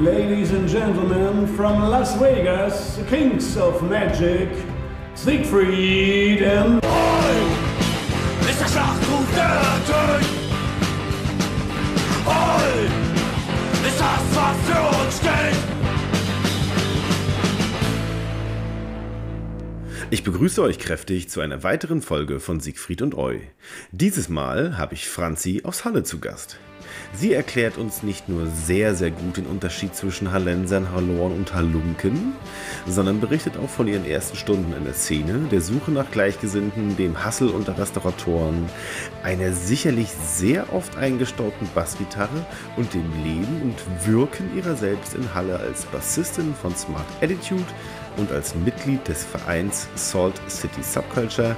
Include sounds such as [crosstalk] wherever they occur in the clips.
Ladies and gentlemen, from Las Vegas, Kings of Magic, Siegfried and... Oi! Ist der Schlachtruf der Tod! Oi! Ist das, was für uns steht! Ich begrüße euch kräftig zu einer weiteren Folge von Siegfried und Eu. Dieses Mal habe ich Franzi aus Halle zu Gast. Sie erklärt uns nicht nur sehr, sehr gut den Unterschied zwischen Hallensern, Halloren und Halunken, sondern berichtet auch von ihren ersten Stunden in der Szene, der Suche nach Gleichgesinnten, dem Hassel unter Restauratoren, einer sicherlich sehr oft eingestaubten Bassgitarre und dem Leben und Wirken ihrer selbst in Halle als Bassistin von Smart Attitude und als Mitglied des Vereins Salt City Subculture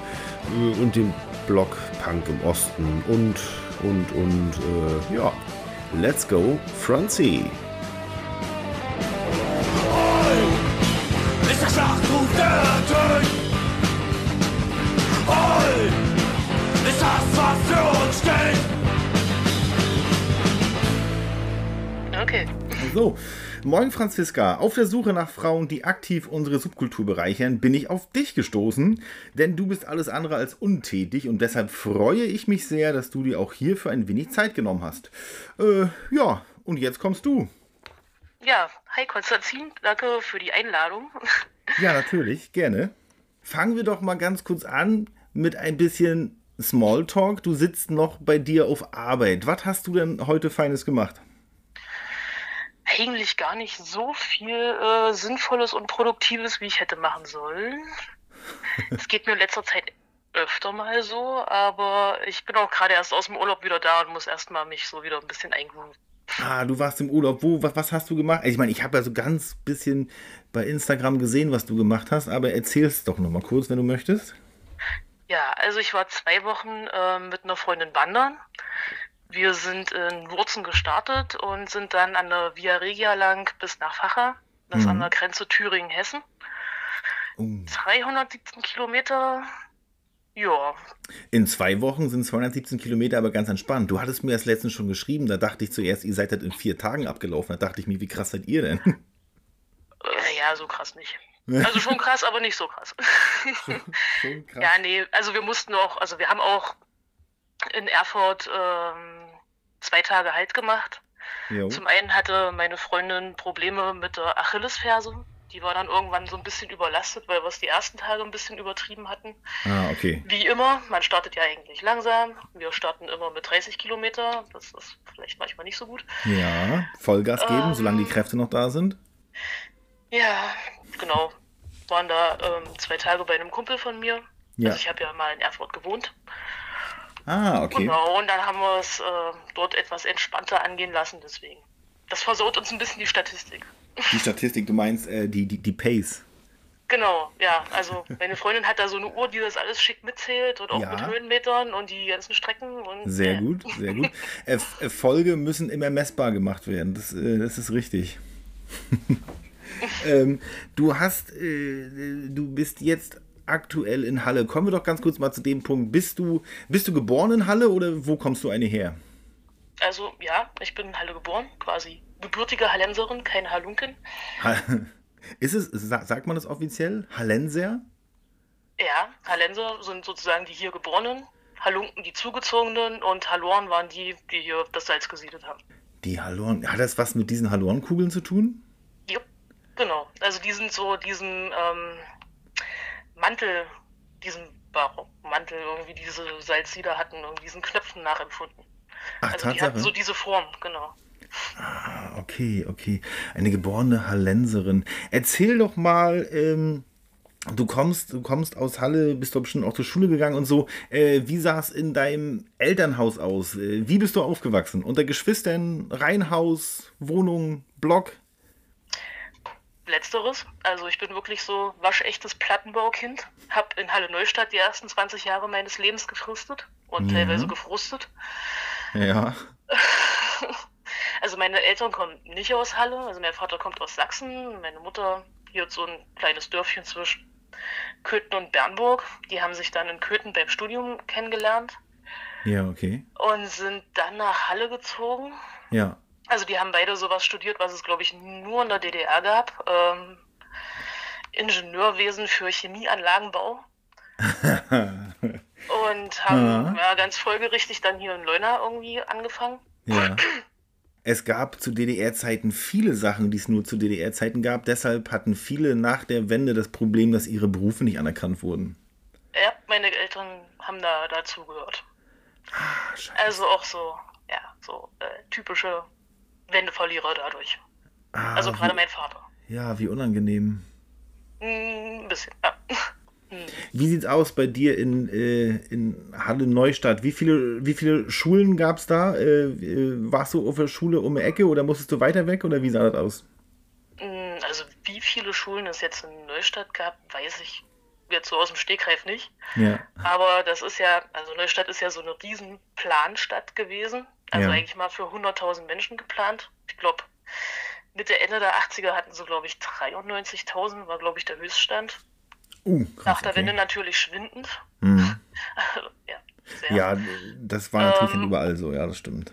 äh, und dem Blog Punk im Osten und und und äh, ja, let's go, Franzi. Ist der Schlachtruf der! Oi! Ist das, was für uns steht! Okay. So, moin Franziska. Auf der Suche nach Frauen, die aktiv unsere Subkultur bereichern, bin ich auf dich gestoßen, denn du bist alles andere als untätig und deshalb freue ich mich sehr, dass du dir auch hierfür ein wenig Zeit genommen hast. Äh, ja, und jetzt kommst du. Ja, hi Konstantin, danke für die Einladung. Ja, natürlich, gerne. Fangen wir doch mal ganz kurz an mit ein bisschen Smalltalk. Du sitzt noch bei dir auf Arbeit. Was hast du denn heute Feines gemacht? Eigentlich gar nicht so viel äh, Sinnvolles und Produktives, wie ich hätte machen sollen. [laughs] Es geht mir in letzter Zeit öfter mal so, aber ich bin auch gerade erst aus dem Urlaub wieder da und muss erstmal mich so wieder ein bisschen eingrooven. Ah, du warst im Urlaub. Wo, was, was hast du gemacht? Ich meine, ich habe ja so ganz bisschen bei Instagram gesehen, was du gemacht hast, aber erzähl's doch noch mal kurz, wenn du möchtest. Ja, also ich war zwei Wochen äh, mit einer Freundin wandern. Wir sind in Wurzen gestartet und sind dann an der Via Regia lang bis nach Facha. Das ist an der Grenze Thüringen-Hessen. Oh. 317 Kilometer. Ja, In zwei Wochen sind 217 Kilometer aber ganz entspannt. Du hattest mir das letztens schon geschrieben, da dachte ich zuerst, ihr seid das in vier Tagen abgelaufen. Da dachte ich mir, wie krass seid ihr denn? äh, ja, so krass nicht. [laughs] Also schon krass, aber nicht so krass. Schon [laughs] krass. Ja, nee, also wir mussten auch, also wir haben auch in Erfurt ähm, zwei Tage Halt gemacht. Jo. Zum einen hatte meine Freundin Probleme mit der Achillesferse. Die war dann irgendwann so ein bisschen überlastet, weil wir es die ersten Tage ein bisschen übertrieben hatten. Ah, okay. Wie immer, man startet ja eigentlich langsam. Wir starten immer mit 30 Kilometer. Das ist vielleicht manchmal nicht so gut. Ja, Vollgas geben, Ähm. solange die Kräfte noch da sind. Ja, genau. Waren da ähm, zwei Tage bei einem Kumpel von mir. Ja. Also ich habe ja mal in Erfurt gewohnt. Ah, okay. Genau, und dann haben wir es äh, dort etwas entspannter angehen lassen, deswegen. Das versaut uns ein bisschen die Statistik. Die Statistik, du meinst äh, die, die, die Pace. Genau, ja. Also meine Freundin hat da so eine Uhr, die das alles schick mitzählt und auch Ja. mit Höhenmetern und die ganzen Strecken und Sehr ja. gut, sehr gut. [laughs] Erf- Erfolge müssen immer messbar gemacht werden. Das, äh, das ist richtig. [laughs] ähm, du hast, äh, du bist jetzt aktuell in Halle. Kommen wir doch ganz kurz mal zu dem Punkt. Bist du, bist du geboren in Halle oder wo kommst du eine her? Also ja, ich bin in Halle geboren, quasi gebürtige Hallenserin, keine Halunken. Ha- [laughs] Ist es, sa- sagt man das offiziell? Hallenser? Ja, Hallenser sind sozusagen die hier Geborenen, Halunken die Zugezogenen und Halloren waren die, die hier das Salz gesiedelt haben. Die Halloren. Hat das was mit diesen Hallorenkugeln zu tun? Jupp, genau. Also die sind so diesen ähm, Mantel, diesen Mantel irgendwie diese Salzsieder hatten, irgendwie diesen Knöpfen nachempfunden. Ach, Also die Tatsache. hatten so diese Form, genau. Ah, okay, okay. Eine geborene Hallenserin. Erzähl doch mal, ähm, du kommst, du kommst aus Halle, bist doch bestimmt auch zur Schule gegangen und so. Äh, wie sah es in deinem Elternhaus aus? Äh, wie bist du aufgewachsen? Unter Geschwistern, Reihenhaus, Wohnung, Block? Letzteres, also ich bin wirklich so waschechtes Plattenbaukind, hab in Halle Neustadt die ersten 20 Jahre meines Lebens gefristet und Ja. teilweise gefrustet. Ja. [laughs] Also meine Eltern kommen nicht aus Halle, also mein Vater kommt aus Sachsen, meine Mutter hier so ein kleines Dörfchen zwischen Köthen und Bernburg. Die haben sich dann in Köthen beim Studium kennengelernt Ja, okay. und sind dann nach Halle gezogen. Ja. Also die haben beide sowas studiert, was es, glaube ich, nur in der DDR gab. Ähm, Ingenieurwesen für Chemieanlagenbau. [laughs] und haben ja, ganz folgerichtig dann hier in Leuna irgendwie angefangen. Ja. Es gab zu DDR-Zeiten viele Sachen, die es nur zu DDR-Zeiten gab. Deshalb hatten viele nach der Wende das Problem, dass ihre Berufe nicht anerkannt wurden. Ja, meine Eltern haben da dazu gehört. Ah. Also auch so, ja, so äh, typische Wendeverlierer dadurch. Ah, Also gerade wie, mein Vater. ja, wie unangenehm. Mm, Ein bisschen, ja. [laughs] Wie sieht's aus bei dir in, äh, in Halle Neustadt? Wie viele, wie viele Schulen gab es da? Äh, äh, warst du auf der Schule um die Ecke oder musstest du weiter weg oder wie sah das aus? Mm, Also wie viele Schulen es jetzt in Neustadt gab, weiß ich jetzt so aus dem Stegreif nicht. Ja. Aber das ist ja, also Neustadt ist ja so eine riesen Planstadt gewesen. Also Ja. eigentlich mal für 100.000 Menschen geplant. Ich glaube, Mitte, Ende der 80er hatten sie, glaube ich, 93.000, war, glaube ich, der Höchststand. Uh, krass. Nach der okay. Wende natürlich schwindend. Mhm. [laughs] ja, sehr. Ja, das war natürlich Ähm, überall so, ja, das stimmt.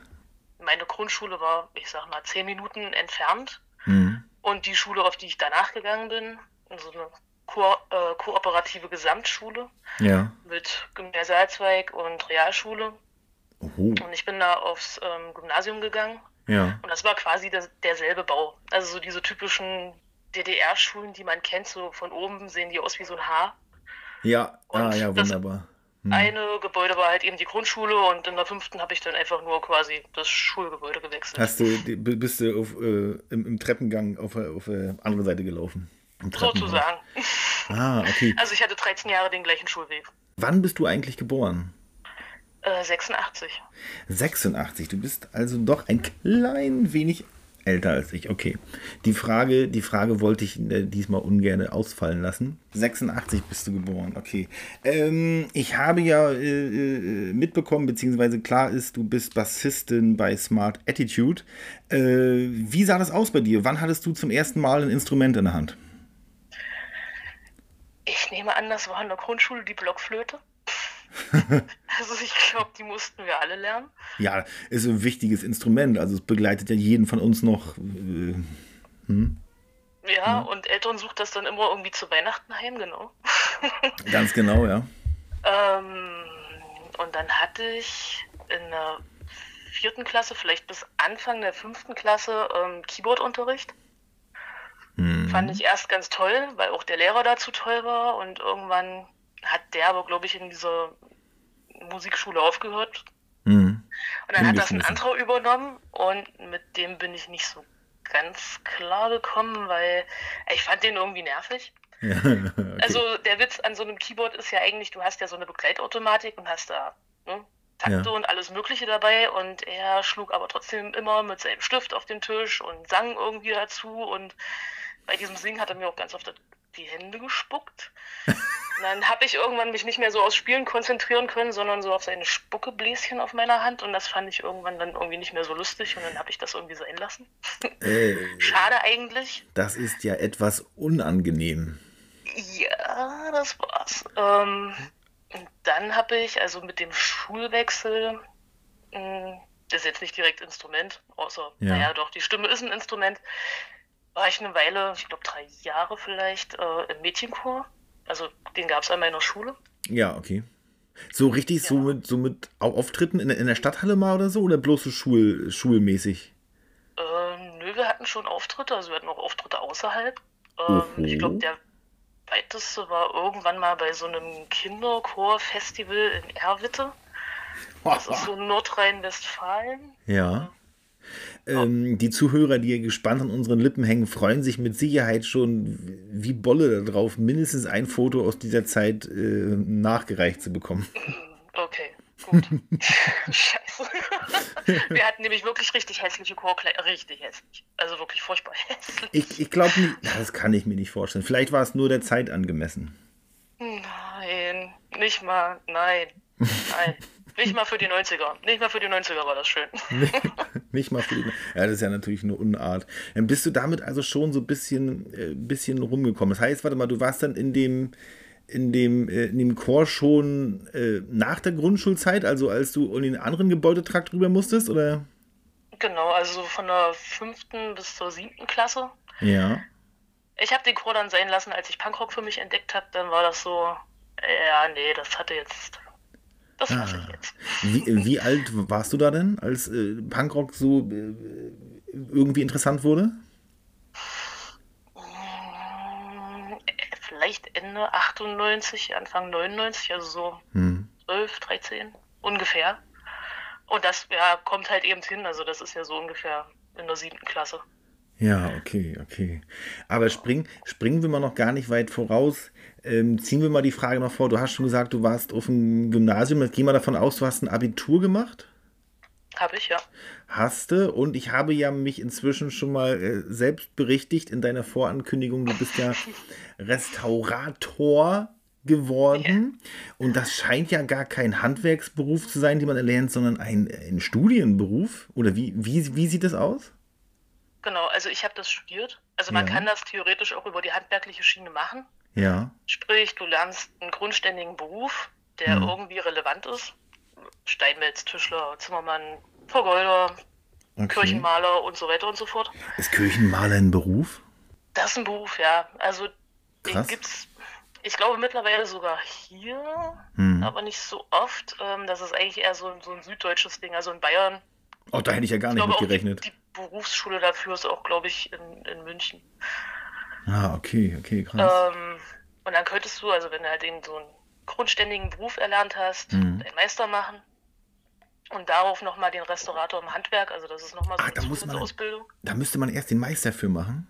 Meine Grundschule war, ich sag mal, 10 Minuten entfernt. Mhm. Und die Schule, auf die ich danach gegangen bin, so eine Ko äh, kooperative Gesamtschule Ja. mit Gymnasialzweig und Realschule. Oho. Und ich bin da aufs ähm, Gymnasium gegangen. Ja. Und das war quasi der, derselbe Bau. Also so diese typischen DDR-Schulen, die man kennt, so von oben sehen die aus wie so ein Haar. Ja, ah, Und ja, das- wunderbar. Eine Gebäude war halt eben die Grundschule und in der fünften habe ich dann einfach nur quasi das Schulgebäude gewechselt. Hast du, bist du auf, äh, im, im Treppengang auf, der- auf der anderen Seite gelaufen? Sozusagen. Ah, okay. Also ich hatte 13 Jahre den gleichen Schulweg. Wann bist du eigentlich geboren? Äh, 86. 86. Du bist also doch ein klein wenig älter als ich. Okay. Die Frage, die Frage wollte ich äh, diesmal ungern ausfallen lassen. 86 bist du geboren. Okay. Ähm, ich habe ja äh, äh, mitbekommen, beziehungsweise klar ist, du bist Bassistin bei Smart Attitude. Äh, wie sah das aus bei dir? Wann hattest du zum ersten Mal ein Instrument in der Hand? Ich nehme an, das war in der Grundschule die Blockflöte. Also ich glaube, die mussten wir alle lernen. Ja, ist ein wichtiges Instrument. Also es begleitet ja jeden von uns noch. Äh, Ja, und Eltern sucht das dann immer irgendwie zu Weihnachten heim, genau. [laughs] ganz genau, ja. Ähm, und dann hatte ich in der vierten Klasse, vielleicht bis Anfang der fünften Klasse, ähm, Keyboardunterricht. Mhm. Fand ich erst ganz toll, weil auch der Lehrer dazu toll war. Und irgendwann hat der aber, glaube ich, in dieser Musikschule aufgehört. Mhm. Und dann hat das ein anderer übernommen und mit dem bin ich nicht so ganz klar gekommen, weil ich fand den irgendwie nervig. [laughs] Ja, okay. Also der Witz an so einem Keyboard ist ja eigentlich, du hast ja so eine Begleitautomatik und hast da ne, Takte Ja. und alles Mögliche dabei und er schlug aber trotzdem immer mit seinem Stift auf den Tisch und sang irgendwie dazu und bei diesem Singen hat er mir auch ganz oft die Hände gespuckt. Und dann habe ich irgendwann mich nicht mehr so aufs Spielen konzentrieren können, sondern so auf seine Spuckebläschen auf meiner Hand und das fand ich irgendwann dann irgendwie nicht mehr so lustig und dann habe ich das irgendwie sein lassen. Äh, Schade eigentlich. das ist ja etwas unangenehm. Ja, das war's. Ähm, und dann habe ich, also mit dem Schulwechsel, mh, das ist jetzt nicht direkt Instrument, außer, Ja. naja, doch, die Stimme ist ein Instrument, war ich eine Weile, ich glaube drei Jahre vielleicht, äh, im Mädchenchor. Also den gab es an meiner Schule. Ja, okay. So richtig, so mit, so mit Au- Auftritten in, der- in der Stadthalle mal oder so oder bloß so Schul, schulmäßig? Äh, nö, wir hatten schon Auftritte, also wir hatten auch Auftritte außerhalb. Ähm, ich glaube, der weiteste war irgendwann mal bei so einem Kinderchor-Festival in Erwitte. Das ist so [laughs] Nordrhein-Westfalen. Ja. Ähm, die Zuhörer, die hier gespannt an unseren Lippen hängen, freuen sich mit Sicherheit schon wie Bolle darauf, mindestens ein Foto aus dieser Zeit äh, nachgereicht zu bekommen. Okay, gut. [laughs] Scheiße. Wir hatten nämlich wirklich richtig hässliche Chorkleider. Richtig hässlich. Also wirklich furchtbar hässlich. Ich, ich glaube nicht, das kann ich mir nicht vorstellen. Vielleicht war es nur der Zeit angemessen. Nein, nicht mal. Nein. Nein. Nicht mal für die 90er. Nicht mal für die 90er war das schön. [laughs] Nicht mal für die. Ja, das ist ja natürlich eine Unart. Dann bist du damit also schon so ein bisschen, äh, bisschen rumgekommen. Das heißt, warte mal, du warst dann in dem, in dem, äh, in dem Chor schon äh, nach der Grundschulzeit, also als du in den anderen Gebäudetrakt drüber musstest, oder? Genau, also von der fünften bis zur siebten Klasse. Ja. Ich habe den Chor dann sein lassen, als ich Punkrock für mich entdeckt habe. Dann war das so, ja, nee, das hatte jetzt. Das lasse ich jetzt. Wie, wie alt warst du da denn, als äh, Punkrock so äh, irgendwie interessant wurde? Mm, Vielleicht Ende 98, Anfang 99, also so Hm. 12, 13 ungefähr. Und das ja, kommt halt eben hin, also das ist ja so ungefähr in der siebten Klasse. Ja, okay, okay. Aber spring, springen wir mal noch gar nicht weit voraus. Ähm, ziehen wir mal die Frage noch vor. Du hast schon gesagt, du warst auf dem Gymnasium. Jetzt gehen wir davon aus, du hast ein Abitur gemacht. Habe ich, ja. Hast du. Und ich habe ja mich inzwischen schon mal äh, selbst berichtigt in deiner Vorankündigung. Du bist ja [laughs] Restaurator geworden. Und das scheint ja gar kein Handwerksberuf zu sein, den man erlernt, sondern ein, ein Studienberuf. Oder wie, wie, wie sieht das aus? Genau, also ich habe das studiert. Also man Ja. kann das theoretisch auch über die handwerkliche Schiene machen. Ja. Sprich, du lernst einen grundständigen Beruf, der Mhm. irgendwie relevant ist. Steinmetz, Tischler, Zimmermann, Vergolder, Okay. Kirchenmaler und so weiter und so fort. Ist Kirchenmaler ein Beruf? Das ist ein Beruf, ja. Also den Krass. gibt's, ich glaube mittlerweile sogar hier, Hm. aber nicht so oft. Ähm, das ist eigentlich eher so, ein- so ein süddeutsches Ding. Also in Bayern, Oh, da hätte ich ja gar ich nicht glaube mit auch die, gerechnet. die Berufsschule dafür ist auch, glaube ich, in, in München. Ah, okay, okay, krass. Ähm, und dann könntest du, also wenn du halt eben so einen grundständigen Beruf erlernt hast, Mhm. deinen Meister machen und darauf nochmal den Restaurator im Handwerk, also das ist nochmal so Ah, eine da muss man- Zusatzausbildung. Da müsste man erst den Meister für machen.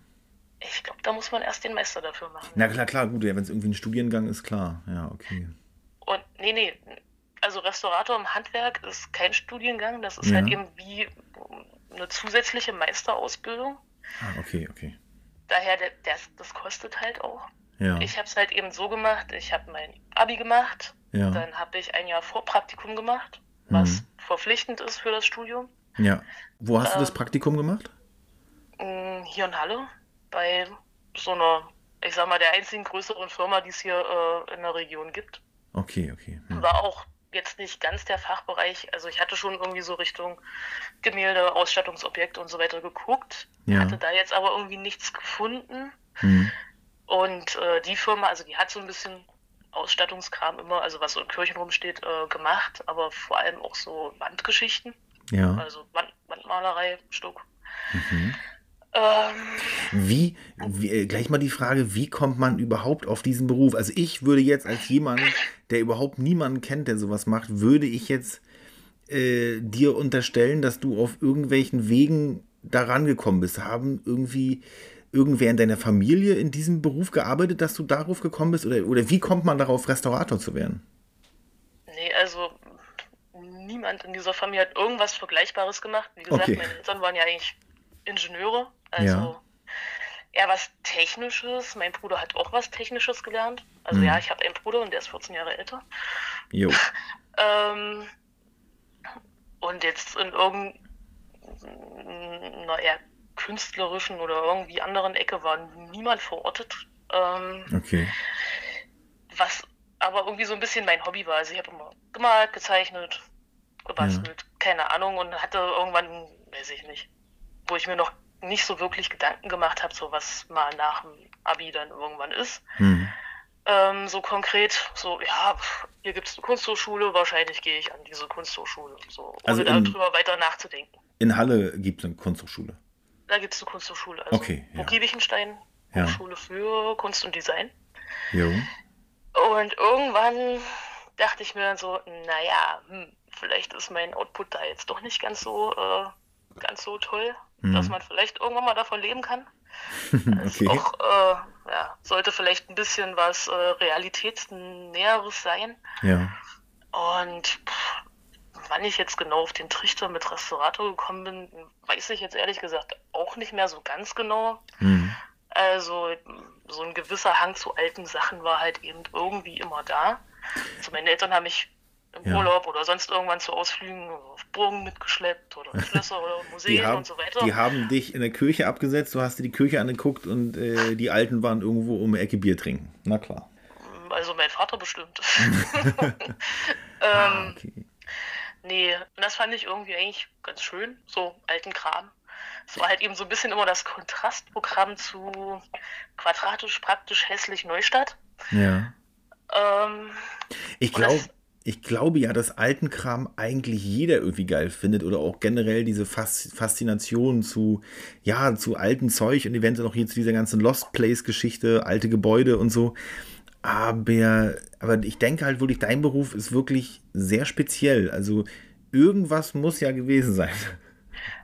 Ich glaube, da muss man erst den Meister dafür machen. Na klar, klar, gut, ja, wenn es irgendwie ein Studiengang ist, klar. Ja, okay. Und nee, nee, also Restaurator im Handwerk ist kein Studiengang, das ist Ja. halt eben wie eine zusätzliche Meisterausbildung. Ah, okay, okay. Daher, der, das, das kostet halt auch. Ja, Ich habe es halt eben so gemacht, ich habe mein Abi gemacht, ja, dann habe ich ein Jahr Vorpraktikum gemacht, was Mhm. verpflichtend ist für das Studium. ja. Wo hast du das ähm, Praktikum gemacht? Mm, Hier in Halle, bei so einer, ich sag mal, der einzigen größeren Firma, die es hier äh, in der Region gibt. Okay, okay. Hm. War auch jetzt nicht ganz der Fachbereich. Also ich hatte schon irgendwie so Richtung Gemälde, Ausstattungsobjekte und so weiter geguckt. Ja. Hatte da jetzt aber irgendwie nichts gefunden. Hm. Und äh, die Firma, also die hat so ein bisschen Ausstattungskram immer, also was so in Kirchen rumsteht, äh, gemacht, aber vor allem auch so Wandgeschichten, Ja. also Wand, Wandmalerei, Stuck. Mhm. Ähm, Wie, wie, äh, gleich mal die Frage, wie kommt man überhaupt auf diesen Beruf? Also ich würde jetzt als jemand, der überhaupt niemanden kennt, der sowas macht, würde ich jetzt äh, dir unterstellen, dass du auf irgendwelchen Wegen daran gekommen bist. Haben irgendwie irgendwer in deiner Familie in diesem Beruf gearbeitet, dass du darauf gekommen bist? Oder, oder wie kommt man darauf, Restaurator zu werden? nee, also niemand in dieser Familie hat irgendwas Vergleichbares gemacht. Wie gesagt, Okay. meine Eltern waren ja eigentlich Ingenieure, also Ja. eher was Technisches. Mein Bruder hat auch was Technisches gelernt. Also Mhm. ja, ich habe einen Bruder und der ist 14 Jahre älter. Jo. [laughs] Ähm, und jetzt in irgendeiner eher künstlerischen oder irgendwie anderen Ecke war niemand verortet. Ähm, Okay. was aber irgendwie so ein bisschen mein Hobby war. Also ich habe immer gemalt, gezeichnet, gebastelt, keine Ahnung und hatte irgendwann, weiß ich nicht, wo ich mir noch nicht so wirklich Gedanken gemacht habe, so was mal nach dem Abi dann irgendwann ist. Hm. Ähm, so konkret, so, ja, hier gibt es eine Kunsthochschule, wahrscheinlich gehe ich an diese Kunsthochschule, so, ohne Also in- darüber weiter nachzudenken. In Halle gibt es eine Kunsthochschule. Da gibt es eine Kunsthochschule, also Okay, ja. Burg Giebichenstein, Ja. Hochschule für Kunst und Design. Jo. Und irgendwann dachte ich mir dann so, naja, hm, vielleicht ist mein Output da jetzt doch nicht ganz so, äh, ganz so toll, Mhm. dass man vielleicht irgendwann mal davon leben kann. Es [laughs] Okay. auch, äh, ja, sollte vielleicht ein bisschen was äh, Realitätsnäheres sein. Ja. Und pff, wann ich jetzt genau auf den Trichter mit Restaurator gekommen bin, weiß ich jetzt ehrlich gesagt auch nicht mehr so ganz genau. Hm. Also so ein gewisser Hang zu alten Sachen war halt eben irgendwie immer da. Also meine Eltern haben mich im Ja. Urlaub oder sonst irgendwann zu Ausflügen auf Burgen mitgeschleppt oder [laughs] Schlösser oder Museen haben, und so weiter. die haben dich in der Kirche abgesetzt, du hast dir die Kirche angeguckt und äh, die Alten waren irgendwo um die Ecke Bier trinken. Na klar. Also mein Vater bestimmt. [laughs] [laughs] Ah, ähm, okay. Nee, und das fand ich irgendwie eigentlich ganz schön, so alten Kram. Es war halt eben so ein bisschen immer das Kontrastprogramm zu quadratisch, praktisch, hässlich Neustadt. Ja. Ähm, Ich glaube, ich glaube ja, dass alten Kram eigentlich jeder irgendwie geil findet oder auch generell diese Fas Faszination zu, ja, zu alten Zeug und eventuell auch hier zu dieser ganzen Lost Place Geschichte, alte Gebäude und so. Aber, aber ich denke halt wirklich, dein Beruf ist wirklich sehr speziell. Also irgendwas muss ja gewesen sein.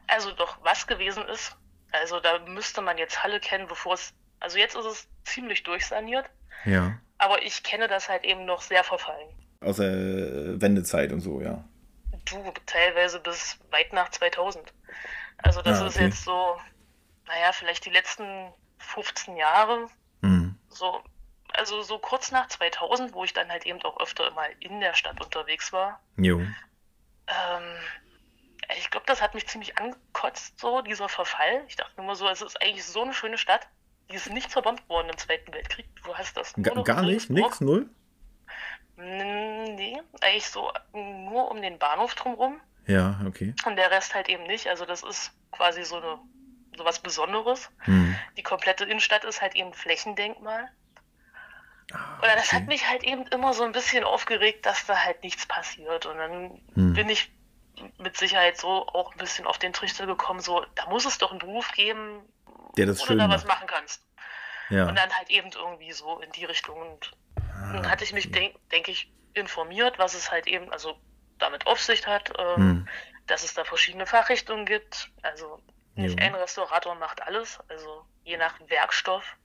also doch, was gewesen ist. Also da müsste man jetzt Halle kennen, bevor es. Also jetzt ist es ziemlich durchsaniert, Ja. aber ich kenne das halt eben noch sehr verfallen. Außer äh, Wendezeit und so, ja. Du, teilweise bis weit nach 2000. Also das Ah, ist okay. jetzt so, naja, vielleicht die letzten 15 Jahre, Hm. so, also so kurz nach 2000, wo ich dann halt eben auch öfter mal in der Stadt unterwegs war. Jo. Ähm, ich glaube, das hat mich ziemlich angekotzt, so dieser Verfall. Ich dachte nur so, es ist eigentlich so eine schöne Stadt, die ist nicht zerbombt worden im Zweiten Weltkrieg. Du hast das nur Ga gar nicht? Nix? Null? Nee, eigentlich so nur um den Bahnhof drumherum Ja, okay. und der Rest halt eben nicht. Also das ist quasi so eine so was Besonderes. Hm. Die komplette Innenstadt ist halt eben Flächendenkmal. Ah, Oder das okay. hat mich halt eben immer so ein bisschen aufgeregt, dass da halt nichts passiert. Und dann Hm. bin ich mit Sicherheit so auch ein bisschen auf den Trichter gekommen, so, da muss es doch einen Beruf geben, Der das wo du da was macht. machen kannst. Ja. Und dann halt eben irgendwie so in die Richtung. Und dann hatte ich mich, denke denk ich, informiert, was es halt eben, also damit auf sich hat, ähm, Hm. dass es da verschiedene Fachrichtungen gibt. Also nicht Jo. ein Restaurator macht alles. Also je nach Werkstoff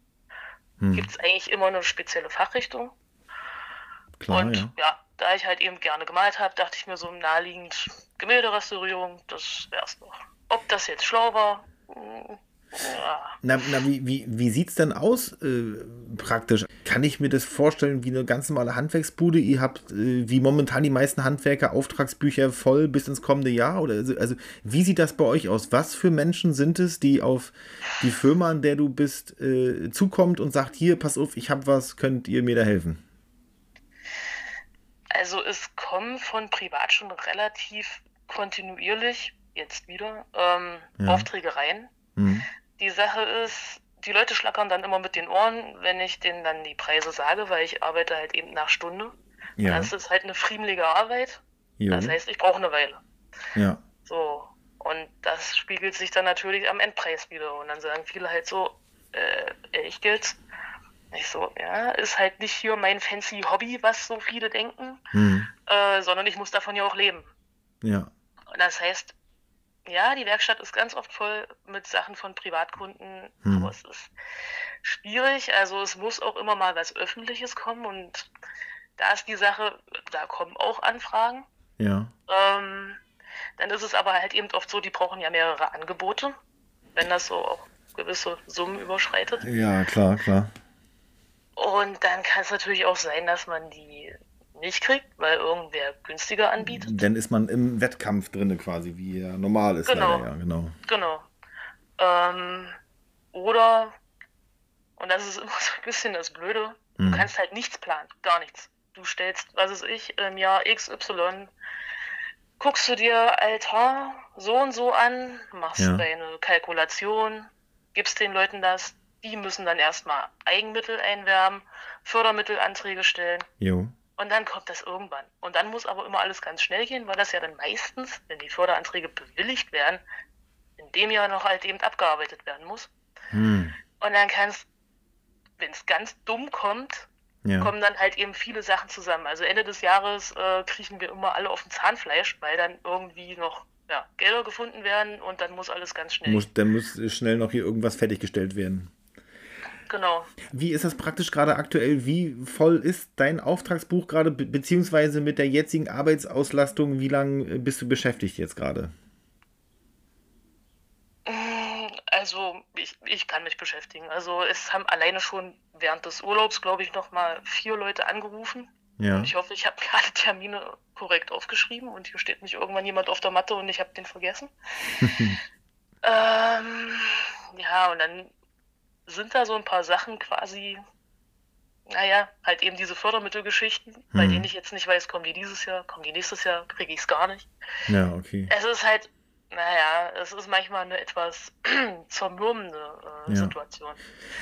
Hm. gibt es eigentlich immer eine spezielle Fachrichtung. Klar, und ja. ja. da ich halt eben gerne gemalt habe, dachte ich mir so naheliegend Gemälderestaurierung, das wär's doch. Ob das jetzt schlau war, hm, ja. Na, na wie, wie, wie sieht es denn aus äh, praktisch? Kann ich mir das vorstellen wie eine ganz normale Handwerksbude? Ihr habt äh, wie momentan die meisten Handwerker Auftragsbücher voll bis ins kommende Jahr? Oder also, also wie sieht das bei euch aus? Was für Menschen sind es, die auf die Firma, an der du bist, äh, zukommt und sagt, hier, pass auf, ich habe was, könnt ihr mir da helfen? Also es kommen von privat schon relativ kontinuierlich, jetzt wieder, ähm, Ja. Aufträge rein. Hm. Die Sache ist, die Leute schlackern dann immer mit den Ohren, wenn ich denen dann die Preise sage, weil ich arbeite halt eben nach Stunde. Ja, Das ist halt eine friemelige Arbeit. jo, Das heißt, ich brauche eine Weile. ja, So. Und das spiegelt sich dann natürlich am Endpreis wieder. Und dann sagen viele halt so, äh, echt jetzt? Ich so, ja, ist halt nicht hier mein fancy Hobby, was so viele denken, hm. äh, sondern ich muss davon ja auch leben. ja, Und das heißt, ja, die Werkstatt ist ganz oft voll mit Sachen von Privatkunden, Hm. aber es ist schwierig. Also es muss auch immer mal was Öffentliches kommen und da ist die Sache, da kommen auch Anfragen. ja, Ähm, dann ist es aber halt eben oft so, die brauchen ja mehrere Angebote, wenn das so auch gewisse Summen überschreitet. ja, klar, klar. Und dann kann es natürlich auch sein, dass man die nicht kriegt, weil irgendwer günstiger anbietet. Dann ist man im Wettkampf drinne quasi, wie er normal ist. Genau. Leider, ja, genau. Genau. Ähm, oder, und das ist [laughs] immer so ein bisschen das Blöde, Mhm. du kannst halt nichts planen, gar nichts. Du stellst, was weiß ich, im Jahr XY, guckst du dir Altar so und so an, machst Ja. deine Kalkulation, gibst den Leuten das, die müssen dann erstmal Eigenmittel einwerben, Fördermittelanträge stellen Jo. Und dann kommt das irgendwann. Und dann muss aber immer alles ganz schnell gehen, weil das ja dann meistens, wenn die Förderanträge bewilligt werden, in dem Jahr noch halt eben abgearbeitet werden muss. Hm. Und dann kannst, wenn es ganz dumm kommt, Ja. kommen dann halt eben viele Sachen zusammen. Also Ende des Jahres äh, kriechen wir immer alle auf dem Zahnfleisch, weil dann irgendwie noch ja, Gelder gefunden werden und dann muss alles ganz schnell. Muss, dann muss schnell noch hier irgendwas fertiggestellt werden. Genau. Wie ist das praktisch gerade aktuell? Wie voll ist dein Auftragsbuch gerade, be beziehungsweise mit der jetzigen Arbeitsauslastung? Wie lange bist du beschäftigt jetzt gerade? Also ich, ich kann mich beschäftigen. Also es haben alleine schon während des Urlaubs, glaube ich, noch mal vier Leute angerufen. Ja. Ich hoffe, ich habe [laughs] alle Termine korrekt aufgeschrieben und hier steht nicht irgendwann jemand auf der Matte und ich habe den vergessen. [laughs] ähm, ja, und dann sind da so ein paar Sachen quasi, naja, halt eben diese Fördermittelgeschichten, bei Hm. denen ich jetzt nicht weiß, kommen die dieses Jahr, kommen die nächstes Jahr, kriege ich es gar nicht. Ja, okay. Es ist halt, naja, es ist manchmal eine etwas [clears throat] zermürbende äh, Ja. Situation.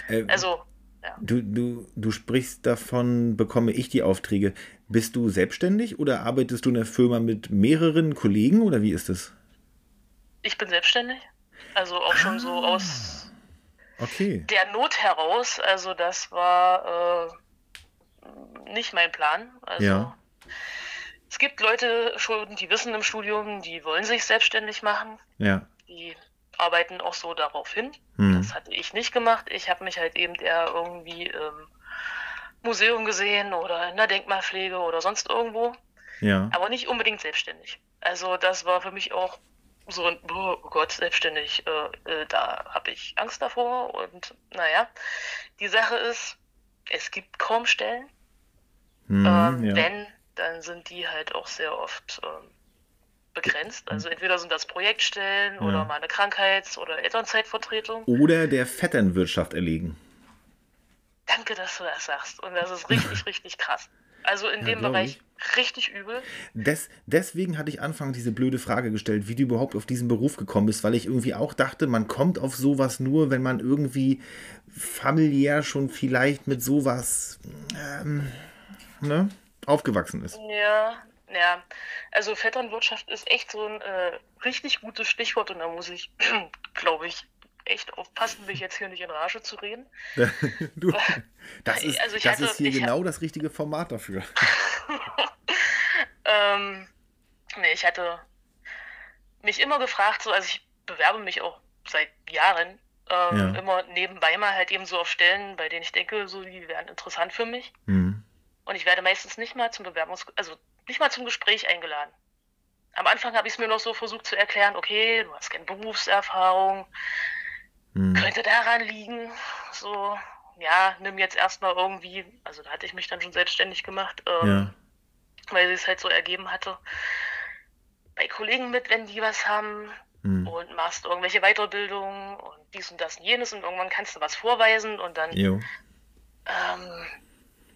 Äh, Also, ja. du, du, du sprichst davon, bekomme ich die Aufträge. Bist du selbstständig oder arbeitest du in einer Firma mit mehreren Kollegen oder wie ist das? Ich bin selbstständig. Also auch schon so Ah. aus Okay. der Not heraus. Also das war äh, nicht mein Plan. Also Ja. es gibt Leute schon, die wissen im Studium, die wollen sich selbstständig machen. Ja. Die arbeiten auch so darauf hin. Hm. Das hatte ich nicht gemacht. Ich habe mich halt eben eher irgendwie im Museum gesehen oder in der Denkmalpflege oder sonst irgendwo. Ja. aber nicht unbedingt selbstständig. Also das war für mich auch so ein, oh Gott, selbstständig, äh, äh, da habe ich Angst davor. Und naja, die Sache ist, es gibt kaum Stellen. Hm, ähm, ja. Wenn, dann sind die halt auch sehr oft ähm, begrenzt. Also entweder sind das Projektstellen Ja. oder mal eine Krankheits- oder Elternzeitvertretung. Oder der Vetternwirtschaft erlegen. Danke, dass du das sagst. Und das ist richtig, [laughs] richtig krass. Also in Ja, dem Bereich richtig übel. Des, deswegen hatte ich anfangs diese blöde Frage gestellt, wie du überhaupt auf diesen Beruf gekommen bist, weil ich irgendwie auch dachte, man kommt auf sowas nur, wenn man irgendwie familiär schon vielleicht mit sowas ähm, ne, aufgewachsen ist. Ja, ja. Also Vetternwirtschaft ist echt so ein äh, richtig gutes Stichwort und da muss ich, [clears throat] glaube ich, echt aufpassen, mich jetzt hier nicht in Rage zu reden. [laughs] du, das ist, Also ich das hatte- ist hier genau das richtige Format dafür. [laughs] Ähm, nee, ich hatte mich immer gefragt, so, also ich bewerbe mich auch seit Jahren, ähm, Ja. immer nebenbei mal halt eben so auf Stellen, bei denen ich denke, so, die wären interessant für mich. Hm. Und ich werde meistens nicht mal zum Bewerbungs-, also nicht mal zum Gespräch eingeladen. Am Anfang habe ich es mir noch so versucht zu erklären, okay, du hast keine Berufserfahrung, Hm. könnte daran liegen, so, ja, nimm jetzt erstmal irgendwie, also da hatte ich mich dann schon selbstständig gemacht, ähm, Ja. weil es halt so ergeben hatte, bei Kollegen mit, wenn die was haben Hm. und machst irgendwelche Weiterbildungen und dies und das und jenes und irgendwann kannst du was vorweisen und dann ähm,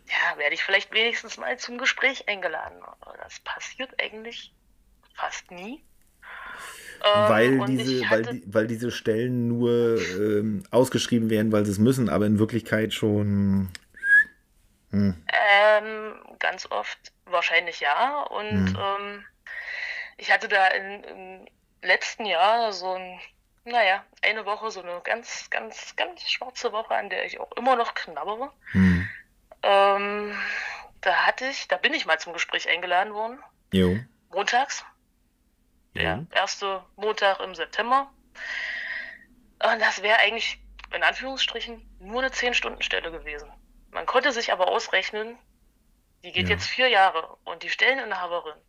ja, werde ich vielleicht wenigstens mal zum Gespräch eingeladen. Aber Das passiert eigentlich fast nie. Ähm, Weil und diese, weil, die, weil diese Stellen nur ähm, ausgeschrieben werden, weil sie es müssen, aber in Wirklichkeit schon. Ähm, ganz oft wahrscheinlich ja. Und Hm. ähm, ich hatte da in, im letzten Jahr so ein, naja, eine Woche, so eine ganz, ganz, ganz schwarze Woche, an der ich auch immer noch knabbere. Hm. Ähm, da hatte ich, da bin ich mal zum Gespräch eingeladen worden. Jo. Montags. Der erste Montag im September. Und das wäre eigentlich, in Anführungsstrichen, nur eine 10-Stunden-Stelle gewesen. Man konnte sich aber ausrechnen, die geht Ja. jetzt vier Jahre und die Stelleninhaberin,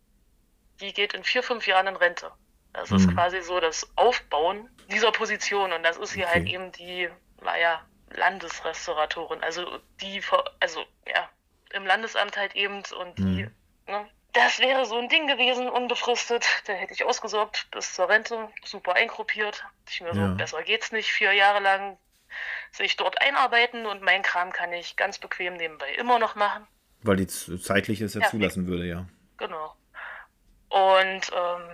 die geht in vier, fünf Jahren in Rente. Das ist Mhm. quasi so das Aufbauen dieser Position und das ist hier Okay. halt eben die, naja, Landesrestauratorin, also die, also ja, im Landesamt halt eben und die, Mhm. ne, das wäre so ein Ding gewesen, unbefristet. Da hätte ich ausgesorgt bis zur Rente, super eingruppiert. Ich mir so, Ja. besser geht's nicht. Vier Jahre lang sich dort einarbeiten und mein Kram kann ich ganz bequem nebenbei immer noch machen. Weil die zeitlich es ja, Ja. zulassen würde, ja. Genau. Und ähm,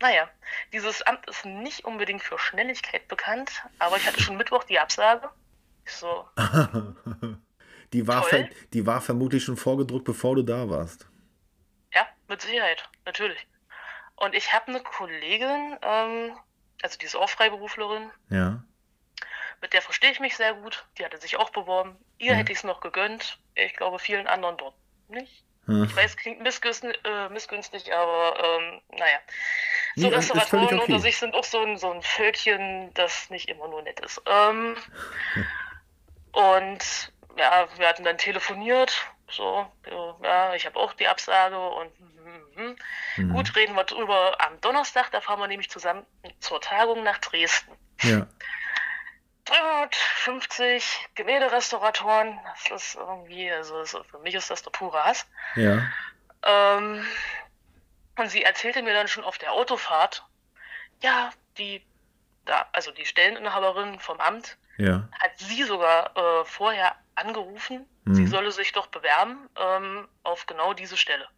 naja, dieses Amt ist nicht unbedingt für Schnelligkeit bekannt, aber ich hatte schon [laughs] Mittwoch die Absage. Ich so, [laughs] Die war, die war vermutlich schon vorgedruckt, bevor du da warst. Mit Sicherheit, natürlich. Und ich habe eine Kollegin, ähm, also die ist auch Freiberuflerin, Ja. mit der verstehe ich mich sehr gut. Die hatte sich auch beworben. Ihr Ja. hätte ich es noch gegönnt. Ich glaube, vielen anderen dort nicht. Hm. Ich weiß, klingt missgünstig, äh, missgünstig aber ähm, naja. So Nee, Restauratoren okay. unter sich sind auch so ein, so ein Völkchen, das nicht immer nur nett ist. Ähm, [laughs] und ja, wir hatten dann telefoniert. So, ja, ich habe auch die Absage und mhm. Mhm. gut, reden wir drüber am Donnerstag. Da fahren wir nämlich zusammen zur Tagung nach Dresden. Ja. 350 Gemälderestauratoren, das ist irgendwie, also für mich ist das der pure Hass. Ja. Ähm, und sie erzählte mir dann schon auf der Autofahrt, ja, die, da, also die Stelleninhaberin vom Amt Ja. hat sie sogar äh, vorher angerufen, Mhm. sie solle sich doch bewerben ähm, auf genau diese Stelle.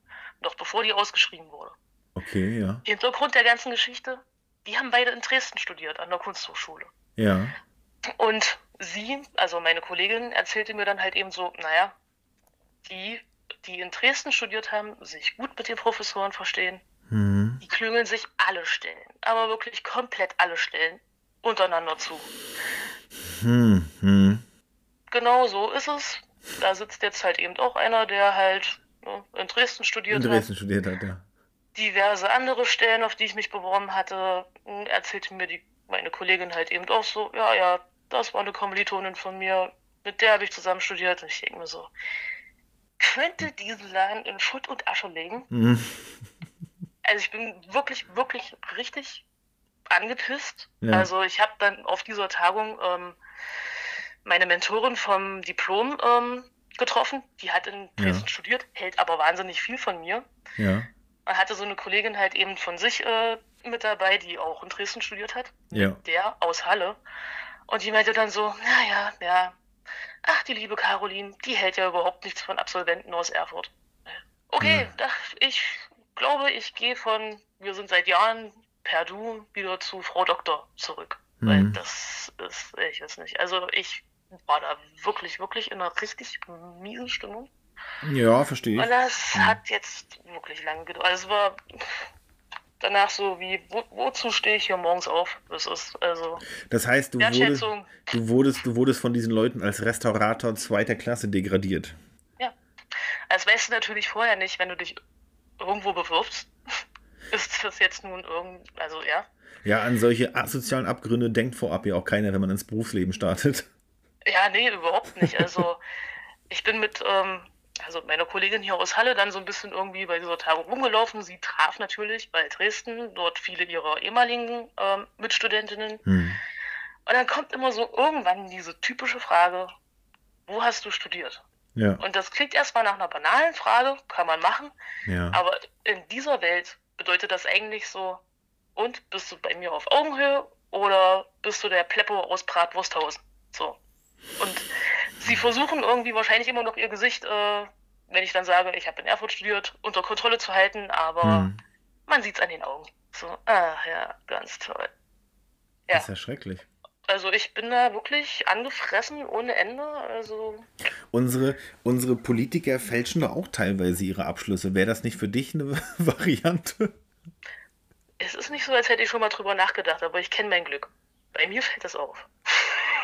Doch bevor die ausgeschrieben wurde. Okay, ja. Hintergrund der ganzen Geschichte, die haben beide in Dresden studiert, an der Kunsthochschule. Ja. Und sie, also meine Kollegin, erzählte mir dann halt eben so, naja, die, die in Dresden studiert haben, sich gut mit den Professoren verstehen, Mhm. die klüngeln sich alle Stellen, aber wirklich komplett alle Stellen untereinander zu. Hm, hm. Genau so ist es. Da sitzt jetzt halt eben auch einer, der halt ne, in Dresden studiert In Dresden studiert hat, ja. hat. Diverse andere Stellen, auf die ich mich beworben hatte, hm, erzählte mir die, meine Kollegin halt eben auch so, ja, ja, das war eine Kommilitonin von mir, mit der habe ich zusammen studiert. Und ich denke mir so, könnte diesen Laden in Schutt und Asche legen? Mhm. [laughs] Also ich bin wirklich, wirklich richtig angepisst. Ja. Also ich habe dann auf dieser Tagung ähm, meine Mentorin vom Diplom ähm, getroffen. Die hat in Dresden Ja. studiert, hält aber wahnsinnig viel von mir. Ja. Man hatte so eine Kollegin halt eben von sich äh, mit dabei, die auch in Dresden studiert hat. Ja. Der aus Halle. Und die meinte dann so, naja, ja, ach, die liebe Caroline, die hält ja überhaupt nichts von Absolventen aus Erfurt. Okay, Ja. ich glaube, ich gehe von, wir sind seit Jahren per Du wieder zu Frau Doktor zurück. Weil Mhm. das ist, ich weiß nicht. Also ich war da wirklich, wirklich in einer richtig miesen Stimmung. Ja, verstehe ich. Und das Mhm. hat jetzt wirklich lange gedauert. Also es war danach so wie, wo, wozu stehe ich hier morgens auf? Das ist also Das heißt, du wurdest, du wurdest, du wurdest von diesen Leuten als Restaurator zweiter Klasse degradiert. Ja. Das weißt du natürlich vorher nicht, wenn du dich irgendwo bewirbst. [laughs] Ist das jetzt nun irgend, also ja. Ja, an solche asozialen Abgründe denkt vorab ja auch keiner, wenn man ins Berufsleben startet. Ja, nee, überhaupt nicht. Also [laughs] ich bin mit, ähm, also meiner Kollegin hier aus Halle dann so ein bisschen irgendwie bei dieser Tagung rumgelaufen. Sie traf natürlich bei Dresden dort viele ihrer ehemaligen ähm, Mitstudentinnen. Hm. Und dann kommt immer so irgendwann diese typische Frage, wo hast du studiert? Ja, Und das klingt erstmal nach einer banalen Frage, kann man machen, ja. aber in dieser Welt bedeutet das eigentlich so, und bist du bei mir auf Augenhöhe oder bist du der Pleppo aus Bratwursthausen? So. Und sie versuchen irgendwie wahrscheinlich immer noch ihr Gesicht, äh, wenn ich dann sage, ich habe in Erfurt studiert, unter Kontrolle zu halten, aber Hm. man sieht es an den Augen. So, ah ja, ganz toll. Ja. Das ist ja schrecklich. Also ich bin da wirklich angefressen ohne Ende. Also Unsere, unsere Politiker fälschen doch auch teilweise ihre Abschlüsse. Wäre das nicht für dich eine [laughs] Variante? es ist nicht so, als hätte ich schon mal drüber nachgedacht, aber ich kenne mein Glück. Bei mir fällt das auf.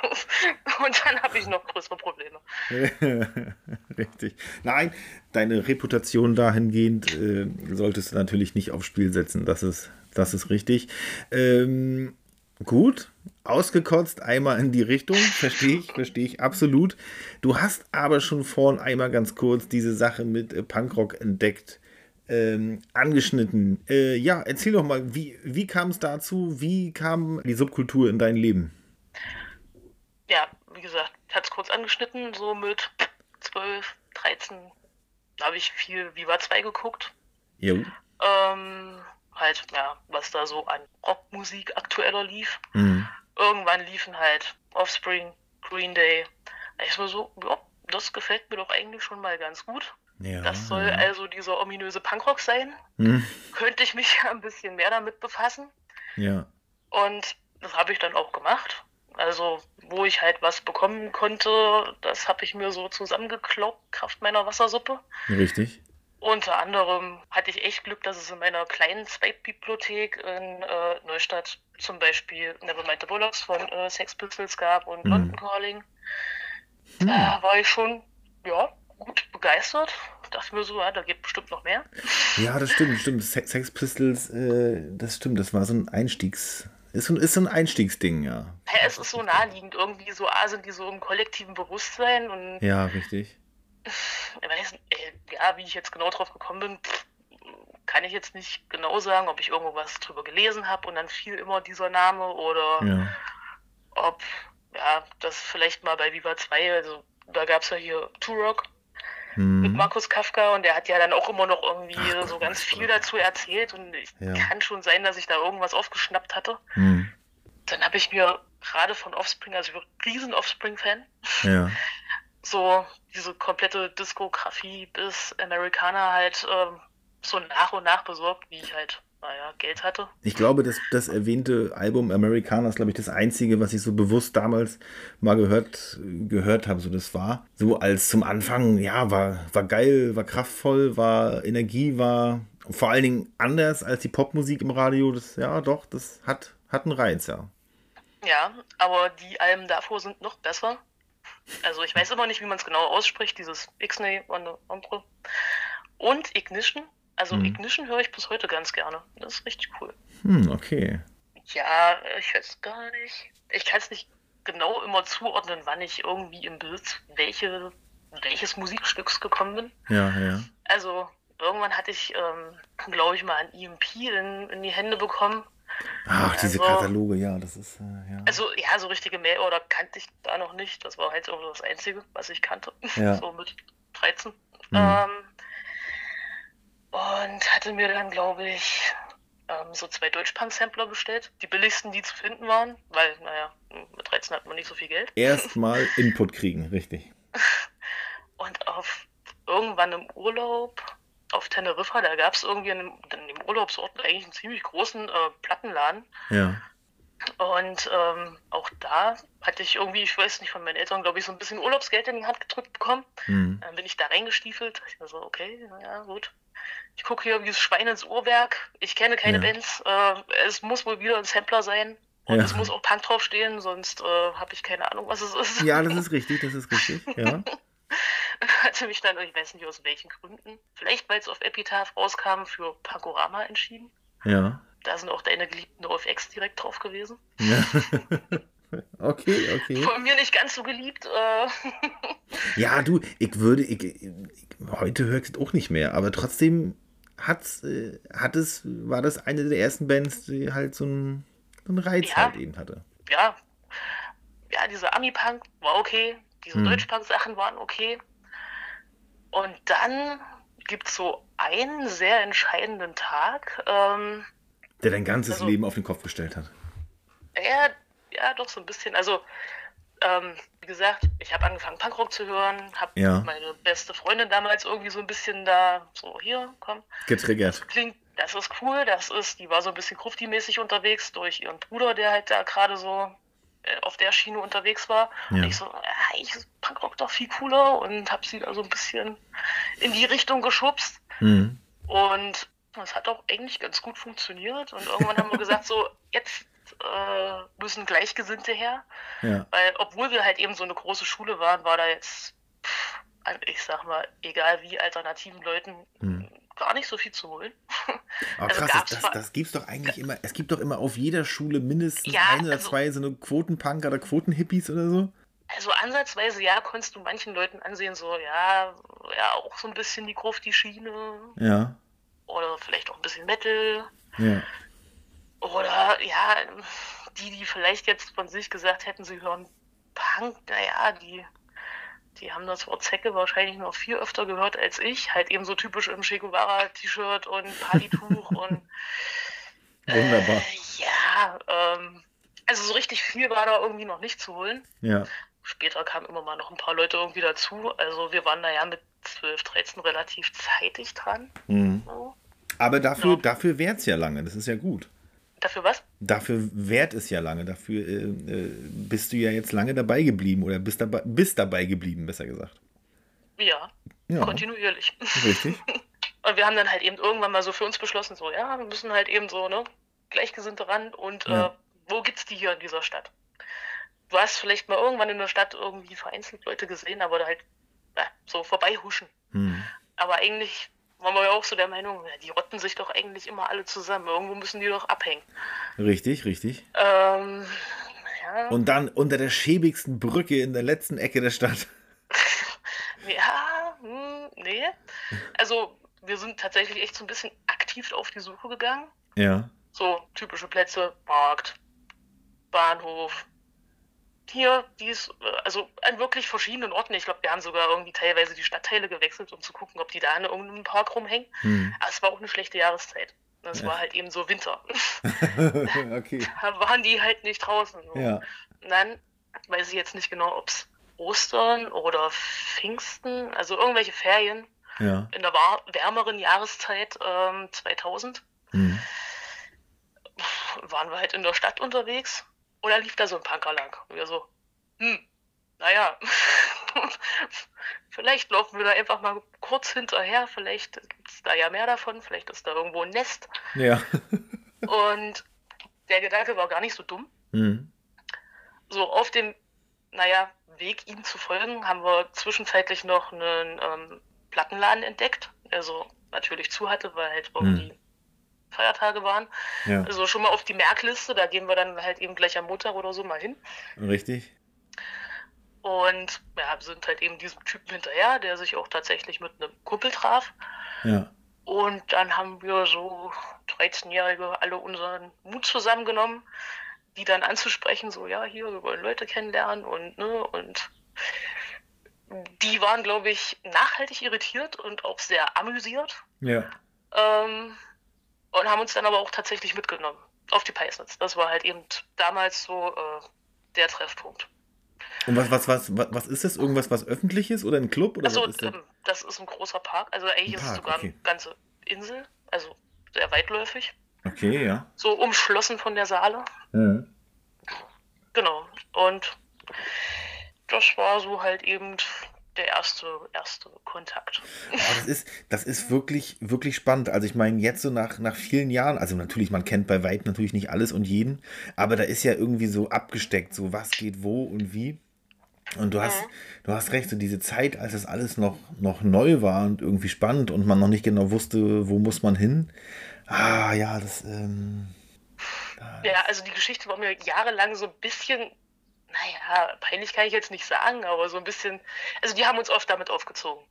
[laughs] Und dann habe ich noch größere Probleme. [laughs] Richtig. Nein, deine Reputation dahingehend äh, solltest du natürlich nicht aufs Spiel setzen. Das ist, das ist richtig. Ähm, gut, ausgekotzt, einmal in die Richtung. Verstehe ich, verstehe ich absolut. Du hast aber schon vorhin einmal ganz kurz diese Sache mit äh, Punkrock entdeckt. Ähm, angeschnitten. Äh, ja, erzähl doch mal, wie, wie kam es dazu? Wie kam die Subkultur in dein Leben? Ja, wie gesagt, hat es kurz angeschnitten, so mit 12, 13. Da habe ich viel Viva 2 geguckt. Jo. Ähm, halt, ja, was da so an Rockmusik aktueller lief. Mhm. Irgendwann liefen halt Offspring, Green Day. Ich war so, ja, das gefällt mir doch eigentlich schon mal ganz gut. Ja, Das soll ja. also dieser ominöse Punkrock sein. Mhm. Könnte ich mich [laughs] ja ein bisschen mehr damit befassen. ja. Und das habe ich dann auch gemacht. Also, wo ich halt was bekommen konnte, das habe ich mir so zusammengeklaubt, Kraft meiner Wassersuppe. Richtig. Unter anderem hatte ich echt Glück, dass es in meiner kleinen Zweitbibliothek in äh, Neustadt zum Beispiel Nevermind the Bullocks von äh, Sex Pistols gab und Mhm. London Calling. Da war ich schon, ja, gut begeistert. Dachte mir so, ja, da gibt bestimmt noch mehr. Ja, das stimmt, stimmt. Sex, Sex Pistols, äh, das stimmt, das war so ein Einstiegs. Ist so, ein- ist so ein Einstiegsding, ja. Ja, es ist so naheliegend, irgendwie so, A, sind die so im kollektiven Bewusstsein und Ja, richtig. ich weiß, nicht, äh, ja, wie ich jetzt genau drauf gekommen bin, kann ich jetzt nicht genau sagen, ob ich irgendwo was drüber gelesen habe und dann fiel immer dieser Name oder Ja. ob, ja, das vielleicht mal bei Viva 2, also da gab es ja hier Turok mit Mhm. Markus Kafka und der hat ja dann auch immer noch irgendwie Ach, so ganz viel dazu erzählt und ich Ja. kann schon sein, dass ich da irgendwas aufgeschnappt hatte. Mhm. Dann habe ich mir gerade von Offspring, also ich bin riesen Offspring-Fan, Ja. [laughs] so diese komplette Diskografie bis Americana halt ähm, so nach und nach besorgt, wie ich halt, naja, Geld hatte. Ich glaube, das, das erwähnte Album Americana ist, glaube ich, das einzige, was ich so bewusst damals mal gehört, gehört habe. So, das war so als zum Anfang, ja, war, war geil, war kraftvoll, war Energie, war vor allen Dingen anders als die Popmusik im Radio. Das, ja, doch, das hat, hat einen Reiz, ja. Ja, aber die Alben davor sind noch besser. Also ich weiß immer nicht, wie man es genau ausspricht, dieses Ixnay Ombre. Und Ignition. Also Mhm. Ignition höre ich bis heute ganz gerne. Das ist richtig cool. Hm, okay. Ja, ich weiß gar nicht. Ich kann es nicht genau immer zuordnen, wann ich irgendwie im Bild welche, welches Musikstücks gekommen bin. Ja, ja. Also irgendwann hatte ich, ähm, glaube ich, mal ein EMP in, in die Hände bekommen. Ach, diese Also- Kataloge, ja, das ist, äh, ja. Also ja, so richtige Mail oder kannte ich da noch nicht. Das war halt so das Einzige, was ich kannte. Ja. [laughs] So mit 13. Mhm. Ähm, und hatte mir dann, glaube ich, ähm, so zwei Deutschpunk-Sampler bestellt. Die billigsten, die zu finden waren, weil, naja, mit 13 hat man nicht so viel Geld. [laughs] Erstmal Input kriegen, richtig. Und auf irgendwann im Urlaub auf Teneriffa, da gab es irgendwie in dem, in dem Urlaubsort eigentlich einen ziemlich großen äh, Plattenladen. Ja. Und ähm, auch da hatte ich irgendwie, ich weiß nicht, von meinen Eltern, glaube ich, so ein bisschen Urlaubsgeld in die Hand gedrückt bekommen. Hm. Dann bin ich da reingestiefelt. Ich war so, okay, ja, gut. Ich gucke hier wie das Schwein ins Uhrwerk. Ich kenne keine Ja. Bands. Äh, es muss wohl wieder ein Sampler sein. Und Ja. es muss auch Punk draufstehen, sonst äh, habe ich keine Ahnung, was es ist. Ja, das ist richtig, das ist richtig, [laughs] ja. [laughs] hatte mich dann, ich weiß nicht aus welchen Gründen, vielleicht weil es auf Epitaph rauskam, für Pankorama entschieden. Ja. Da sind auch deine geliebten OFX direkt drauf gewesen. ja. [laughs] okay, okay. Von mir nicht ganz so geliebt. Äh, [laughs] Ja, du, ich würde, ich, ich, heute höre ich es auch nicht mehr, aber trotzdem hat's, äh, hat es, war das eine der ersten Bands, die halt so einen, so einen Reiz Ja. halt eben hatte. ja, ja, diese Ami-Punk war okay, diese Hm. Deutsch-Punk-Sachen waren okay. Und dann gibt es so einen sehr entscheidenden Tag. Ähm, Der dein ganzes Also- Leben auf den Kopf gestellt hat. ja, ja, doch so ein bisschen. Also, ähm, wie gesagt, ich habe angefangen Punkrock zu hören, habe Ja. meine beste Freundin damals irgendwie so ein bisschen da, so hier, komm, Getriggert. klingt, das ist cool, das ist, die war so ein bisschen Krufti-mäßig unterwegs durch ihren Bruder, der halt da gerade so äh, auf der Schiene unterwegs war. Und Ja. ich so, ja, ich ist Punkrock doch viel cooler und habe sie da so ein bisschen in die Richtung geschubst. Mhm. Und das hat auch eigentlich ganz gut funktioniert. Und irgendwann haben wir gesagt, so, jetzt äh, müssen Gleichgesinnte her. Ja. Weil, obwohl wir halt eben so eine große Schule waren, war da jetzt, pff, ich sag mal, egal wie alternativen Leuten, Hm. gar nicht so viel zu holen. Aber Also krass, das, das gibt's doch eigentlich immer. Es gibt doch immer auf jeder Schule mindestens Ja, ein oder also- zwei so eine Quotenpunker oder Quotenhippies oder so. Also ansatzweise, ja, konntest du manchen Leuten ansehen, so, ja, ja, auch so ein bisschen die Gruft, die Schiene Ja. Oder vielleicht auch ein bisschen Metal Ja. oder, ja, die, die vielleicht jetzt von sich gesagt hätten, sie hören Punk, naja, die, die haben das Wort Zecke wahrscheinlich noch viel öfter gehört als ich, halt eben so typisch im Che Guevara-T-Shirt und Partytuch und [laughs] Wunderbar. äh, ja, ähm, also so richtig viel war da irgendwie noch nicht zu holen. Ja. Später kamen immer mal noch ein paar Leute irgendwie dazu. Also wir waren da ja mit 12, 13 relativ zeitig dran. Mhm. So. Aber dafür, Ja. dafür währt's ja lange. Das ist ja gut. Dafür was? Dafür währt es ja lange. Dafür äh, äh, bist du ja jetzt lange dabei geblieben oder bist dabei, bist dabei geblieben, besser gesagt. Ja, Ja, kontinuierlich. richtig. [laughs] Und wir haben dann halt eben irgendwann mal so für uns beschlossen, so, ja, wir müssen halt eben so, ne, Gleichgesinnte ran und Ja. äh, wo gibt's die hier in dieser Stadt? Du hast vielleicht mal irgendwann in der Stadt irgendwie vereinzelt Leute gesehen, aber da halt ja, so vorbeihuschen. Hm. Aber eigentlich waren wir ja auch so der Meinung, die rotten sich doch eigentlich immer alle zusammen. Irgendwo müssen die doch abhängen. Richtig, richtig. Ähm, ja, Und dann unter der schäbigsten Brücke in der letzten Ecke der Stadt. [laughs] ja, hm, nee. Also wir sind tatsächlich echt so ein bisschen aktiv auf die Suche gegangen. Ja. So typische Plätze, Markt, Bahnhof. Hier, dies, äh, also an wirklich verschiedenen Orten. Ich glaube, wir haben sogar irgendwie teilweise die Stadtteile gewechselt, um zu gucken, ob die da in irgendeinem Park rumhängen. Hm. Aber es war auch eine schlechte Jahreszeit. Das Ja. war halt eben so Winter. [laughs] [laughs] okay. Da waren die halt nicht draußen. So. Ja. Dann weiß ich jetzt nicht genau, ob es Ostern oder Pfingsten, also irgendwelche Ferien Ja. in der wärmeren Jahreszeit ähm, 2000 Mhm. waren wir halt in der Stadt unterwegs und da lief da so ein Punker lang. Und wir so, hm, naja, [laughs] vielleicht laufen wir da einfach mal kurz hinterher, vielleicht gibt es da ja mehr davon, vielleicht ist da irgendwo ein Nest. Ja. [laughs] Und der Gedanke war gar nicht so dumm. Mhm. So auf dem, naja, Weg ihm zu folgen, haben wir zwischenzeitlich noch einen ähm, Plattenladen entdeckt, der so natürlich zu hatte, weil halt irgendwie Feiertage waren. Ja. Also schon mal auf die Merkliste, da gehen wir dann halt eben gleich am Montag oder so mal hin. Richtig? Und ja, sind halt eben diesem Typen hinterher, der sich auch tatsächlich mit einem Kumpel traf. Ja. Und dann haben wir so 13-Jährige alle unseren Mut zusammengenommen, die dann anzusprechen, so ja, hier, wir wollen Leute kennenlernen und ne, und die waren, glaube ich, nachhaltig irritiert und auch sehr amüsiert. Ja. Ähm, und haben uns dann aber auch tatsächlich mitgenommen auf die Peisnitz. Das war halt eben damals so äh, der Treffpunkt. Und was, was, was, was, was ist das? Irgendwas, was öffentliches oder ein Club? Oder Also ist das? ähm, das ist ein großer Park. Also eigentlich Ein ist es Park, sogar okay. eine ganze Insel, also sehr weitläufig. Okay, ja. So umschlossen von der Saale. ja. Genau. Und das war so halt eben der erste, erste Kontakt. Oh, das ist, das ist wirklich, wirklich spannend. Also ich meine, jetzt so nach, nach vielen Jahren, also natürlich, man kennt bei Weit natürlich nicht alles und jeden, aber da ist ja irgendwie so abgesteckt, so was geht wo und wie. Und du hast, du hast recht, so diese Zeit, als das alles noch, noch neu war und irgendwie spannend und man noch nicht genau wusste, wo muss man hin. Ah, ja, das, ähm, Ja, also die Geschichte war mir jahrelang so ein bisschen, naja, peinlich kann ich jetzt nicht sagen, aber so ein bisschen, also die haben uns oft damit aufgezogen.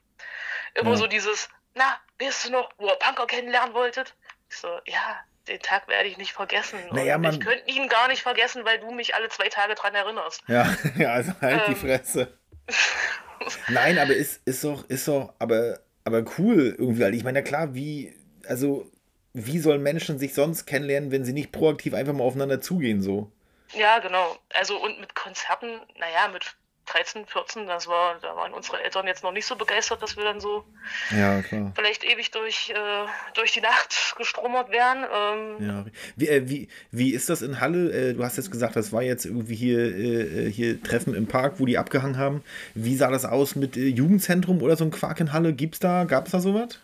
Immer Ja. so dieses, na, weißt du noch, wo ihr Punker kennenlernen wolltet? Ich so, ja, den Tag werde ich nicht vergessen. Naja, Und man- ich könnte ihn gar nicht vergessen, weil du mich alle zwei Tage dran erinnerst. Ja, [laughs] ja, also halt die Ähm. Fresse. [laughs] Nein, aber ist, ist doch, ist doch, aber, aber cool irgendwie. weil Ich meine, ja klar, wie, also, wie sollen Menschen sich sonst kennenlernen, wenn sie nicht proaktiv einfach mal aufeinander zugehen, so? Ja, genau. Also und mit Konzerten, naja, mit 13, 14, das war, da waren unsere Eltern jetzt noch nicht so begeistert, dass wir dann so Ja, vielleicht ewig durch, äh, durch die Nacht [laughs] gestromert wären. Ähm, Ja. Wie, äh, wie, wie ist das in Halle? Äh, du hast jetzt gesagt, das war jetzt irgendwie hier, äh, hier Treffen im Park, wo die abgehangen haben. Wie sah das aus mit äh, Jugendzentrum oder so ein Quark in Halle? Gibt's da, gab es da sowas?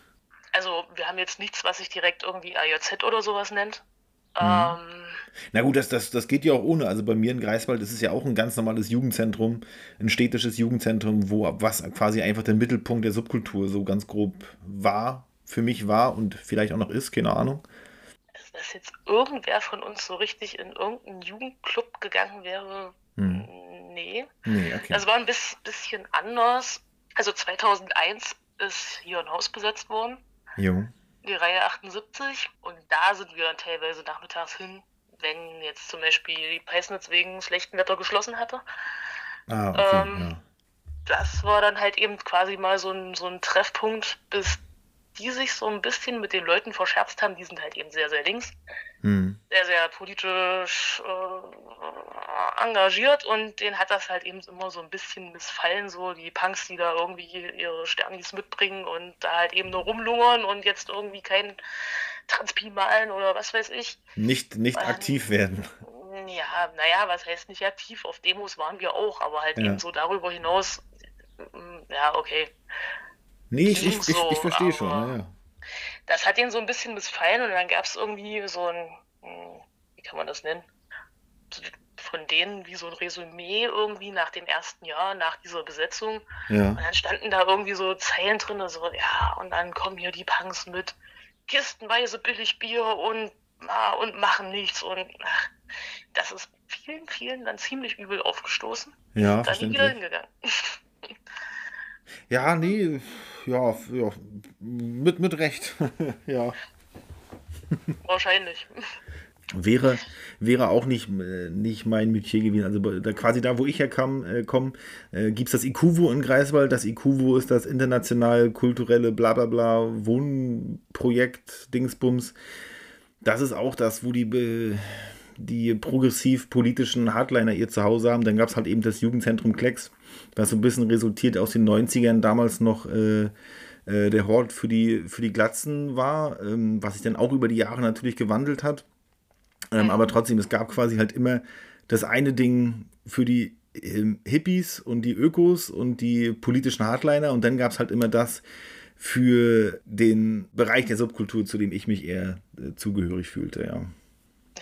Also wir haben jetzt nichts, was sich direkt irgendwie AJZ oder sowas nennt. Mhm. Ähm, Na gut, das, das, das geht ja auch ohne. Also bei mir in Greifswald ist es ja auch ein ganz normales Jugendzentrum, ein städtisches Jugendzentrum, wo was quasi einfach der Mittelpunkt der Subkultur so ganz grob war, für mich war und vielleicht auch noch ist, keine Ahnung. dass jetzt irgendwer von uns so richtig in irgendeinen Jugendclub gegangen wäre, Hm. nee. Nee, okay. Das war ein bis, bisschen anders. Also 2001 ist hier ein Haus besetzt worden, jo. die Reihe 78. Und da sind wir dann teilweise nachmittags hin, wenn jetzt zum Beispiel die Peisnitz wegen schlechtem Wetter geschlossen hatte. Ah, okay, Ähm, ja. Das war dann halt eben quasi mal so ein, so ein Treffpunkt, bis die sich so ein bisschen mit den Leuten verscherzt haben. Die sind halt eben sehr, sehr links. Hm. sehr, sehr politisch äh, engagiert und denen hat das halt eben immer so ein bisschen missfallen, so die Punks, die da irgendwie ihre Sternis mitbringen und da halt eben nur rumlungern und jetzt irgendwie kein Transpi malen oder was weiß ich. Nicht, nicht Ähm, aktiv werden. Ja, naja, was heißt nicht aktiv? Auf Demos waren wir auch, aber halt Ja. eben so darüber hinaus, mm, ja, okay. Nee, ich, ich, ich, ich verstehe schon. aber- Ja, ja. das hat ihnen so ein bisschen missfallen und dann gab es irgendwie so ein, hm, wie kann man das nennen? Von denen wie so ein Resümee irgendwie nach dem ersten Jahr, nach dieser Besetzung. ja. Und dann standen da irgendwie so Zeilen drin, so, ja, und dann kommen hier die Punks mit kistenweise Billigbier und, ah, und machen nichts. Und ach, das ist vielen, vielen dann ziemlich übel aufgestoßen. Ja, Dann nie wieder verständlich. hingegangen. Ja, nee, ja, ja mit, mit Recht. [laughs] ja. Wahrscheinlich. Wäre, wäre auch nicht, äh, nicht mein Metier gewesen. Also da, quasi da, wo ich herkomme, äh, komm, äh, gibt es das IKUVO in Greifswald. Das IKUVO ist das international kulturelle Blablabla Wohnprojekt Dingsbums. Das ist auch das, wo die, Be die progressiv-politischen Hardliner ihr Zuhause haben. Dann gab es halt eben das Jugendzentrum Klecks, was so ein bisschen resultiert aus den 90ern damals noch äh, äh, der Hort für die, für die Glatzen war, ähm, was sich dann auch über die Jahre natürlich gewandelt hat. Ähm, aber trotzdem, es gab quasi halt immer das eine Ding für die ähm, Hippies und die Ökos und die politischen Hardliner und dann gab es halt immer das für den Bereich der Subkultur, zu dem ich mich eher äh, zugehörig fühlte, ja.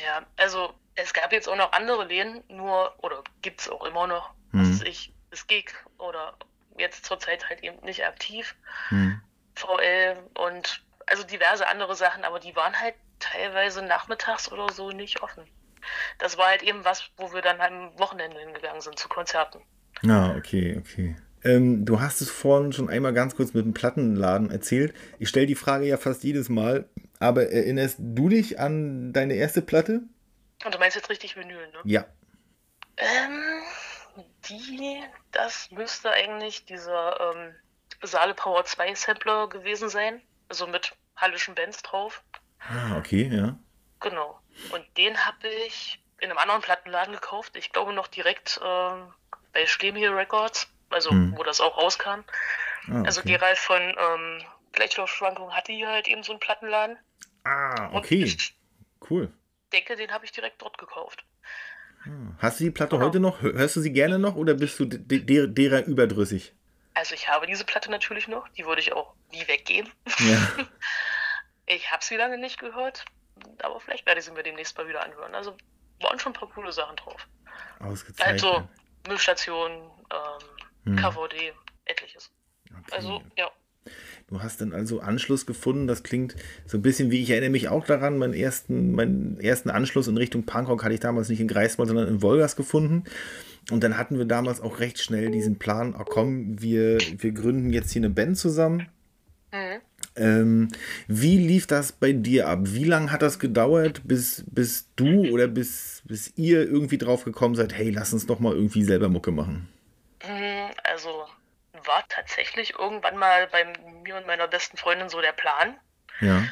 Ja, also es gab jetzt auch noch andere Läden, nur, oder gibt es auch immer noch, was Mhm. weiß ich, das Gig oder jetzt zurzeit halt eben nicht aktiv, Hm. VL und also diverse andere Sachen, aber die waren halt teilweise nachmittags oder so nicht offen. Das war halt eben was, wo wir dann am Wochenende hingegangen sind zu Konzerten. Ah, okay, okay. Ähm, du hast es vorhin schon einmal ganz kurz mit dem Plattenladen erzählt. Ich stelle die Frage ja fast jedes Mal, aber erinnerst du dich an deine erste Platte? Und du meinst jetzt richtig Vinyl, ne? Ja. Ähm, die, das müsste eigentlich dieser ähm, Saale Power 2 Sampler gewesen sein. Also mit hallischen Bands drauf. Ah, okay, ja. Genau. Und den habe ich in einem anderen Plattenladen gekauft. Ich glaube noch direkt ähm, bei Schlemhiel Records, also Hm. wo das auch rauskam. Ah, Also okay. Gerald von ähm, Gleichschwangung hatte hier halt eben so einen Plattenladen. ah, okay. ich Cool. denke, den habe ich direkt dort gekauft. Hast du die Platte Genau. heute noch? Hör- Hörst du sie gerne noch oder bist du de de derer überdrüssig? Also ich habe diese Platte natürlich noch, die würde ich auch nie weggeben. Ja. [laughs] Ich habe sie lange nicht gehört, aber vielleicht werde ich sie mir demnächst mal wieder anhören. Also waren schon ein paar coole Sachen drauf. Ausgezeichnet. Also Müllstation, ähm, Hm. KVD, etliches. Okay. Also ja, Du hast dann also Anschluss gefunden. Das klingt so ein bisschen wie, ich erinnere mich auch daran, meinen ersten, meinen ersten Anschluss in Richtung Punkrock hatte ich damals nicht in Greifswald, sondern in Wolgast gefunden. Und dann hatten wir damals auch recht schnell diesen Plan, oh komm, wir, wir gründen jetzt hier eine Band zusammen. Mhm. Ähm, wie lief das bei dir ab? Wie lange hat das gedauert, bis, bis du oder bis, bis ihr irgendwie drauf gekommen seid, hey, lass uns doch mal irgendwie selber Mucke machen? Mm, also war tatsächlich irgendwann mal bei mir und meiner besten Freundin so der Plan. Ja.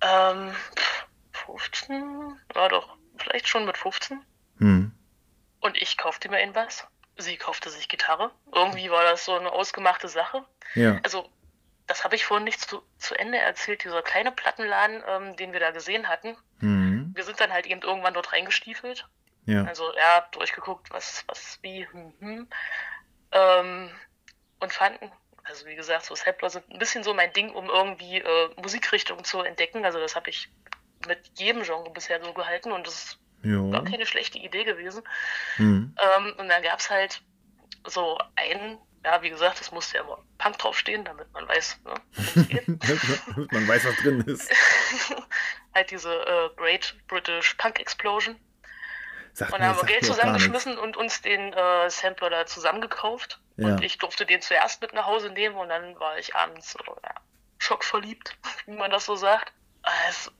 Ähm, pff, 15, war doch vielleicht schon mit 15. Hm. Und ich kaufte mir einen Bass. Sie kaufte sich Gitarre. Irgendwie war das so eine ausgemachte Sache. Ja. Also, das habe ich vorhin nicht zu, zu Ende erzählt. Dieser kleine Plattenladen, ähm, den wir da gesehen hatten. Hm. Wir sind dann halt eben irgendwann dort reingestiefelt. Ja. Also, ja, durchgeguckt, was, was, wie, hm, hm. Ähm, und fanden, also wie gesagt, so Sampler sind ein bisschen so mein Ding, um irgendwie äh, Musikrichtungen zu entdecken. Also, das habe ich mit jedem Genre bisher so gehalten und das ist Ja. gar keine schlechte Idee gewesen. Hm. Ähm, und dann gab es halt so einen, ja, wie gesagt, es musste ja immer Punk draufstehen, damit man weiß, ne. [laughs] Damit man weiß, was drin ist. [laughs] halt diese äh, Great British Punk Explosion. Sagt Und dann haben wir Geld zusammengeschmissen und uns den äh, Sampler da zusammengekauft. Ja. Und ich durfte den zuerst mit nach Hause nehmen und dann war ich abends so, ja, schockverliebt, [laughs] wie man das so sagt. Es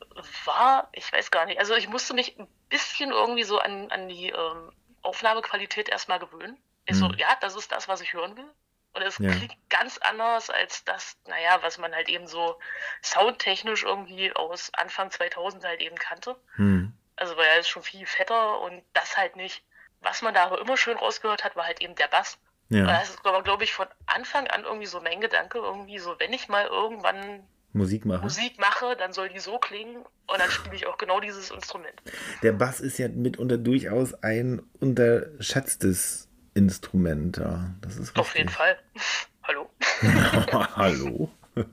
war, ich weiß gar nicht, also ich musste mich ein bisschen irgendwie so an, an die ähm, Aufnahmequalität erstmal gewöhnen. Ich so, Mhm. ja, das ist das, was ich hören will. Und es Ja. klingt ganz anders als das, naja, was man halt eben so soundtechnisch irgendwie aus Anfang 2000 halt eben kannte. Hm. Also war ja jetzt schon viel fetter und das halt nicht. Was man da aber immer schön rausgehört hat, war halt eben der Bass. Und Ja. Das ist aber, glaube ich, von Anfang an irgendwie so mein Gedanke, irgendwie so, wenn ich mal irgendwann Musik machen. Musik mache, dann soll die so klingen und dann spiele ich auch genau dieses Instrument. Der Bass ist ja mitunter durchaus ein unterschätztes Instrument. Ja. Das ist Auf jeden richtig. Fall. [laughs] Hallo? [laughs] Hallo. [laughs]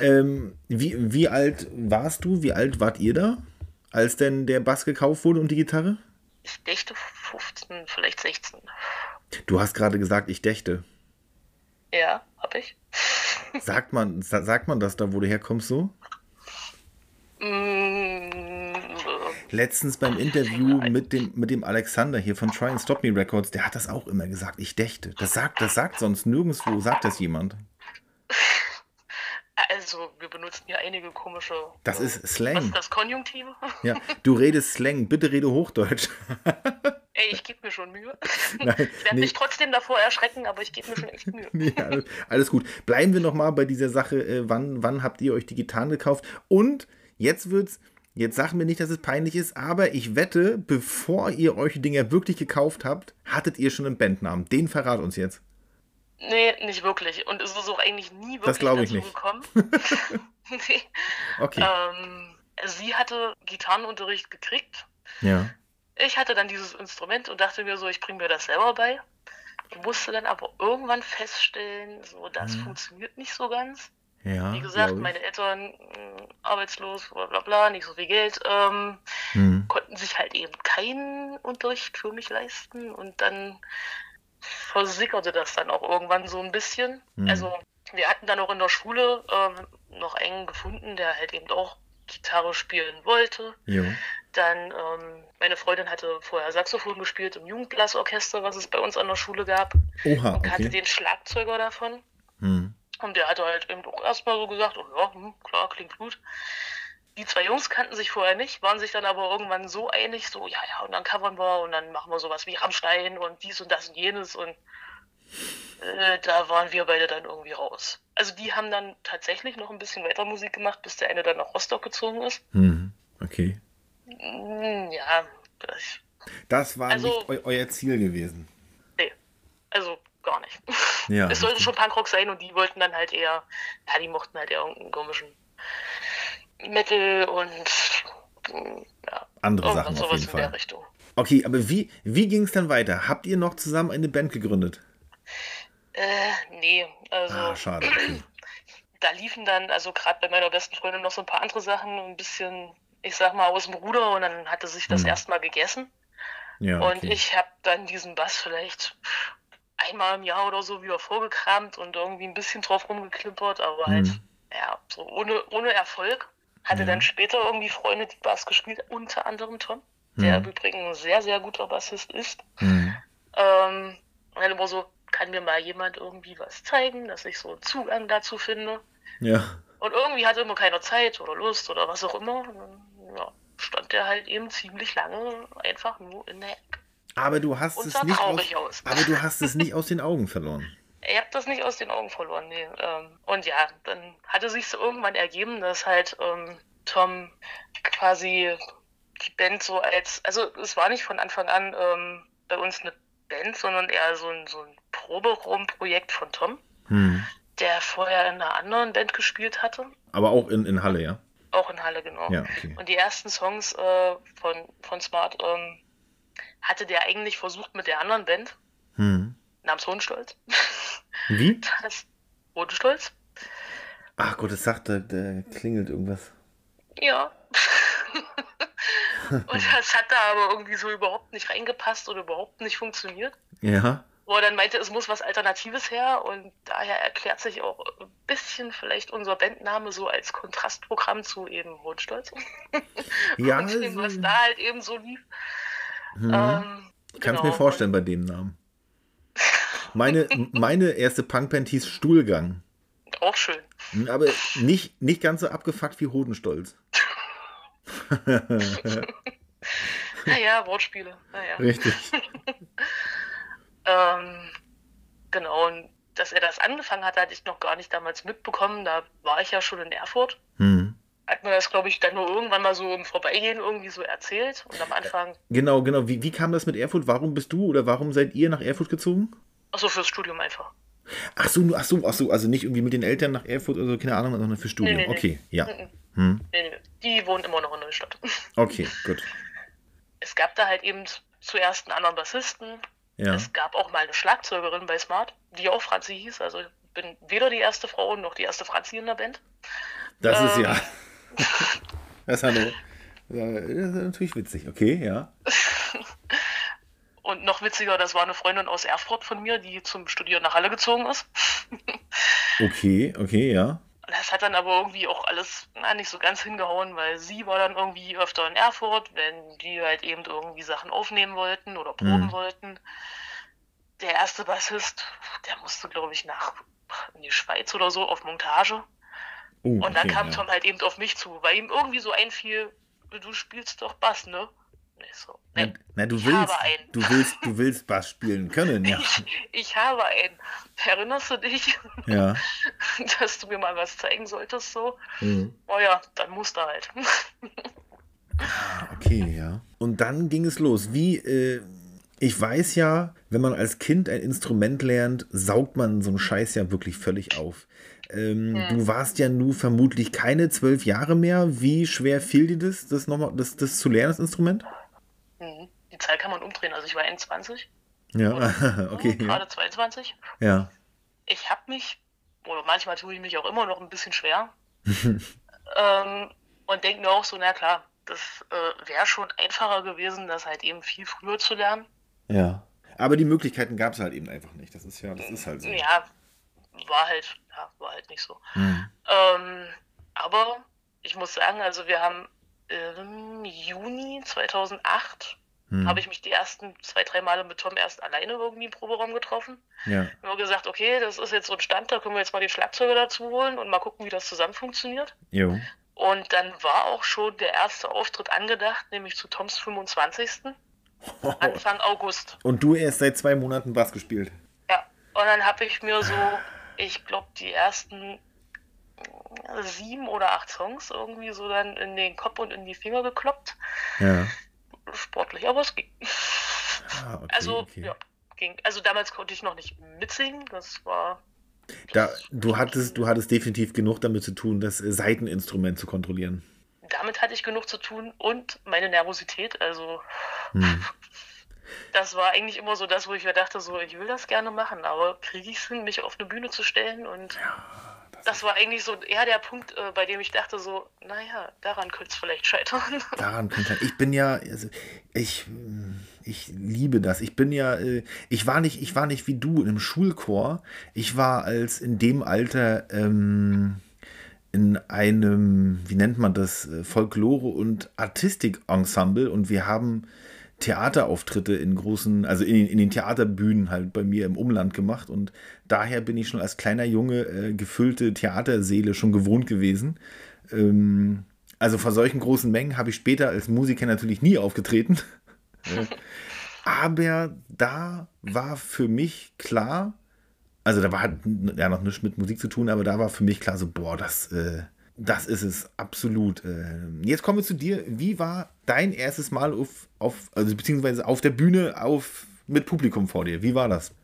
ähm, wie, wie alt warst du? Wie alt wart ihr da, als denn der Bass gekauft wurde und die Gitarre? Ich dächte 15, vielleicht 16. Du hast gerade gesagt, ich dächte. Ja, hab ich. Sagt man, sa- sagt man das da, wo du herkommst, so? Mm, Letztens beim Interview mit dem, mit dem Alexander hier von Try and Stop Me Records, der hat das auch immer gesagt, ich dächte. Das sagt, das sagt sonst nirgendwo, sagt das jemand. also, wir benutzen hier einige komische. Das ist Slang. Was ist das Konjunktive? Ja, [laughs] du redest Slang, bitte rede Hochdeutsch. [laughs] Ey, ich gebe mir schon Mühe. Nein, [laughs] ich werde nee. mich trotzdem davor erschrecken, aber ich gebe mir schon echt Mühe. Nee, alles, alles gut. Bleiben wir noch mal bei dieser Sache. Äh, wann, wann habt ihr euch die Gitarren gekauft? Und jetzt wird's Jetzt sag mir nicht, dass es peinlich ist, aber ich wette, bevor ihr euch die Dinger wirklich gekauft habt, hattet ihr schon einen Bandnamen. Den verrat uns jetzt. Nee, nicht wirklich. Und es ist auch eigentlich nie wirklich Das glaube ich dazu nicht. gekommen. [laughs] nee. Okay. ähm, sie hatte Gitarrenunterricht gekriegt. Ja. Ich hatte dann dieses Instrument und dachte mir so, ich bringe mir das selber bei. Ich musste dann aber irgendwann feststellen, so das funktioniert nicht so ganz. Ja. Wie gesagt, meine Eltern mh, arbeitslos, bla bla bla, nicht so viel Geld, ähm, Hm. konnten sich halt eben keinen Unterricht für mich leisten und dann versickerte das dann auch irgendwann so ein bisschen. Mhm. Also wir hatten dann auch in der Schule ähm, noch einen gefunden, der halt eben auch Gitarre spielen wollte. Jo. Dann, ähm, meine Freundin hatte vorher Saxophon gespielt im Jugendblasorchester, was es bei uns an der Schule gab. Oha, Und kannte okay. den Schlagzeuger davon. Und der hatte halt eben auch erstmal so gesagt, oh ja, hm, klar, klingt gut. Die zwei Jungs kannten sich vorher nicht, waren sich dann aber irgendwann so einig, so, ja, ja, und dann covern wir und dann machen wir sowas wie Rammstein und dies und das und jenes und äh, da waren wir beide dann irgendwie raus. Also die haben dann tatsächlich noch ein bisschen weiter Musik gemacht, bis der eine dann nach Rostock gezogen ist. Hm. Okay. Hm, ja, das, Das war Also- nicht eu euer Ziel gewesen. nee, also gar nicht. Ja. [laughs] es sollte schon Punkrock sein und die wollten dann halt eher, ja, die mochten halt eher irgendeinen komischen Metal und ja, Andere Sachen auf jeden in der Fall. Richtung. Okay, aber wie, wie ging es dann weiter? Habt ihr noch zusammen eine Band gegründet? Äh, nee, also Ah, schade. [clears throat] Okay. da liefen dann, also gerade bei meiner besten Freundin noch so ein paar andere Sachen, ein bisschen, ich sag mal, aus dem Ruder und dann hatte sich das Hm. erstmal gegessen. Ja, Und okay. ich habe dann diesen Bass vielleicht einmal im Jahr oder so wieder vorgekramt und irgendwie ein bisschen drauf rumgeklimpert, aber halt, Hm. ja, so ohne, ohne Erfolg. Hatte Ja. dann später irgendwie Freunde, die Bass gespielt, unter anderem Tom, der Hm. im Übrigen ein sehr, sehr guter Bassist ist. Hm. Ähm, und dann immer so, kann mir mal jemand irgendwie was zeigen, dass ich so einen Zugang dazu finde. Ja. Und irgendwie hatte immer keiner Zeit oder Lust oder was auch immer. Und dann, ja, stand der halt eben ziemlich lange einfach nur in der Ecke. Aber du hast Und es nicht aus, aus. aber du hast es nicht aus den Augen verloren. [laughs] Ich habe das nicht aus den Augen verloren, nee. Ähm, und ja, dann hatte sich so irgendwann ergeben, dass halt ähm, Tom quasi die Band so als, also es war nicht von Anfang an ähm, bei uns eine Band, sondern eher so ein, so ein Proberaumprojekt von Tom, Hm. der vorher in einer anderen Band gespielt hatte, Aber auch in, in Halle, ja? auch in Halle, genau. Ja, okay. Und die ersten Songs äh, von, von Smart ähm, hatte der eigentlich versucht mit der anderen Band, Hm. namens Hohenstolz. [laughs] Wie? Das Hohenstolz? Ach Gott, es sagt, da, da klingelt irgendwas. Ja. [laughs] Und das hat da aber irgendwie so überhaupt nicht reingepasst oder überhaupt nicht funktioniert. Ja. Wo er dann meinte, es muss was Alternatives her und daher erklärt sich auch ein bisschen vielleicht unser Bandname so als Kontrastprogramm zu eben Hohenstolz. Ja, [laughs] und dem, was also- da halt eben so lief. Hm. Ähm, Kannst genau. mir vorstellen bei dem Namen. Meine, [laughs] meine erste Punkband hieß Stuhlgang. Auch schön. Hm, Aber nicht, nicht ganz so abgefuckt wie Hodenstolz. [laughs] Naja, Wortspiele. Naja. Richtig. [laughs] Ähm, genau, und dass er das angefangen hat, hatte ich noch gar nicht damals mitbekommen. Da war ich ja schon in Erfurt. Hm. Hat mir das, glaube ich, dann nur irgendwann mal so im Vorbeigehen irgendwie so erzählt. Und am Anfang, Genau, genau. Wie, wie kam das mit Erfurt? Warum bist du oder warum seid ihr nach Erfurt gezogen? achso, fürs Studium einfach. Ach so, ach so, ach so, also nicht irgendwie mit den Eltern nach Erfurt oder so, keine Ahnung, sondern für Studium. Nee, nee, nee. Okay, ja. Mhm. Hm. Nee, nee, die wohnen immer noch in Neustadt. [laughs] Okay, gut. Es gab da halt eben zuerst einen anderen Bassisten. Ja. Es gab auch mal eine Schlagzeugerin bei Smart, die auch Franzi hieß. Also ich bin weder die erste Frau noch die erste Franzi in der Band. Das ist Ähm. ja. Das ist, eine, ja, das ist natürlich witzig. Okay, ja. Und noch witziger, das war eine Freundin aus Erfurt von mir, die zum Studieren nach Halle gezogen ist. [laughs] Okay, okay, ja. Das hat dann aber irgendwie auch alles na, nicht so ganz hingehauen, weil sie war dann irgendwie öfter in Erfurt, wenn die halt eben irgendwie Sachen aufnehmen wollten oder proben Mhm. wollten. Der erste Bassist, der musste, glaube ich, nach in die Schweiz oder so auf Montage. Oh, Und dann okay, kam ja. Tom halt eben auf mich zu, weil ihm irgendwie so einfiel, du spielst doch Bass, ne? So, Na, nee, na, du willst, habe einen. du willst, du willst Bass spielen können, [laughs] ja. Ich, ich habe einen. Erinnerst du dich, Ja. [laughs] dass du mir mal was zeigen solltest so? Mhm. Oh ja, dann musst du halt. Ah, okay, ja. Und dann ging es los. Wie, äh, ich weiß ja, wenn man als Kind ein Instrument lernt, saugt man so einen Scheiß ja wirklich völlig auf. Ähm, Hm. Du warst ja nun vermutlich keine zwölf Jahre mehr. Wie schwer fiel dir das, das, nochmal, das, das zu lernen, das Instrument? Mhm. Die Zahl kann man umdrehen. Also ich war 21, Ja, [laughs] okay. hm, Ja. gerade 22. ja. Ich habe mich, oder manchmal tue ich mich auch immer noch ein bisschen schwer. [laughs] ähm, und denke mir auch so, na klar, das äh, wäre schon einfacher gewesen, das halt eben viel früher zu lernen. Ja. Aber die Möglichkeiten gab es halt eben einfach nicht. Das ist ja, das ist halt so. Ja, war halt, ja, war halt nicht so. Hm. Ähm, aber ich muss sagen, also wir haben im Juni 2008 Hm. habe ich mich die ersten zwei, drei Male mit Tom erst alleine irgendwie im Proberaum getroffen. Ja. Nur gesagt, okay, das ist jetzt so ein Stand, da können wir jetzt mal den Schlagzeuger dazu holen und mal gucken, wie das zusammen funktioniert. Jo. Und dann war auch schon der erste Auftritt angedacht, nämlich zu Toms 25. [laughs] Anfang August. Und du erst seit zwei Monaten Bass gespielt. Ja, und dann habe ich mir so, ich glaube, die ersten sieben oder acht Songs irgendwie so dann in den Kopf und in die Finger gekloppt. Ja. Sportlich, aber es ging. Ah, okay, also, okay. ja, ging. Also damals konnte ich noch nicht mitsingen, das war. Da, du, hattest, du hattest definitiv genug damit zu tun, das Seiteninstrument zu kontrollieren. Damit hatte ich genug zu tun und meine Nervosität, also. Hm. Das war eigentlich immer so das, wo ich mir dachte, so, ich will das gerne machen, aber kriege ich es hin, mich auf eine Bühne zu stellen? Und das war eigentlich so eher der Punkt, äh, bei dem ich dachte, so, naja, daran könnte es vielleicht scheitern. [laughs] Daran könnte ich bin ja, also ich, ich liebe das. Ich bin ja, äh, ich war nicht, ich war nicht wie du im Schulchor. Ich war als in dem Alter ähm, in einem, wie nennt man das, äh, Folklore- und Artistik-Ensemble und wir haben Theaterauftritte in großen, also in, in den Theaterbühnen halt bei mir im Umland gemacht und daher bin ich schon als kleiner Junge äh, gefüllte Theaterseele schon gewohnt gewesen. Ähm, also vor solchen großen Mengen habe ich später als Musiker natürlich nie aufgetreten. [laughs] Aber da war für mich klar, also da war halt ja noch nichts mit Musik zu tun, aber da war für mich klar so, boah, das, äh, das ist es absolut. Äh, jetzt kommen wir zu dir. Wie war dein erstes Mal auf, auf also beziehungsweise auf der Bühne auf, mit Publikum vor dir? Wie war das?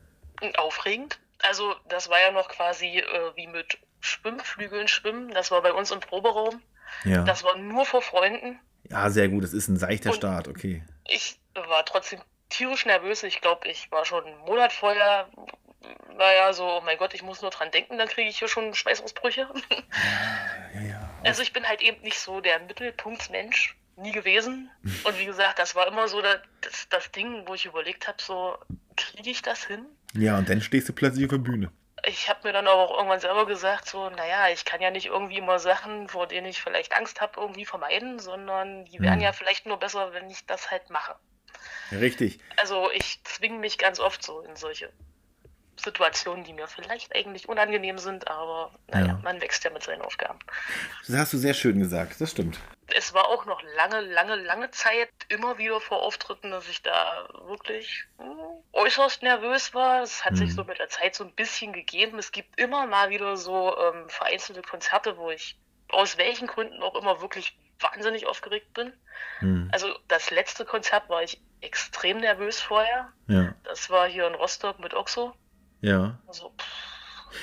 Aufregend. Also, das war ja noch quasi äh, wie mit Schwimmflügeln schwimmen. Das war bei uns im Proberaum. Ja. Das war nur vor Freunden. ja, sehr gut. Das ist ein seichter Und- Start, okay. Ich war trotzdem tierisch nervös. Ich glaube, ich war schon einen Monat vorher, naja, so, oh mein Gott, ich muss nur dran denken, dann kriege ich hier schon Schweißausbrüche. Ja, ja. Also ich bin halt eben nicht so der Mittelpunktsmensch, nie gewesen. Und wie gesagt, das war immer so das, das, Ding, wo ich überlegt habe, so, kriege ich das hin? Ja, und dann stehst du plötzlich auf der Bühne. Ich habe mir dann aber auch irgendwann selber gesagt, so, naja, ich kann ja nicht irgendwie immer Sachen, vor denen ich vielleicht Angst habe, irgendwie vermeiden, sondern die wären Hm. ja vielleicht nur besser, wenn ich das halt mache. Richtig. Also ich zwinge mich ganz oft so in solche Situationen, die mir vielleicht eigentlich unangenehm sind, aber naja, Ja. man wächst ja mit seinen Aufgaben. Das hast du sehr schön gesagt. Das stimmt. Es war auch noch lange, lange, lange Zeit immer wieder vor Auftritten, dass ich da wirklich hm, äußerst nervös war. Es hat sich Mhm. so mit der Zeit so ein bisschen gegeben. Es gibt immer mal wieder so ähm, vereinzelte Konzerte, wo ich aus welchen Gründen auch immer wirklich wahnsinnig aufgeregt bin. Hm. Also das letzte Konzert war ich extrem nervös vorher. Ja, Das war hier in Rostock mit Oxo. Ja. Also,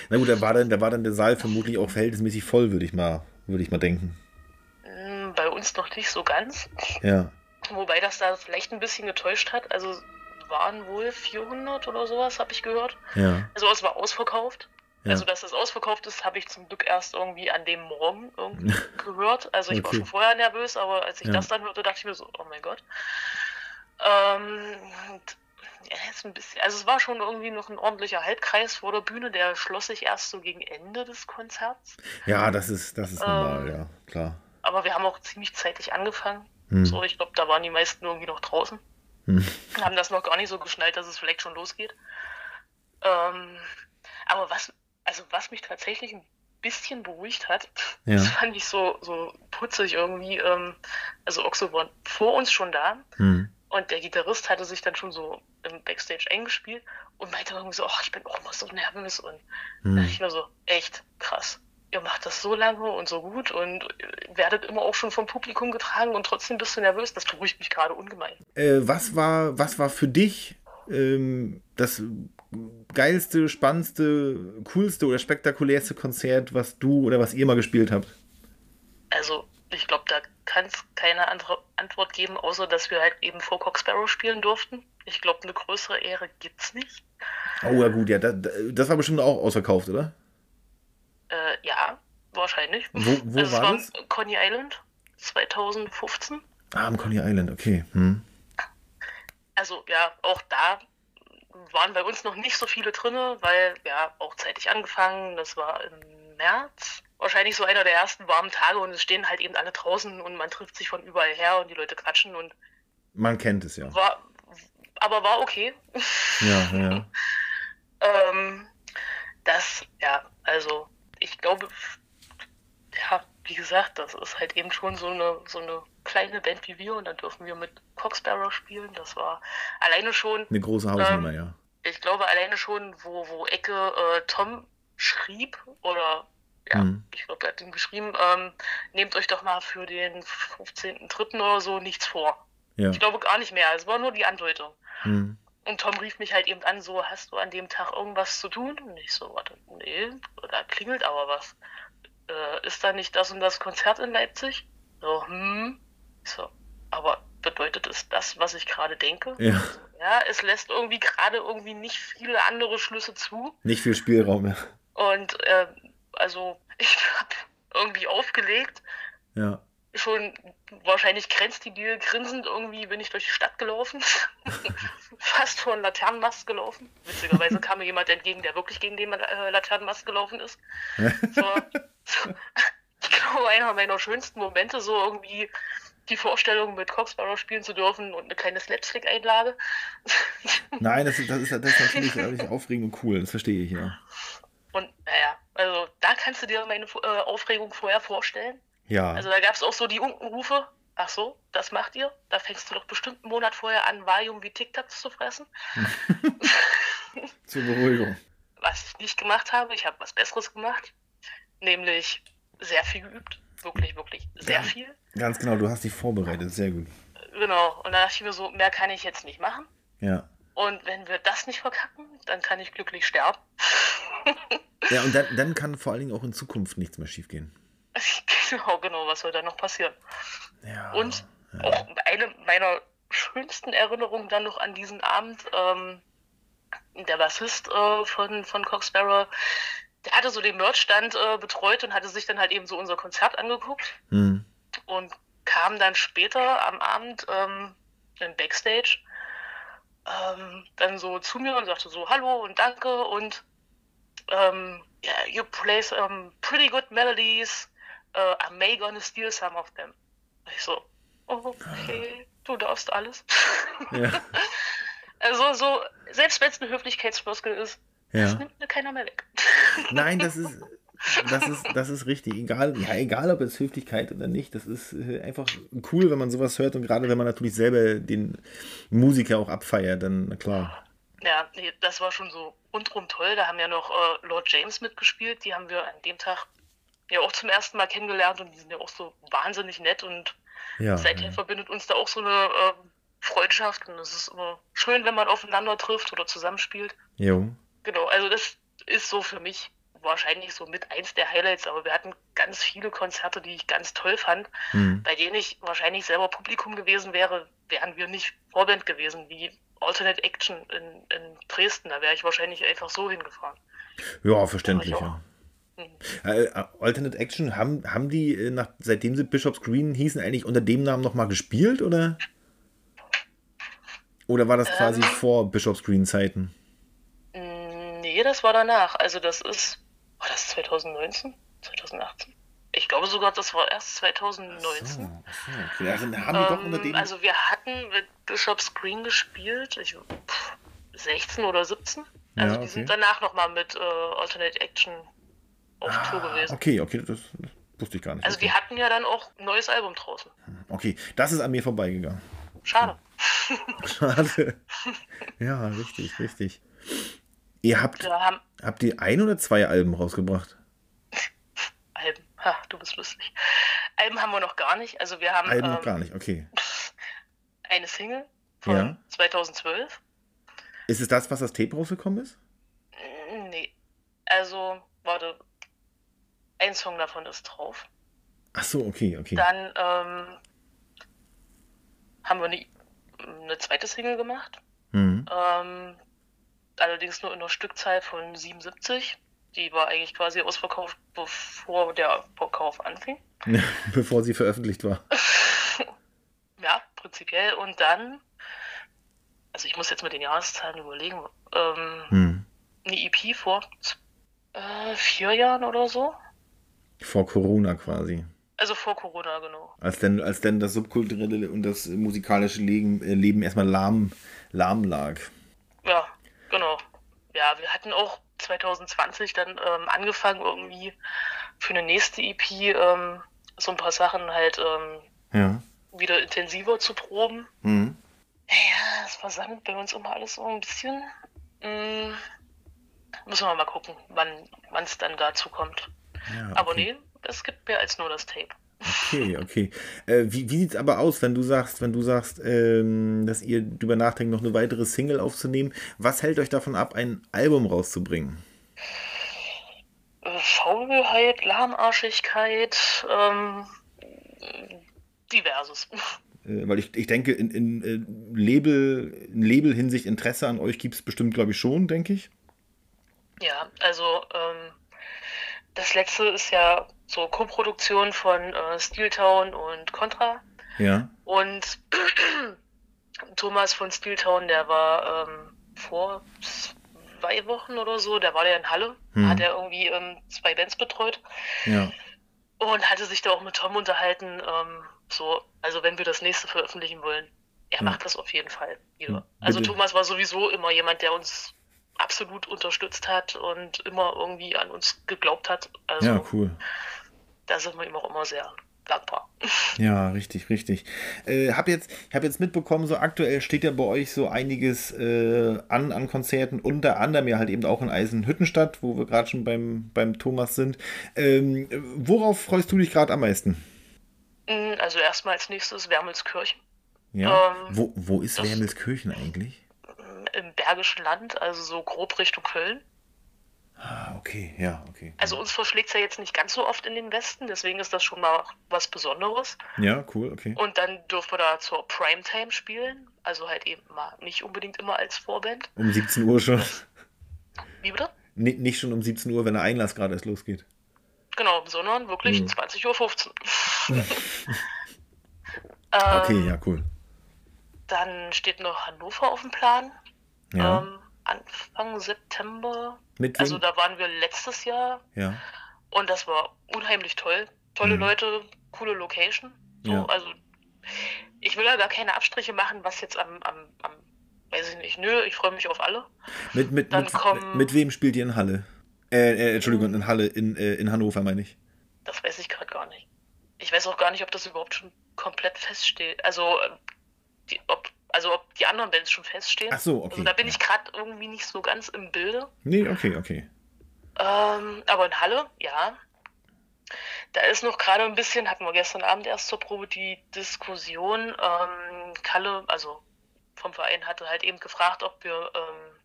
Na gut, da war dann, da war dann der Saal vermutlich auch verhältnismäßig voll, würde ich mal, würde ich mal denken. mh, bei uns noch nicht so ganz. Ja. Wobei das da vielleicht ein bisschen getäuscht hat. Also waren wohl 400 oder sowas, habe ich gehört. Ja. Also es war ausverkauft. Ja. Also dass das ausverkauft ist, habe ich zum Glück erst irgendwie an dem Morgen irgendwie [laughs] gehört. Also ich war Okay. schon vorher nervös, aber als ich Ja. das dann hörte, dachte ich mir so, oh mein Gott. Ähm, ja, ist ein bisschen, also es war schon irgendwie noch ein ordentlicher Halbkreis vor der Bühne, der schloss sich erst so gegen Ende des Konzerts. Ja, das ist, das ist normal, Ähm, ja, klar. Aber wir haben auch ziemlich zeitig angefangen. Hm. So, ich glaube, da waren die meisten irgendwie noch draußen. Hm. Haben das noch gar nicht so geschnallt, dass es vielleicht schon losgeht. Ähm, aber was, also was mich tatsächlich ein bisschen beruhigt hat, [laughs] Ja. das fand ich so, so putzig irgendwie. Ähm, also Oxo war vor uns schon da Hm. Und der Gitarrist hatte sich dann schon so im Backstage eingespielt und meinte irgendwie so, ach, ich bin auch immer so nervös und da Hm. dachte ich mir so, echt krass. ihr macht das so lange und so gut und werdet immer auch schon vom Publikum getragen und trotzdem bist du nervös. Das beruhigt mich gerade ungemein. Äh, was, war, was war für dich ähm, das geilste, spannendste, coolste oder spektakulärste Konzert, was du oder was ihr mal gespielt habt? Also, ich glaube, da kann es keine andere Antwort geben, außer dass wir halt eben vor Cox Sparrow spielen durften. Ich glaube, eine größere Ehre gibt es nicht. Oh ja, gut, ja, das, das war bestimmt auch ausverkauft, oder? Äh, ja, wahrscheinlich. Wo, wo also war es war das? Coney Island 2015. Ah, am Coney Island, okay. Hm. Also ja, auch da waren bei uns noch nicht so viele drinne, weil ja auch zeitig angefangen. Das war im März. Wahrscheinlich so einer der ersten warmen Tage und es stehen halt eben alle draußen und man trifft sich von überall her und die Leute quatschen und Man kennt es ja. war aber war okay. Ja, ja. [laughs] Ähm, das, ja, also ich glaube, ja, wie gesagt, das ist halt eben schon so eine, so eine kleine Band wie wir und dann dürfen wir mit Cox Sparrow spielen. Das war alleine schon, Eine große Hausnummer, ja. ich glaube alleine schon, wo, wo Ecke äh, Tom schrieb oder ja, Mhm. ich glaube, er hat ihm geschrieben, ähm, nehmt euch doch mal für den 15.3. oder so nichts vor. Ja. Ich glaube gar nicht mehr, es war nur die Andeutung. Hm. Und Tom rief mich halt eben an, so, hast du an dem Tag irgendwas zu tun? Und ich so, warte, nee, da klingelt aber was. Äh, ist da nicht das und das Konzert in Leipzig? So, hm. Ich so, aber bedeutet es das, was ich gerade denke? Ja, Ja, es lässt irgendwie gerade irgendwie nicht viele andere Schlüsse zu. nicht viel Spielraum mehr. Und äh, also [laughs] ich habe irgendwie aufgelegt, Ja. schon wahrscheinlich grenzdebil grinsend irgendwie bin ich durch die Stadt gelaufen. [laughs] Fast vor einen Laternenmast gelaufen. Witzigerweise kam mir jemand entgegen, der wirklich gegen den äh, Laternenmast gelaufen ist. So, [laughs] so, ich glaube, einer meiner schönsten Momente, so irgendwie die Vorstellung, mit Coxbarrow spielen zu dürfen und eine kleine Slapstick-Einlage. Nein, das ist, das ist, das ist natürlich, natürlich aufregend und cool, das verstehe ich, ja. Und naja, also da kannst du dir meine äh, Aufregung vorher vorstellen. Ja, Also da gab es auch so die Unkenrufe. Ach so, das macht ihr? Da fängst du doch bestimmt einen Monat vorher an, Valium wie Tic Tacs zu fressen. [laughs] zur Beruhigung. Was ich nicht gemacht habe, ich habe was Besseres gemacht. Nämlich sehr viel geübt. Wirklich, wirklich sehr Ja. viel. Ganz genau, du hast dich vorbereitet, sehr gut. Genau. Und da dachte ich mir so, mehr kann ich jetzt nicht machen. Ja. Und wenn wir das nicht verkacken, dann kann ich glücklich sterben. [laughs] Ja, und dann, dann kann vor allen Dingen auch in Zukunft nichts mehr schiefgehen. [laughs] genau, genau, was soll da noch passieren? Ja. Und auch eine meiner schönsten Erinnerungen dann noch an diesen Abend, ähm, der Bassist äh, von, von Cox Sparrow, der hatte so den Merchstand äh, betreut und hatte sich dann halt eben so unser Konzert angeguckt Hm. und kam dann später am Abend ähm, im Backstage ähm, dann so zu mir und sagte so Hallo und Danke und ähm, yeah, you play some pretty good melodies. Uh, I may gonna steal some of them. Ich so, okay, du darfst alles. Ja. [laughs] Also so, selbst wenn es eine Höflichkeitsfloskel ist, das ja. nimmt mir keiner mehr weg. Nein, das ist, das ist, das ist richtig. Egal, ja, egal ob es Höflichkeit oder nicht, das ist äh, einfach cool, wenn man sowas hört und gerade wenn man natürlich selber den Musiker auch abfeiert, dann na klar. Ja, nee, das war schon so rundrum toll. Da haben ja noch äh, Lord James mitgespielt. Die haben wir an dem Tag ja auch zum ersten Mal kennengelernt und die sind ja auch so wahnsinnig nett und Ja. seither verbindet uns da auch so eine äh, Freundschaft und es ist immer schön, wenn man aufeinander trifft oder zusammenspielt. Jo. Genau, also das ist so für mich wahrscheinlich so mit eins der Highlights, aber wir hatten ganz viele Konzerte, die ich ganz toll fand, Hm. bei denen ich wahrscheinlich selber Publikum gewesen wäre, wären wir nicht Vorband gewesen, wie Alternate Action in, in Dresden. Da wäre ich wahrscheinlich einfach so hingefahren. Ja, verständlich, Ja. Mhm. Alternate Action, haben, haben die, äh, nach, seitdem sie Bishop's Green hießen, eigentlich unter dem Namen nochmal gespielt, oder? Oder war das quasi Ähm. vor Bishop's Green Zeiten? Nee, das war danach. Also das ist, war das 2019? 2018? Ich glaube sogar, das war erst 2019. Oh, okay. Also, haben die doch unter Ähm, also wir hatten mit Bishop's Green gespielt, ich, pff, 16 oder 17. Also Ja, die okay. sind danach nochmal mit äh, Alternate Action auf Tour gewesen. Ah, okay, okay, das, das wusste ich gar nicht. Also okay. die hatten ja dann auch ein neues Album draußen. okay, das ist an mir vorbeigegangen. Schade. [laughs] Schade. ja, richtig, richtig. Ihr habt, Wir haben, habt ihr ein oder zwei Alben rausgebracht? Ha, du bist lustig. Alben haben wir noch gar nicht. Also wir haben Alben noch ähm, gar nicht, okay. eine Single von Ja. 2012. Ist es das, was das Tape rausgekommen ist? Mm, Nee. Also, warte. Ein Song davon ist drauf. Ach so, okay, okay. Dann ähm, haben wir eine, eine zweite Single gemacht. Mhm. Ähm, allerdings nur in einer Stückzahl von 77. Die war eigentlich quasi ausverkauft, bevor der Verkauf anfing. [laughs] Bevor sie veröffentlicht war. [laughs] Ja, prinzipiell. Und dann, also ich muss jetzt mit den Jahreszahlen überlegen, ähm, Mhm. eine EP vor äh, vier Jahren oder so. Vor Corona quasi. Also vor Corona, genau. Als denn, als denn das subkulturelle und das musikalische Leben, äh, Leben erstmal lahm, lahm lag. Ja, genau. Ja, wir hatten auch 2020 dann ähm, angefangen, irgendwie für eine nächste EP ähm, so ein paar Sachen halt ähm, Ja. wieder intensiver zu proben. Mhm. Ja, es versandet bei uns immer alles so ein bisschen. Mm, müssen wir mal gucken, wann es dann dazu kommt. ja Aber okay. nee, es gibt mehr als nur das Tape. Okay, okay. Äh, wie wie sieht es aber aus, wenn du sagst, wenn du sagst, ähm, dass ihr drüber nachdenkt, noch eine weitere Single aufzunehmen? Was hält euch davon ab, ein Album rauszubringen? Faulheit, Lahmarschigkeit, ähm, diverses. Äh, weil ich, ich denke, in, in, äh, Label, in Label-Hinsicht Interesse an euch gibt es bestimmt, glaube ich, schon, denke ich. Ja, also ähm, das letzte ist ja so Co-Produktion von äh, Steeltown und Contra. Ja. Und [clears throat] Thomas von Steeltown, der war ähm, vor zwei Wochen oder so, der war der in Halle, Mhm. hat er irgendwie ähm, zwei Bands betreut Ja. und hatte sich da auch mit Tom unterhalten, ähm, so, also wenn wir das nächste veröffentlichen wollen, er Ja. macht das auf jeden Fall wieder. Ja, also bitte. Thomas war sowieso immer jemand, der uns absolut unterstützt hat und immer irgendwie an uns geglaubt hat. Also Ja, cool. Da sind wir ihm auch immer sehr dankbar. [laughs] Ja, richtig, richtig. Äh, hab jetzt, ich habe jetzt mitbekommen, so aktuell steht ja bei euch so einiges äh, an, an Konzerten, unter anderem ja halt eben auch in Eisenhüttenstadt, wo wir gerade schon beim, beim Thomas sind. Ähm, worauf freust du dich gerade am meisten? Mm, Also erstmal als nächstes Wermelskirchen Ja. Ähm, wo, wo ist Wermelskirchen eigentlich? im Bergischen Land, also so grob Richtung Köln. Ah, okay, ja, okay. Also uns verschlägt es ja jetzt nicht ganz so oft in den Westen, deswegen ist das schon mal was Besonderes. Ja, cool, okay. Und dann dürfen wir da zur Primetime spielen, also halt eben mal nicht unbedingt immer als Vorband. Um 17 Uhr schon. Wie bitte? Ni- nicht schon um 17 Uhr, wenn der Einlass gerade erst losgeht. Genau, sondern wirklich Mhm. 20.15 Uhr. [laughs] Okay, ähm, ja, cool. Dann steht noch Hannover auf dem Plan. Ja. Ähm, Anfang September. Mit wem? Also da waren wir letztes Jahr ja. und das war unheimlich toll. Tolle Mhm. Leute, coole Location. So, Ja. Also ich will ja gar keine Abstriche machen, was jetzt am, am, am weiß ich nicht, nö, ich freue mich auf alle. Mit, mit, Dann mit, kommen- mit wem spielt ihr in Halle? Äh, äh, Entschuldigung, in Halle, in, äh, in Hannover meine ich. Das weiß ich gerade gar nicht. Ich weiß auch gar nicht, ob das überhaupt schon komplett feststeht. Also, äh, die, ob, also ob die anderen Bands schon feststehen. Ach so, okay, Also da bin ja. ich gerade irgendwie nicht so ganz im Bilde. Nee, okay, okay. Ähm, aber in Halle, ja. Da ist noch gerade ein bisschen, hatten wir gestern Abend erst zur Probe die Diskussion. Ähm, Kalle, also vom Verein, hatte halt eben gefragt, ob wir ähm,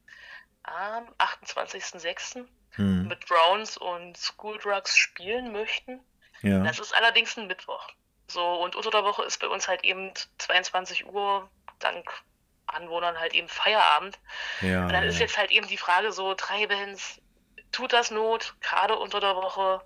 am 28.06. Hm. mit Browns und School Drugs spielen möchten. Ja. Das ist allerdings ein Mittwoch. So, und unter der Woche ist bei uns halt eben 22 Uhr, dank Anwohnern halt eben Feierabend. ja, Und dann ist ja. jetzt halt eben die Frage so, drei Bands, tut das Not, gerade unter der Woche?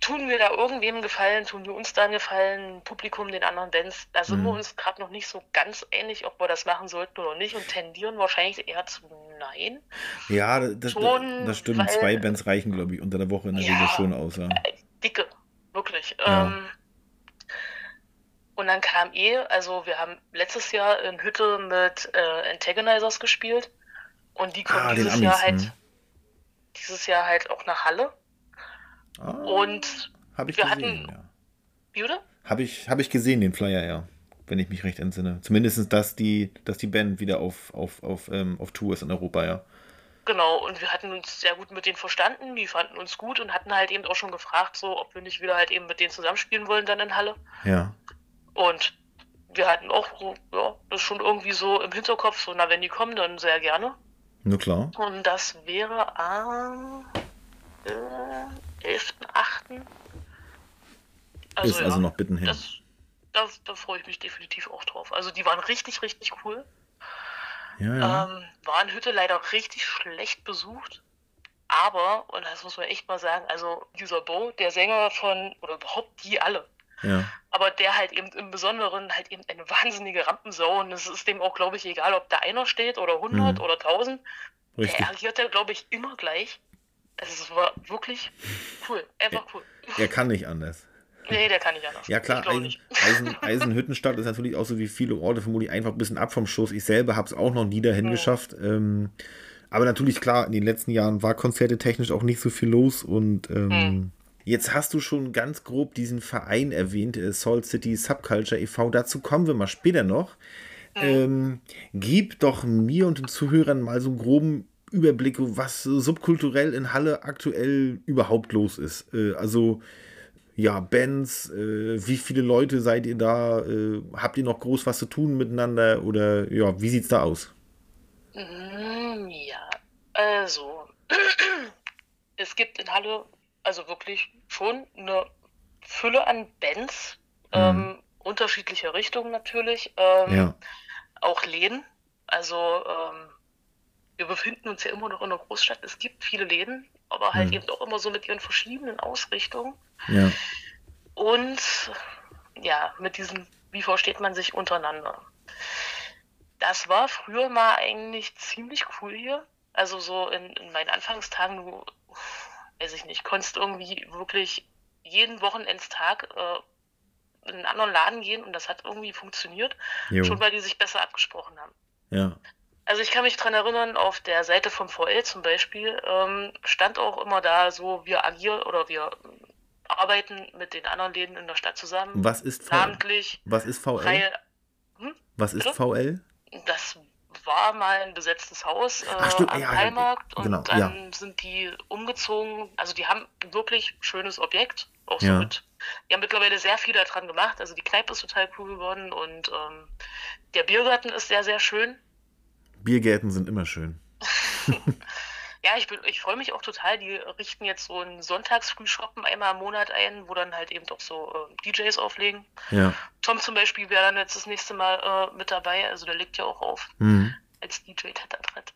Tun wir da irgendwem Gefallen, tun wir uns da einen Gefallen, Publikum, den anderen Bands? Da sind Mhm. wir uns gerade noch nicht so ganz einig, ob wir das machen sollten oder nicht und tendieren wahrscheinlich eher zu nein. Ja, das, das, schon, das stimmt. weil- Zwei Bands reichen, glaube ich, unter der Woche in der Ja. Regel schon aus. Ja. Dicke, wirklich. Ja. Ähm, und dann kam eh, also wir haben letztes Jahr in Hütte mit äh, Antagonizers gespielt und die kommen Ah, dieses Amis, Jahr halt hm. dieses Jahr halt auch nach Halle. Ah, Und Habe ich wir gesehen, hatten- ja. wie? Habe ich, hab ich gesehen, den Flyer, ja. Wenn ich mich recht entsinne. Zumindest, dass die, dass die Band wieder auf, auf, auf, ähm, auf Tour ist in Europa, ja. Genau, und wir hatten uns sehr gut mit denen verstanden, die fanden uns gut und hatten halt eben auch schon gefragt, so ob wir nicht wieder halt eben mit denen zusammenspielen wollen dann in Halle. Ja. Und wir hatten auch ja, das schon irgendwie so im Hinterkopf, so, na, wenn die kommen, dann sehr gerne. Nur klar. Und das wäre am äh, 11.8. ist also noch bitten hin. Das, das, da freue ich mich definitiv auch drauf. Also die waren richtig, richtig cool. Ja, ja. Ähm, waren Hütte leider richtig schlecht besucht. Aber, und das muss man echt mal sagen, also dieser Bo, der Sänger von, oder überhaupt die alle, ja. aber der halt eben im Besonderen halt eben eine wahnsinnige Rampensau und es ist dem auch, glaube ich, egal, ob da einer steht oder 100 Mhm. oder 1000. Richtig. Der agiert ja, glaube ich, immer gleich. Also es war wirklich cool, einfach cool. Er kann nicht anders. Nee, der kann nicht anders. Ja klar, Eisen. Eisen, [laughs] Eisenhüttenstadt ist natürlich auch so wie viele Orte vermutlich einfach ein bisschen ab vom Schuss. Ich selber habe es auch noch nie dahin Ja. geschafft. Ähm, aber natürlich klar, in den letzten Jahren war Konzerte technisch auch nicht so viel los und ähm, Hm. Jetzt hast du schon ganz grob diesen Verein erwähnt, äh, Salt City Subculture e.V. Dazu kommen wir mal später noch. Ähm, gib doch mir und den Zuhörern mal so einen groben Überblick, was subkulturell in Halle aktuell überhaupt los ist. Äh, also ja, Bands, äh, wie viele Leute seid ihr da? Äh, habt ihr noch groß was zu tun miteinander? Oder ja, wie sieht's da aus? Mm, Ja, also [clears throat] es gibt in Halle also wirklich schon eine Fülle an Bands, ähm, unterschiedlicher Richtungen natürlich, ähm, Ja, auch Läden. Also ähm, wir befinden uns ja immer noch in einer Großstadt. Es gibt viele Läden, aber halt Mhm. eben auch immer so mit ihren verschiedenen Ausrichtungen. ja, Und ja, mit diesem, wie versteht man sich untereinander? Das war früher mal eigentlich ziemlich cool hier. Also so in, in meinen Anfangstagen, du, weiß ich nicht, konntest irgendwie wirklich jeden Wochenendstag äh, in einen anderen Laden gehen und das hat irgendwie funktioniert, jo, schon weil die sich besser abgesprochen haben. ja, Also ich kann mich dran erinnern, auf der Seite vom VL zum Beispiel ähm, stand auch immer da so, wir agieren oder wir arbeiten mit den anderen Läden in der Stadt zusammen. Was ist VL? Namentlich Was ist VL? Reihe, Was ist Bitte? VL? das war mal ein besetztes Haus äh, Ach, stimmt, am ja, ja, Freimarkt und genau, dann sind die umgezogen. Also die haben ein wirklich schönes Objekt, auch so Ja. mit. Die haben mittlerweile sehr viel daran gemacht. Also die Kneipe ist total cool geworden und ähm, der Biergarten ist sehr, sehr schön. Biergärten sind immer schön. [laughs] Ja, ich, bin, ich freue mich auch total. Die richten jetzt so ein Sonntagsfrühshoppen einmal im Monat ein, wo dann halt eben doch so äh, DJs auflegen. Ja. Tom zum Beispiel wäre dann jetzt das nächste Mal äh, mit dabei. Also der legt ja auch auf Mhm. als DJ Tetratritt.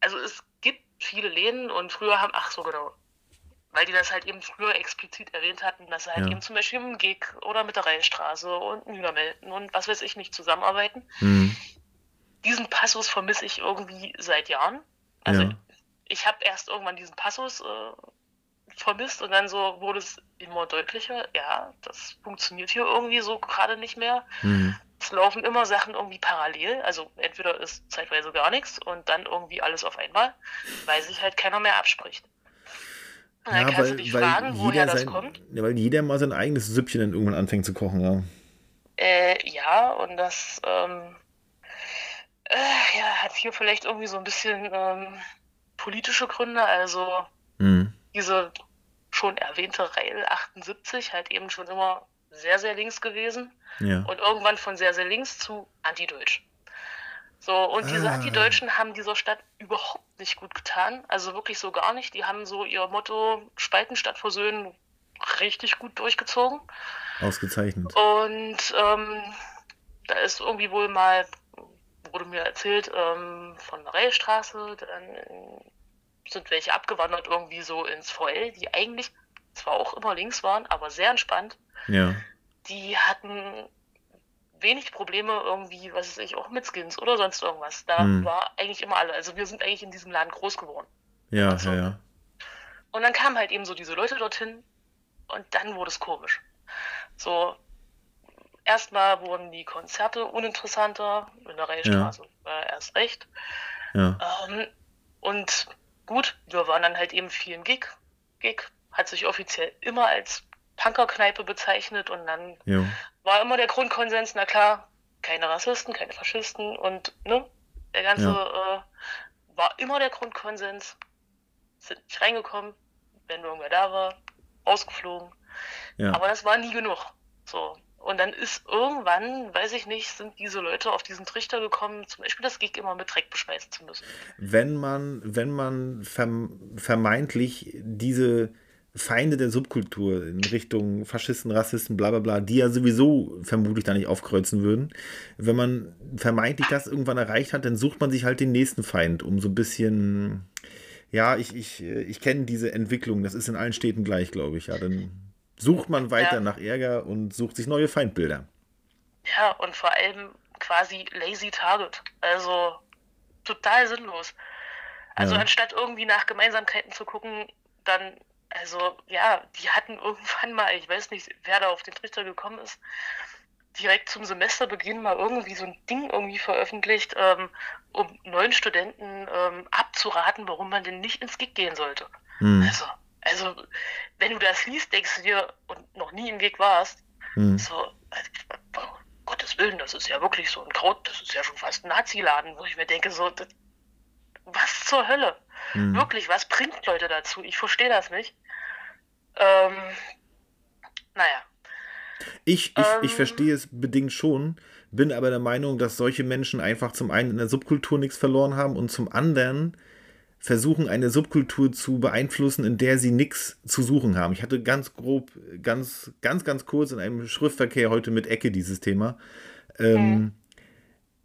Also es gibt viele Läden und früher haben, ach so genau, weil die das halt eben früher explizit erwähnt hatten, dass sie halt Ja. eben zum Beispiel im Gig oder mit der Rheinstraße und Niedermelden und was weiß ich nicht zusammenarbeiten. Mhm. Diesen Passus vermisse ich irgendwie seit Jahren. Also Ja. Ich habe erst irgendwann diesen Passus äh, vermisst und dann so wurde es immer deutlicher, ja, das funktioniert hier irgendwie so gerade nicht mehr. Mhm. Es laufen immer Sachen irgendwie parallel, also entweder ist zeitweise gar nichts und dann irgendwie alles auf einmal, weil sich halt keiner mehr abspricht. Und dann kannst du dich fragen, woher das sein, kommt. Ja, weil jeder mal sein eigenes Süppchen dann irgendwann anfängt zu kochen, ja. Äh, ja, und das ähm, äh, ja, hat hier vielleicht irgendwie so ein bisschen ähm, politische Gründe. Also Mhm. diese schon erwähnte Rail 78 halt eben schon immer sehr, sehr links gewesen Ja. und irgendwann von sehr, sehr links zu antideutsch. So, und diese Ah. Antideutschen haben dieser Stadt überhaupt nicht gut getan. Also wirklich so gar nicht. Die haben so ihr Motto Spalten statt Versöhnen richtig gut durchgezogen. Ausgezeichnet. Und ähm, da ist irgendwie wohl mal, wurde mir erzählt, ähm, von der Railstraße, dann sind welche abgewandert irgendwie so ins VL, die eigentlich zwar auch immer links waren, aber sehr entspannt. Ja. Die hatten wenig Probleme irgendwie, was weiß ich, auch mit Skins oder sonst irgendwas. Da Hm. war eigentlich immer alle. Also wir sind eigentlich in diesem Laden groß geworden. Ja, Also, ja, ja. Und dann kamen halt eben so diese Leute dorthin und dann wurde es komisch. So, erstmal wurden die Konzerte uninteressanter, in der Reichstraße äh, erst recht. Ja. Ähm, und gut, wir waren dann halt eben viel im Gig. Gig hat sich offiziell immer als Punkerkneipe bezeichnet und dann Jo. war immer der Grundkonsens, na klar, keine Rassisten, keine Faschisten und ne, der ganze äh, war immer der Grundkonsens. Sind nicht reingekommen, wenn irgendwer da war, ausgeflogen. Ja. Aber das war nie genug. So. Und dann ist irgendwann, weiß ich nicht, sind diese Leute auf diesen Trichter gekommen, zum Beispiel das Gig immer mit Dreck beschmeißen zu müssen. wenn man, wenn man verm vermeintlich diese Feinde der Subkultur in Richtung Faschisten, Rassisten, bla bla bla, die ja sowieso vermutlich da nicht aufkreuzen würden, wenn man vermeintlich das irgendwann erreicht hat, dann sucht man sich halt den nächsten Feind, um so ein bisschen, ja, ich, ich, ich kenne diese Entwicklung, das ist in allen Städten gleich, glaube ich, ja, dann sucht man weiter Ja. nach Ärger und sucht sich neue Feindbilder. Ja, und vor allem quasi lazy target. Also total sinnlos. Also Ja. anstatt irgendwie nach Gemeinsamkeiten zu gucken, dann, also ja, die hatten irgendwann mal, ich weiß nicht, wer da auf den Trichter gekommen ist, direkt zum Semesterbeginn mal irgendwie so ein Ding irgendwie veröffentlicht, ähm, um neuen Studenten ähm, abzuraten, warum man denn nicht ins Gig gehen sollte. Hm, Also, also, wenn du das liest, denkst du dir und noch nie im Gig warst, hm. so, äh, um Gottes Willen, das ist ja wirklich so ein Kraut, das ist ja schon fast ein Nazi-Laden, wo ich mir denke, so, das, was zur Hölle? Hm. Wirklich, was bringt Leute dazu? Ich verstehe das nicht. Ähm, naja, Ich, ich, ich Ähm. verstehe es bedingt schon, bin aber der Meinung, dass solche Menschen einfach zum einen in der Subkultur nichts verloren haben und zum anderen versuchen, eine Subkultur zu beeinflussen, in der sie nichts zu suchen haben. Ich hatte ganz grob, ganz, ganz, ganz kurz in einem Schriftverkehr heute mit Ecke dieses Thema. Ähm,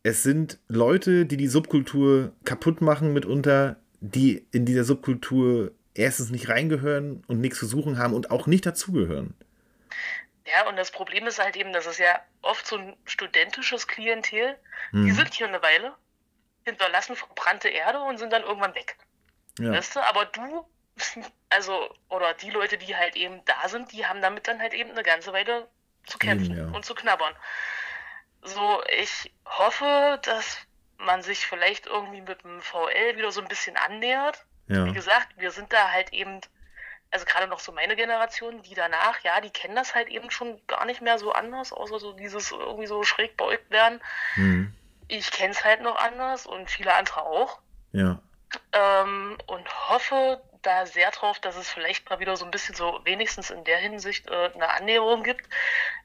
Es sind Leute, die die Subkultur kaputt machen mitunter, die in dieser Subkultur erstens nicht reingehören und nichts zu suchen haben und auch nicht dazugehören. ja, und das Problem ist halt eben, dass es ja oft so ein studentisches Klientel, die Hm. sind hier eine Weile, hinterlassen verbrannte Erde und sind dann irgendwann weg. Ja. Weißt du, aber du, [laughs] also, oder die Leute, die halt eben da sind, die haben damit dann halt eben eine ganze Weile zu kämpfen ja. und zu knabbern. So, ich hoffe, dass man sich vielleicht irgendwie mit dem VL wieder so ein bisschen annähert. Ja. Wie gesagt, wir sind da halt eben, also gerade noch so meine Generation, die danach, ja, die kennen das halt eben schon gar nicht mehr so anders, außer so dieses irgendwie so schräg beäugt werden. Hm. Ich kenne es halt noch anders und viele andere auch Ja. Ähm, und hoffe da sehr drauf, dass es vielleicht mal wieder so ein bisschen so wenigstens in der Hinsicht äh, eine Annäherung gibt,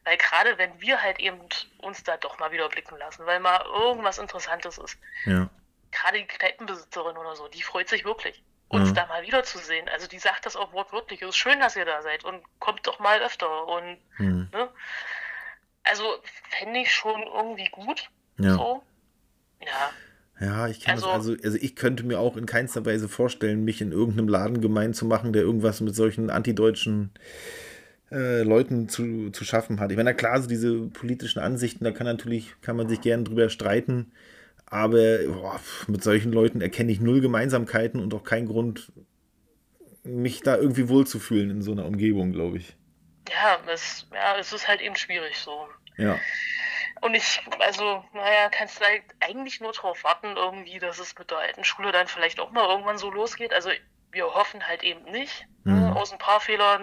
weil gerade wenn wir halt eben uns da doch mal wieder blicken lassen, weil mal irgendwas Interessantes ist, Ja. gerade die Kneipenbesitzerin oder so, die freut sich wirklich, uns Mhm. da mal wiederzusehen. Also die sagt das auch wortwörtlich, es ist schön, dass ihr da seid und kommt doch mal öfter und Hm. ne? Also fände ich schon irgendwie gut, Ja. so. Ja, Ja, ich kann Also- das also, also ich könnte mir auch in keinster Weise vorstellen, mich in irgendeinem Laden gemein zu machen, der irgendwas mit solchen antideutschen äh, Leuten zu, zu schaffen hat. Ich meine, na klar, so diese politischen Ansichten, da kann natürlich, kann man sich gern drüber streiten, aber boah, mit solchen Leuten erkenne ich null Gemeinsamkeiten und auch keinen Grund, mich da irgendwie wohlzufühlen in so einer Umgebung, glaube ich. ja, es, ja, es ist halt eben schwierig so. Ja. Und ich, also, naja, kannst du halt eigentlich nur darauf warten, irgendwie, dass es mit der alten Schule dann vielleicht auch mal irgendwann so losgeht. Also, wir hoffen halt eben nicht. Mhm. Ne? Aus ein paar Fehlern,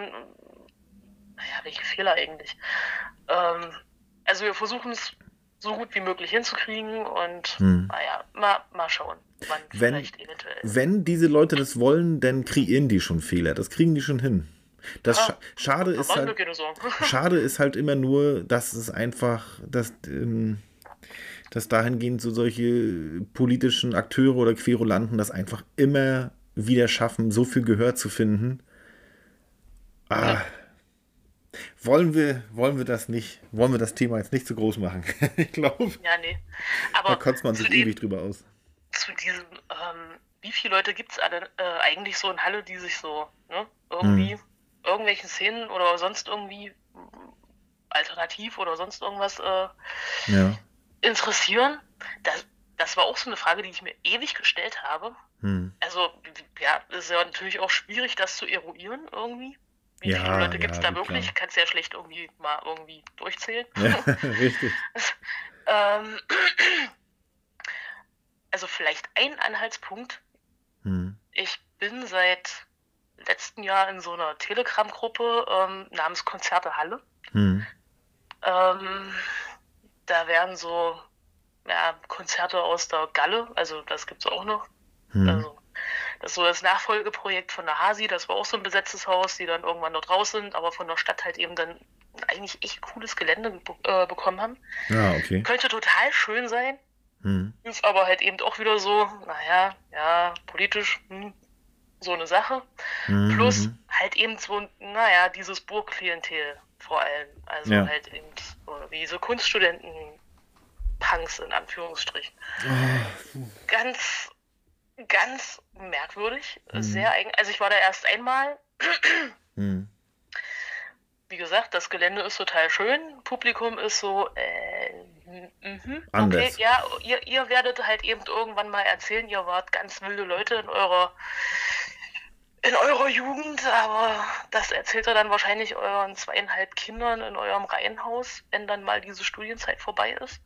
naja, welche Fehler eigentlich? Ähm, also, wir versuchen es so gut wie möglich hinzukriegen und, Mhm. naja, mal, mal schauen, wann Wenn- vielleicht eventuell. Wenn diese Leute das wollen, dann kreieren die schon Fehler. Das kriegen die schon hin. Das Ja, scha Schade Da ist halt. [laughs] Schade ist halt immer nur, dass es einfach, dass, ähm, dass dahingehend so solche politischen Akteure oder Querulanten das einfach immer wieder schaffen, so viel Gehör zu finden. Ah, wollen wir, wollen wir das nicht, wollen wir das Thema jetzt nicht zu groß machen? [laughs] ich glaube, Ja, nee. da Aber kotzt man sich dem- ewig drüber aus. zu diesem, ähm, wie viele Leute gibt es äh, eigentlich so in Halle, die sich so ne, irgendwie irgendwelchen Szenen oder sonst irgendwie alternativ oder sonst irgendwas äh, Ja. interessieren? Das, das war auch so eine Frage, die ich mir ewig gestellt habe. Hm. Also, ja, es ist ja natürlich auch schwierig, das zu eruieren irgendwie. Wie Ja, viele Leute gibt es ja, da wirklich? klar. Kannst ja schlecht irgendwie mal irgendwie durchzählen. ja [laughs] richtig. Ähm, also vielleicht ein Anhaltspunkt, Hm. Ich bin seit letztem Jahr in so einer Telegram-Gruppe ähm, namens Konzerte Halle. Hm. Ähm, da werden so ja, Konzerte aus der Galle, also das gibt's auch noch, Hm. Also, das ist so das Nachfolgeprojekt von der Hasi, das war auch so ein besetztes Haus, die dann irgendwann dort raus sind, aber von der Stadt halt eben dann eigentlich echt cooles Gelände äh, bekommen haben. Ja, okay. Könnte total schön sein. Hm. Ist aber halt eben auch wieder so, naja, ja, politisch, hm, so eine Sache. Mhm. Plus halt eben so, naja, dieses Burgklientel vor allem. Also Ja. halt eben so wie so Kunststudenten, Punks in Anführungsstrichen. Ganz, ganz merkwürdig. Sehr eigen. Also ich war da erst einmal. [clears throat] Hm. Wie gesagt, das Gelände ist total schön. Publikum ist so, äh, mhm. Okay, ja, ihr, ihr werdet halt eben irgendwann mal erzählen, ihr wart ganz wilde Leute in eurer in eurer Jugend, aber das erzählt ihr dann wahrscheinlich euren zweieinhalb Kindern in eurem Reihenhaus, wenn dann mal diese Studienzeit vorbei ist.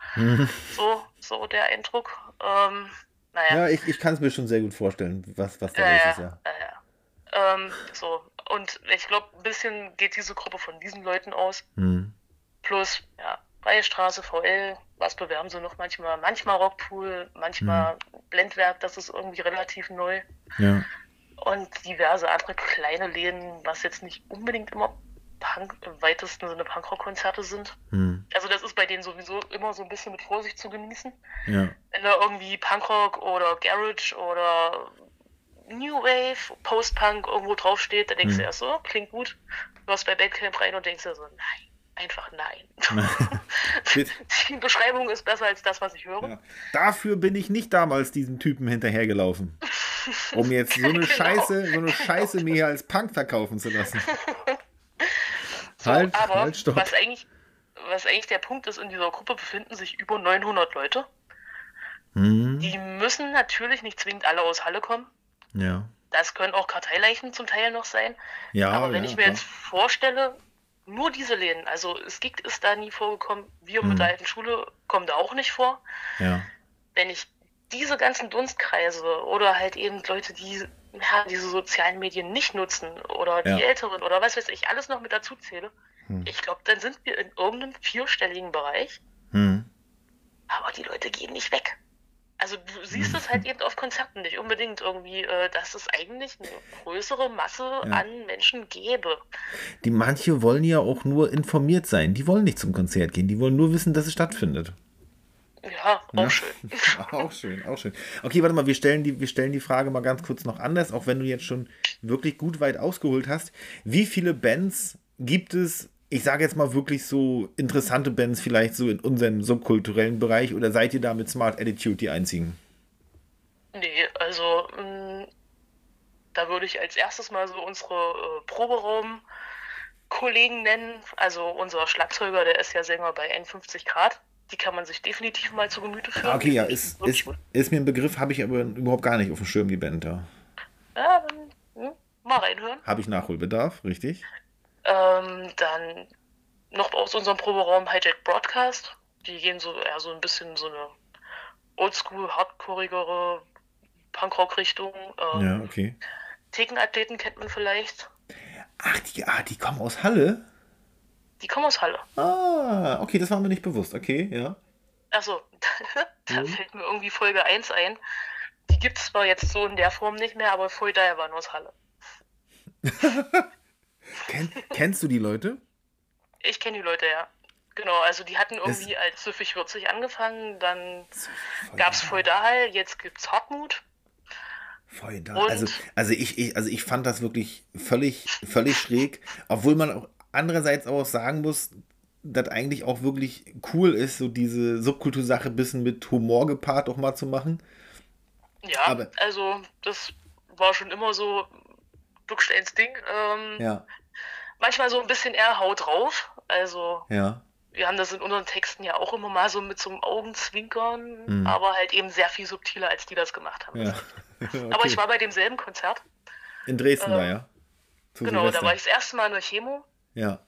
So, so der Eindruck. Ähm, naja. Ja, ich, ich kann es mir schon sehr gut vorstellen, was, was da Ja, ist, ja. ja, ja. Ähm, so. Und ich glaube, ein bisschen geht diese Gruppe von diesen Leuten aus. Hm. Plus, ja, Freie Straße, VL, was bewerben sie noch manchmal? Manchmal Rockpool, manchmal Blendwerk, das ist irgendwie relativ neu. Ja. Und diverse andere kleine Läden, was jetzt nicht unbedingt immer Punk, im weitesten Sinne Punkrock-Konzerte sind. Hm. Also das ist bei denen sowieso immer so ein bisschen mit Vorsicht zu genießen. Ja. Wenn da irgendwie Punkrock oder Garage oder New Wave, Post-Punk irgendwo draufsteht, dann denkst Hm. du erst so, klingt gut. Du hast bei Bandcamp rein und denkst dir so, nein, einfach nein. [laughs] Die Beschreibung ist besser als das, was ich höre. Ja. Dafür bin ich nicht damals diesem Typen hinterhergelaufen. Um jetzt so eine [laughs] Genau. Scheiße, so eine Scheiße mir hier als Punk verkaufen zu lassen. [laughs] So, halt, aber halt, stopp. was eigentlich, was eigentlich der Punkt ist, in dieser Gruppe befinden sich über 900 Leute. Hm. Die müssen natürlich nicht zwingend alle aus Halle kommen. Ja. Das können auch Karteileichen zum Teil noch sein. Ja, Aber wenn ja, ich mir klar. jetzt vorstelle, nur diese Läden, also es gibt ist da nie vorgekommen, wir Mhm. mit der alten Schule kommen da auch nicht vor. Ja. Wenn ich diese ganzen Dunstkreise oder halt eben Leute, die ja, diese sozialen Medien nicht nutzen oder die Ja. Älteren oder was weiß ich, alles noch mit dazu zähle, Hm. ich glaube, dann sind wir in irgendeinem vierstelligen Bereich, Hm. aber die Leute gehen nicht weg. Also du siehst es halt eben auf Konzerten nicht unbedingt irgendwie, äh, dass es eigentlich eine größere Masse an Menschen gäbe. Die manche wollen ja auch nur informiert sein. Die wollen nicht zum Konzert gehen. Die wollen nur wissen, dass es stattfindet. Ja, auch [laughs] Ja. schön. auch schön, auch schön. Okay, warte mal, wir stellen, die, wir stellen die Frage mal ganz kurz noch anders, auch wenn du jetzt schon wirklich gut weit ausgeholt hast. Wie viele Bands gibt es, ich sage jetzt mal wirklich so interessante Bands vielleicht so in unserem subkulturellen Bereich oder seid ihr da mit Smart Attitude die einzigen? Nee, also mh, da würde ich als erstes mal so unsere äh, Proberaum-Kollegen nennen. Also unser Schlagzeuger, der ist ja Sänger bei 51 Grad. Die kann man sich definitiv mal zu Gemüte führen. Ah, Okay, ja, ist, ist, ist mir ein Begriff, habe ich aber überhaupt gar nicht auf dem Schirm, die Band da. Ja, dann hm, mal reinhören. Habe ich Nachholbedarf, richtig? Ähm, dann noch aus unserem Proberaum Hijack Broadcast. Die gehen so eher so ein bisschen in so eine oldschool, hardcoreigere Punkrock-Richtung. Ähm, Ja, okay. Thekenathleten kennt man vielleicht. Ach, die, ah, die kommen aus Halle? Die kommen aus Halle. Ah, okay, das war mir nicht bewusst. Okay, ja. Achso, [laughs] da Mhm. fällt mir irgendwie Folge 1 ein. Die gibt es zwar jetzt so in der Form nicht mehr, aber Voll daher waren aus Halle. [laughs] Ken, kennst du die Leute? Ich kenne die Leute, ja. Genau, also die hatten irgendwie als Süffig 40 angefangen, dann gab es daher, jetzt gibt's Hartmut. Voll da. Und- Also, also, ich, ich, also ich fand das wirklich völlig, völlig schräg, obwohl man auch andererseits auch sagen muss, dass eigentlich auch wirklich cool ist, so diese Subkultursache ein bisschen mit Humor gepaart auch mal zu machen. Ja, Aber- also das war schon immer so Ducksteins Ding. Ähm, Ja, Manchmal so ein bisschen eher Haut drauf. Also ja. wir haben das in unseren Texten ja auch immer mal so mit so einem Augenzwinkern, Mhm. aber halt eben sehr viel subtiler, als die das gemacht haben. ja. [laughs] [laughs] Aber Okay. ich war bei demselben Konzert. in Dresden da, ähm, ja. Zu Genau, da Silvester. war ich das erste Mal in der Chemo. Ja,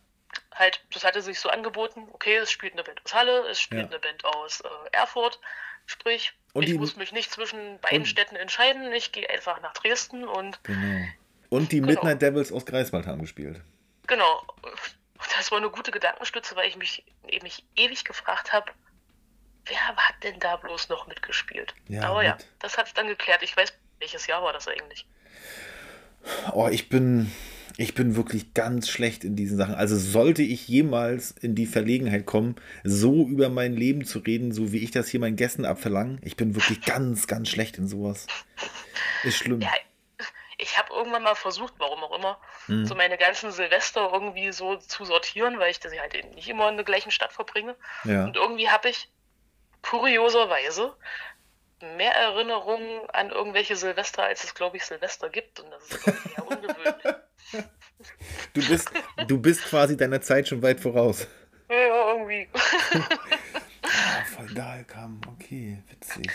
Halt, das hatte sich so angeboten, okay, es spielt eine Band aus Halle, es spielt Ja. eine Band aus äh, Erfurt. Sprich, Und ich die- muss mich nicht zwischen beiden Städten entscheiden. Ich gehe einfach nach Dresden und genau. Und die Genau. Midnight Devils aus Greifswald haben gespielt. genau. Das war eine gute Gedankenstütze, weil ich mich, mich ewig gefragt habe, wer hat denn da bloß noch mitgespielt? Ja, Aber ja, mit- das hat es dann geklärt. Ich weiß Welches Jahr war das eigentlich? Oh, ich bin, ich bin wirklich ganz schlecht in diesen Sachen. Also sollte ich jemals in die Verlegenheit kommen, so über mein Leben zu reden, so wie ich das hier meinen Gästen abverlange, ich bin wirklich [laughs] ganz, ganz schlecht in sowas. Ist schlimm. Ja, ich habe irgendwann mal versucht, warum auch immer, Hm. so meine ganzen Silvester irgendwie so zu sortieren, weil ich das halt eben nicht immer in der gleichen Stadt verbringe. Ja. Und irgendwie habe ich kurioserweise mehr Erinnerungen an irgendwelche Silvester, als es, glaube ich, Silvester gibt. Und das ist, ich, eher [laughs] ungewöhnlich. Du bist, du bist quasi deiner Zeit schon weit voraus. ja, irgendwie. [laughs] [laughs] Ah, feudal kam, okay, witzig.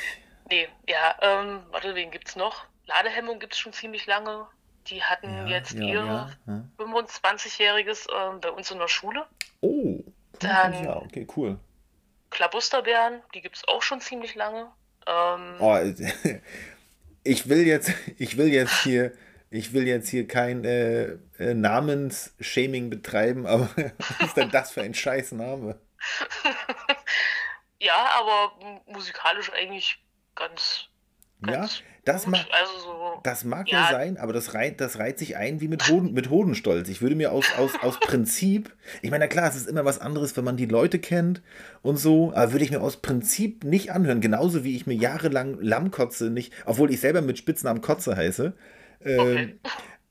nee, ja, ähm, warte, wen gibt's noch? Ladehemmung gibt's schon ziemlich lange. Die hatten Ja, jetzt ja, ihr ja, ja. 25-jähriges ähm, bei uns in der Schule. Oh, Dann- ja, okay, cool. Klabusterbären, die gibt's auch schon ziemlich lange. Ähm, Oh, [laughs] ich will jetzt, ich will jetzt hier, ich will jetzt hier kein äh, äh, Namensshaming betreiben, [laughs] aber was ist denn das für ein scheiß Name? [laughs] Ja, aber musikalisch eigentlich ganz. Ja, das gut. macht, Also so. Das mag ja, Ja. sein, aber das reiht, das reiht sich ein wie mit, Hoden, mit Hodenstolz. Ich würde mir aus, aus, aus Prinzip, ich meine, na klar, es ist immer was anderes, wenn man die Leute kennt und so, aber würde ich mir aus Prinzip nicht anhören. Genauso wie ich mir jahrelang Lammkotze nicht, obwohl ich selber mit Spitznamen Kotze heiße. Okay.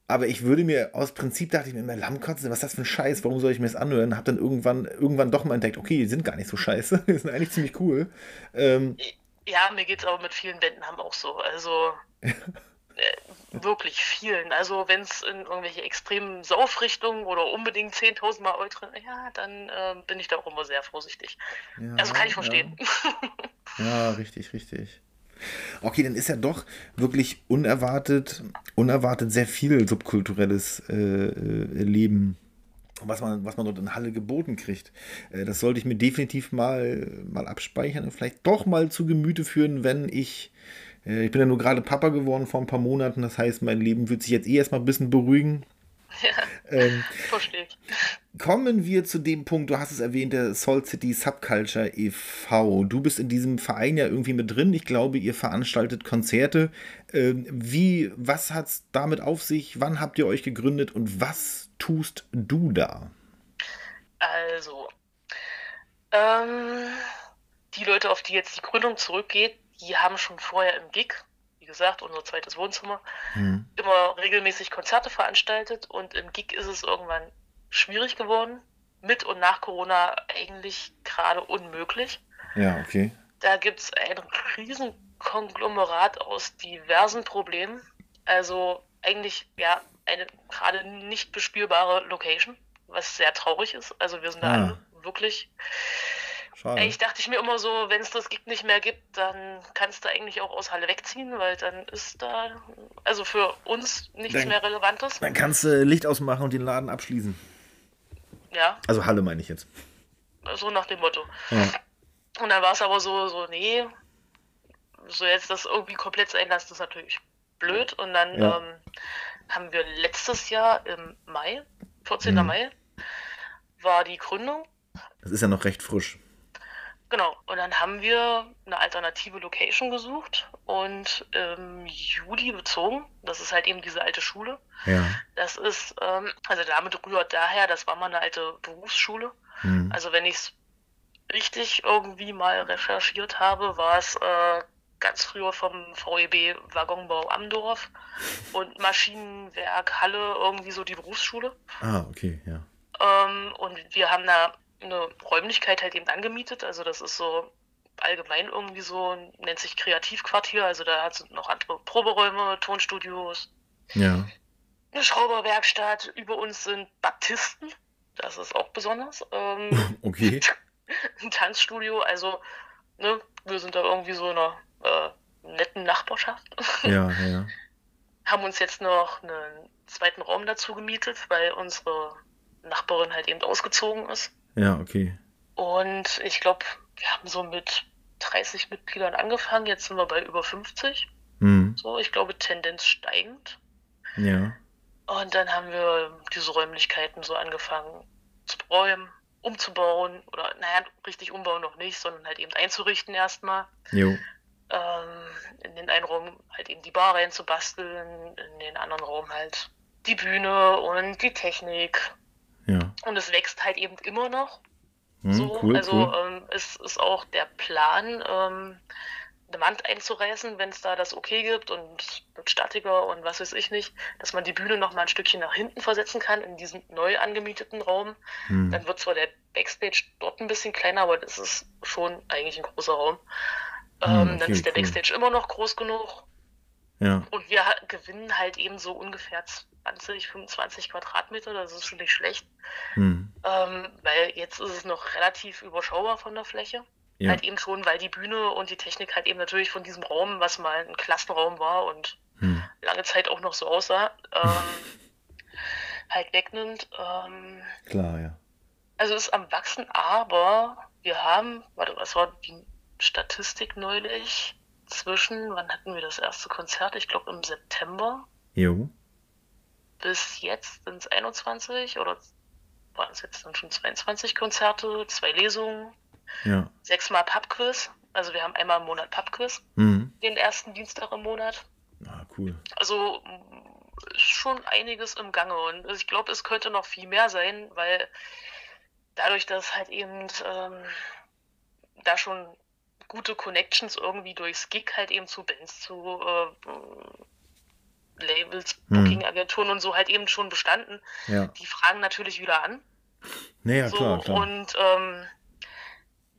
Aber ich würde mir aus Prinzip dachte ich mir immer, Lammkotze, was ist das für ein Scheiß? Warum soll ich mir das anhören? Hab dann irgendwann, irgendwann doch mal entdeckt, okay, die sind gar nicht so scheiße. [laughs] Die sind eigentlich ziemlich cool. Ähm, Ja, mir geht's aber mit vielen Bänden haben auch so. Also. [laughs] äh, wirklich vielen. Also wenn es in irgendwelche extremen Saufrichtungen oder unbedingt 10.000 Mal Ultra, ja, dann ähm, bin ich da auch immer sehr vorsichtig. ja, Also kann ich ja. verstehen. Ja, [laughs] richtig, richtig. Okay, dann ist ja doch wirklich unerwartet, unerwartet sehr viel subkulturelles äh, äh, Leben, was man, was man dort in Halle geboten kriegt. Äh, das sollte ich mir definitiv mal, mal abspeichern und vielleicht doch mal zu Gemüte führen, wenn ich. Äh, ich bin ja nur gerade Papa geworden vor ein paar Monaten, das heißt, mein Leben wird sich jetzt eh erstmal ein bisschen beruhigen. Ähm, [laughs] Verstehe ich. Kommen wir zu dem Punkt, du hast es erwähnt, der Salt City Subculture e.V. Du bist in diesem Verein ja irgendwie mit drin. Ich glaube, ihr veranstaltet Konzerte. Ähm, wie, was hat es damit auf sich? Wann habt ihr euch gegründet und was tust du da? Also, ähm, die Leute, auf die jetzt die Gründung zurückgeht, die haben schon vorher im Gig, gesagt, unser zweites Wohnzimmer, Hm. immer regelmäßig Konzerte veranstaltet und im Gig ist es irgendwann schwierig geworden. Mit und nach Corona eigentlich gerade unmöglich. Ja, okay. Da gibt es ein Riesenkonglomerat aus diversen Problemen. Also eigentlich ja eine gerade nicht bespielbare Location, was sehr traurig ist. Also wir sind da Ah. alle wirklich. Schade. Eigentlich dachte ich mir immer so, wenn es das Gig nicht mehr gibt, dann kannst du eigentlich auch aus Halle wegziehen, weil dann ist da also für uns nichts Dann- mehr Relevantes. Dann kannst du Licht ausmachen und den Laden abschließen. Ja, Also Halle meine ich jetzt. so nach dem Motto. Ja. Und dann war es aber so, so, nee, so jetzt das irgendwie komplett sein lassen, ist natürlich blöd. Und dann Ja. ähm, haben wir letztes Jahr im Mai, 14. Mhm. Mai, war die Gründung. Das ist ja noch recht frisch. Genau. Und dann haben wir eine alternative Location gesucht und im Juli bezogen. Das ist halt eben diese alte Schule. Ja. Das ist, ähm, also damit rührt daher, das war mal eine alte Berufsschule. Hm. Also wenn ich es richtig irgendwie mal recherchiert habe, war es äh, ganz früher vom VEB Waggonbau Amdorf und Maschinenwerk Halle irgendwie so die Berufsschule. Ah, okay, ja. Ähm, und wir haben da eine Räumlichkeit halt eben angemietet. Also das ist so allgemein irgendwie so, nennt sich Kreativquartier. Also da sind noch andere Proberäume, Tonstudios, Ja. eine Schrauberwerkstatt. Über uns sind Baptisten. Das ist auch besonders. Ähm, [laughs] Okay. [laughs] ein Tanzstudio. Also, ne, wir sind da irgendwie so in einer äh, netten Nachbarschaft. Ja, ja. [laughs] Haben uns jetzt noch einen zweiten Raum dazu gemietet, weil unsere Nachbarin halt eben ausgezogen ist. Ja, okay. Und ich glaube, wir haben so mit 30 Mitgliedern angefangen. Jetzt sind wir bei über 50. Hm. So, ich glaube, Tendenz steigend. Ja. Und dann haben wir diese Räumlichkeiten so angefangen zu räumen, umzubauen. Oder, naja, richtig umbauen noch nicht, sondern halt eben einzurichten erstmal. Jo. ähm, in den einen Raum halt eben die Bar reinzubasteln, in den anderen Raum halt die Bühne und die Technik. Ja. Und es wächst halt eben immer noch. Hm, so, cool, also cool. Ähm, es ist auch der Plan, ähm, eine Wand einzureißen, wenn es da das okay gibt und mit Statiker und was weiß ich nicht, dass man die Bühne noch mal ein Stückchen nach hinten versetzen kann in diesen neu angemieteten Raum. Hm. Dann wird zwar der Backstage dort ein bisschen kleiner, aber das ist schon eigentlich ein großer Raum. Hm, Ähm, okay, dann ist der cool. Backstage immer noch groß genug Ja. und wir gewinnen halt eben so ungefähr 20, 25 Quadratmeter, das ist schon nicht schlecht. Hm. Ähm, weil jetzt ist es noch relativ überschaubar von der Fläche. Ja. Halt eben schon, weil die Bühne und die Technik halt eben natürlich von diesem Raum, was mal ein Klassenraum war und Hm. lange Zeit auch noch so aussah, ähm, [laughs] halt wegnimmt. Ähm, Klar, ja. also ist am Wachsen, aber wir haben, warte, was war die Statistik neulich? Zwischen, wann hatten wir das erste Konzert? Ich glaube im September. Jo. Bis jetzt sind es 21 oder waren es jetzt dann schon 22 Konzerte, zwei Lesungen, Ja. sechsmal Pubquiz. Also wir haben einmal im Monat Pubquiz, Hm. den ersten Dienstag im Monat. Ah, cool. Also schon einiges im Gange und ich glaube, es könnte noch viel mehr sein, weil dadurch, dass halt eben ähm, da schon gute Connections irgendwie durchs Gig halt eben zu Bands, zu äh, Labels, Hm. Booking-Agenturen und so halt eben schon bestanden, Ja. die fragen natürlich wieder an. Naja, so, klar, klar. Und ähm,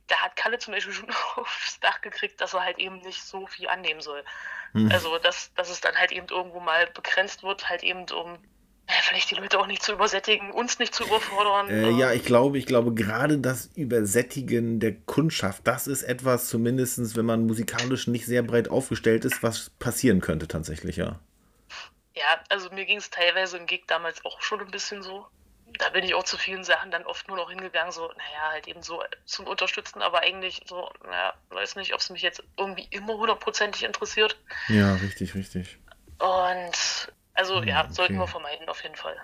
da hat Kalle zum Beispiel schon [laughs] aufs Dach gekriegt, dass er halt eben nicht so viel annehmen soll. Hm. Also, dass, dass es dann halt eben irgendwo mal begrenzt wird, halt eben um ja, vielleicht die Leute auch nicht zu übersättigen, uns nicht zu überfordern. Äh, Ähm, ja, ich glaube, ich glaube, gerade das Übersättigen der Kundschaft, das ist etwas, zumindest wenn man musikalisch nicht sehr breit aufgestellt ist, was passieren könnte tatsächlich, ja. Ja, also mir ging es teilweise im Gig damals auch schon ein bisschen so. Da bin ich auch zu vielen Sachen dann oft nur noch hingegangen, so, naja, halt eben so zum Unterstützen, aber eigentlich so, naja, weiß nicht, ob es mich jetzt irgendwie immer hundertprozentig interessiert. Ja, richtig, richtig. Und also Hm, ja, okay. sollten wir vermeiden auf jeden Fall.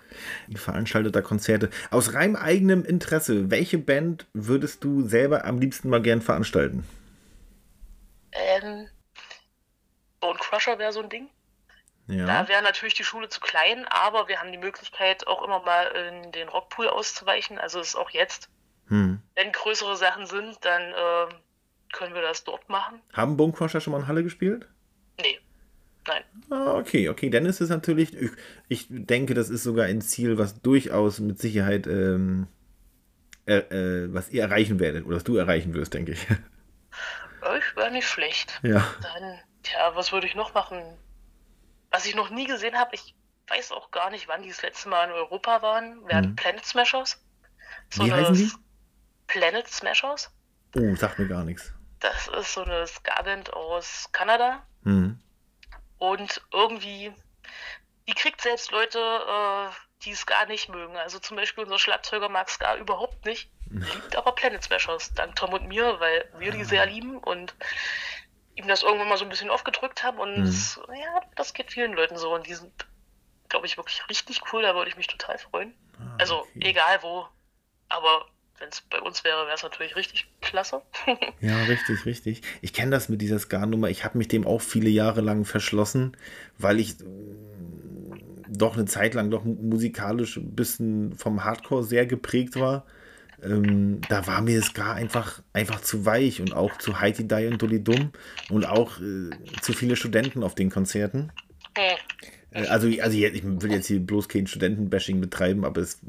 Veranstalteter Konzerte. Aus rein eigenem Interesse, welche Band würdest du selber am liebsten mal gern veranstalten? Ähm, Bone Crusher wäre so ein Ding. Ja. Da wäre natürlich die Schule zu klein, aber wir haben die Möglichkeit, auch immer mal in den Rockpool auszuweichen. Also ist auch jetzt, Hm. wenn größere Sachen sind, dann ähm, können wir das dort machen. Haben Bone Crusher schon mal in Halle gespielt? Nee, nein. Ah, okay, okay. Dann ist es natürlich, ich, ich denke, das ist sogar ein Ziel, was durchaus mit Sicherheit, ähm, äh, äh, was ihr erreichen werdet oder was du erreichen wirst, denke ich. [laughs] Ich wäre nicht schlecht. ja. Dann, tja, was würde ich noch machen? Was ich noch nie gesehen habe, ich weiß auch gar nicht, wann die das letzte Mal in Europa waren, wären Mhm. Planet Smashers. So Wie heißen die? Planet Smashers. Oh, sagt mir gar nichts. Das ist so eine Ska-Band aus Kanada. Hm. Und irgendwie, die kriegt selbst Leute, äh, die Ska nicht mögen. Also zum Beispiel unser Schlagzeuger mag Ska überhaupt nicht, liebt aber Planet Smashers, dank Tom und mir, weil wir die sehr lieben und ihm das irgendwann mal so ein bisschen aufgedrückt haben. Und Mhm. ja, das geht vielen Leuten so. Und die sind, glaube ich, wirklich richtig cool. Da würde ich mich total freuen. Ah, Also okay. egal wo. Aber wenn es bei uns wäre, wäre es natürlich richtig klasse. [laughs] Ja, richtig, richtig. Ich kenne das mit dieser Ska-Nummer. Ich habe mich dem auch viele Jahre lang verschlossen, weil ich äh, doch eine Zeit lang doch musikalisch ein bisschen vom Hardcore sehr geprägt war. Ähm, da war mir Ska einfach, einfach zu weich und auch zu Heidi Die und Dolly Dumm und auch äh, zu viele Studenten auf den Konzerten. Hm. Äh, Also, also jetzt- ich will jetzt hier bloß kein Studentenbashing betreiben, aber es,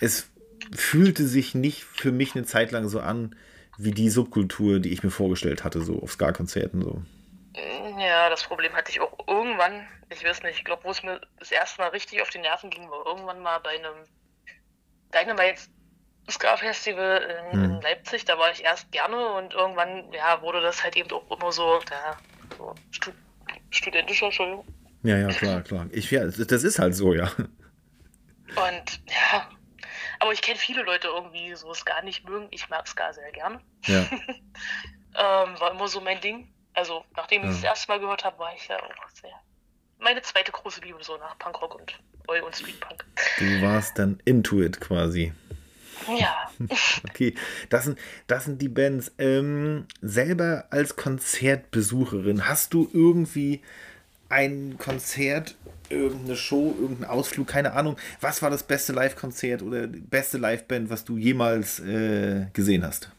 es fühlte sich nicht für mich eine Zeit lang so an, wie die Subkultur, die ich mir vorgestellt hatte, so auf Ska-Konzerten. So. Ja, das Problem hatte ich auch irgendwann, ich weiß nicht, ich glaube, wo es mir das erste Mal richtig auf die Nerven ging, war irgendwann mal bei einem Dynamite Ska Festival in, Hm. in Leipzig. Da war ich erst gerne und irgendwann, ja, wurde das halt eben auch immer so, ja, so stu studentischer, Entschuldigung. Ja, ja, klar, klar. Ich, ja, das ist halt so, ja. Und ja, aber ich kenne viele Leute irgendwie so Ska nicht mögen. Ich mag Ska sehr gerne. Ja, [laughs] Ähm, war immer so mein Ding. Also, nachdem ich Ja. es das erste Mal gehört habe, war ich ja auch sehr. Meine zweite große Liebe so nach Punkrock und Oi und Streetpunk. du warst dann into it quasi. Ja. [laughs] Okay, das sind, das sind die Bands. Ähm, selber als Konzertbesucherin, hast du irgendwie ein Konzert, irgendeine Show, irgendeinen Ausflug, keine Ahnung. Was war das beste Live-Konzert oder die beste Live-Band, was du jemals äh, gesehen hast?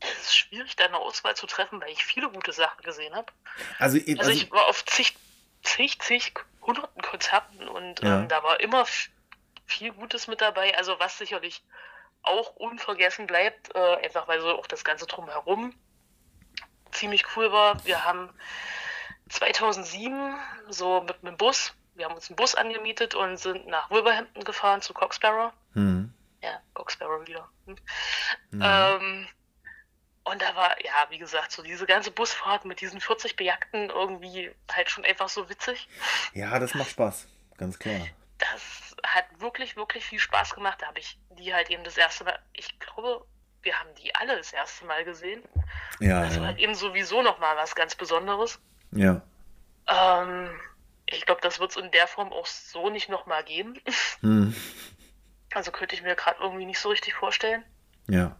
Es ist schwierig, da eine Auswahl zu treffen, weil ich viele gute Sachen gesehen habe. Also, Also, also ich war auf zig, zig, zig, hunderten Konzerten und Ja. ähm, da war immer viel Gutes mit dabei. Also was sicherlich auch unvergessen bleibt, äh, einfach weil so auch das Ganze drumherum ziemlich cool war. Wir haben 2007 so mit einem Bus, wir haben uns einen Bus angemietet und sind nach Wolverhampton gefahren zu Coxsparrow. hm, Ja, Coxsparrow wieder. Hm. Ähm, und da war, ja, wie gesagt, so diese ganze Busfahrt mit diesen 40 Bejagten irgendwie halt schon einfach so witzig. ja, das macht Spaß, ganz klar. Das hat wirklich, wirklich viel Spaß gemacht. Da habe ich die halt eben das erste Mal, ich glaube, wir haben die alle das erste Mal gesehen. Ja, Das war ja, halt eben sowieso nochmal was ganz Besonderes. ja. Ähm, ich glaube, das wird es in der Form auch so nicht nochmal geben. [laughs] Hm, Also könnte ich mir gerade irgendwie nicht so richtig vorstellen. ja.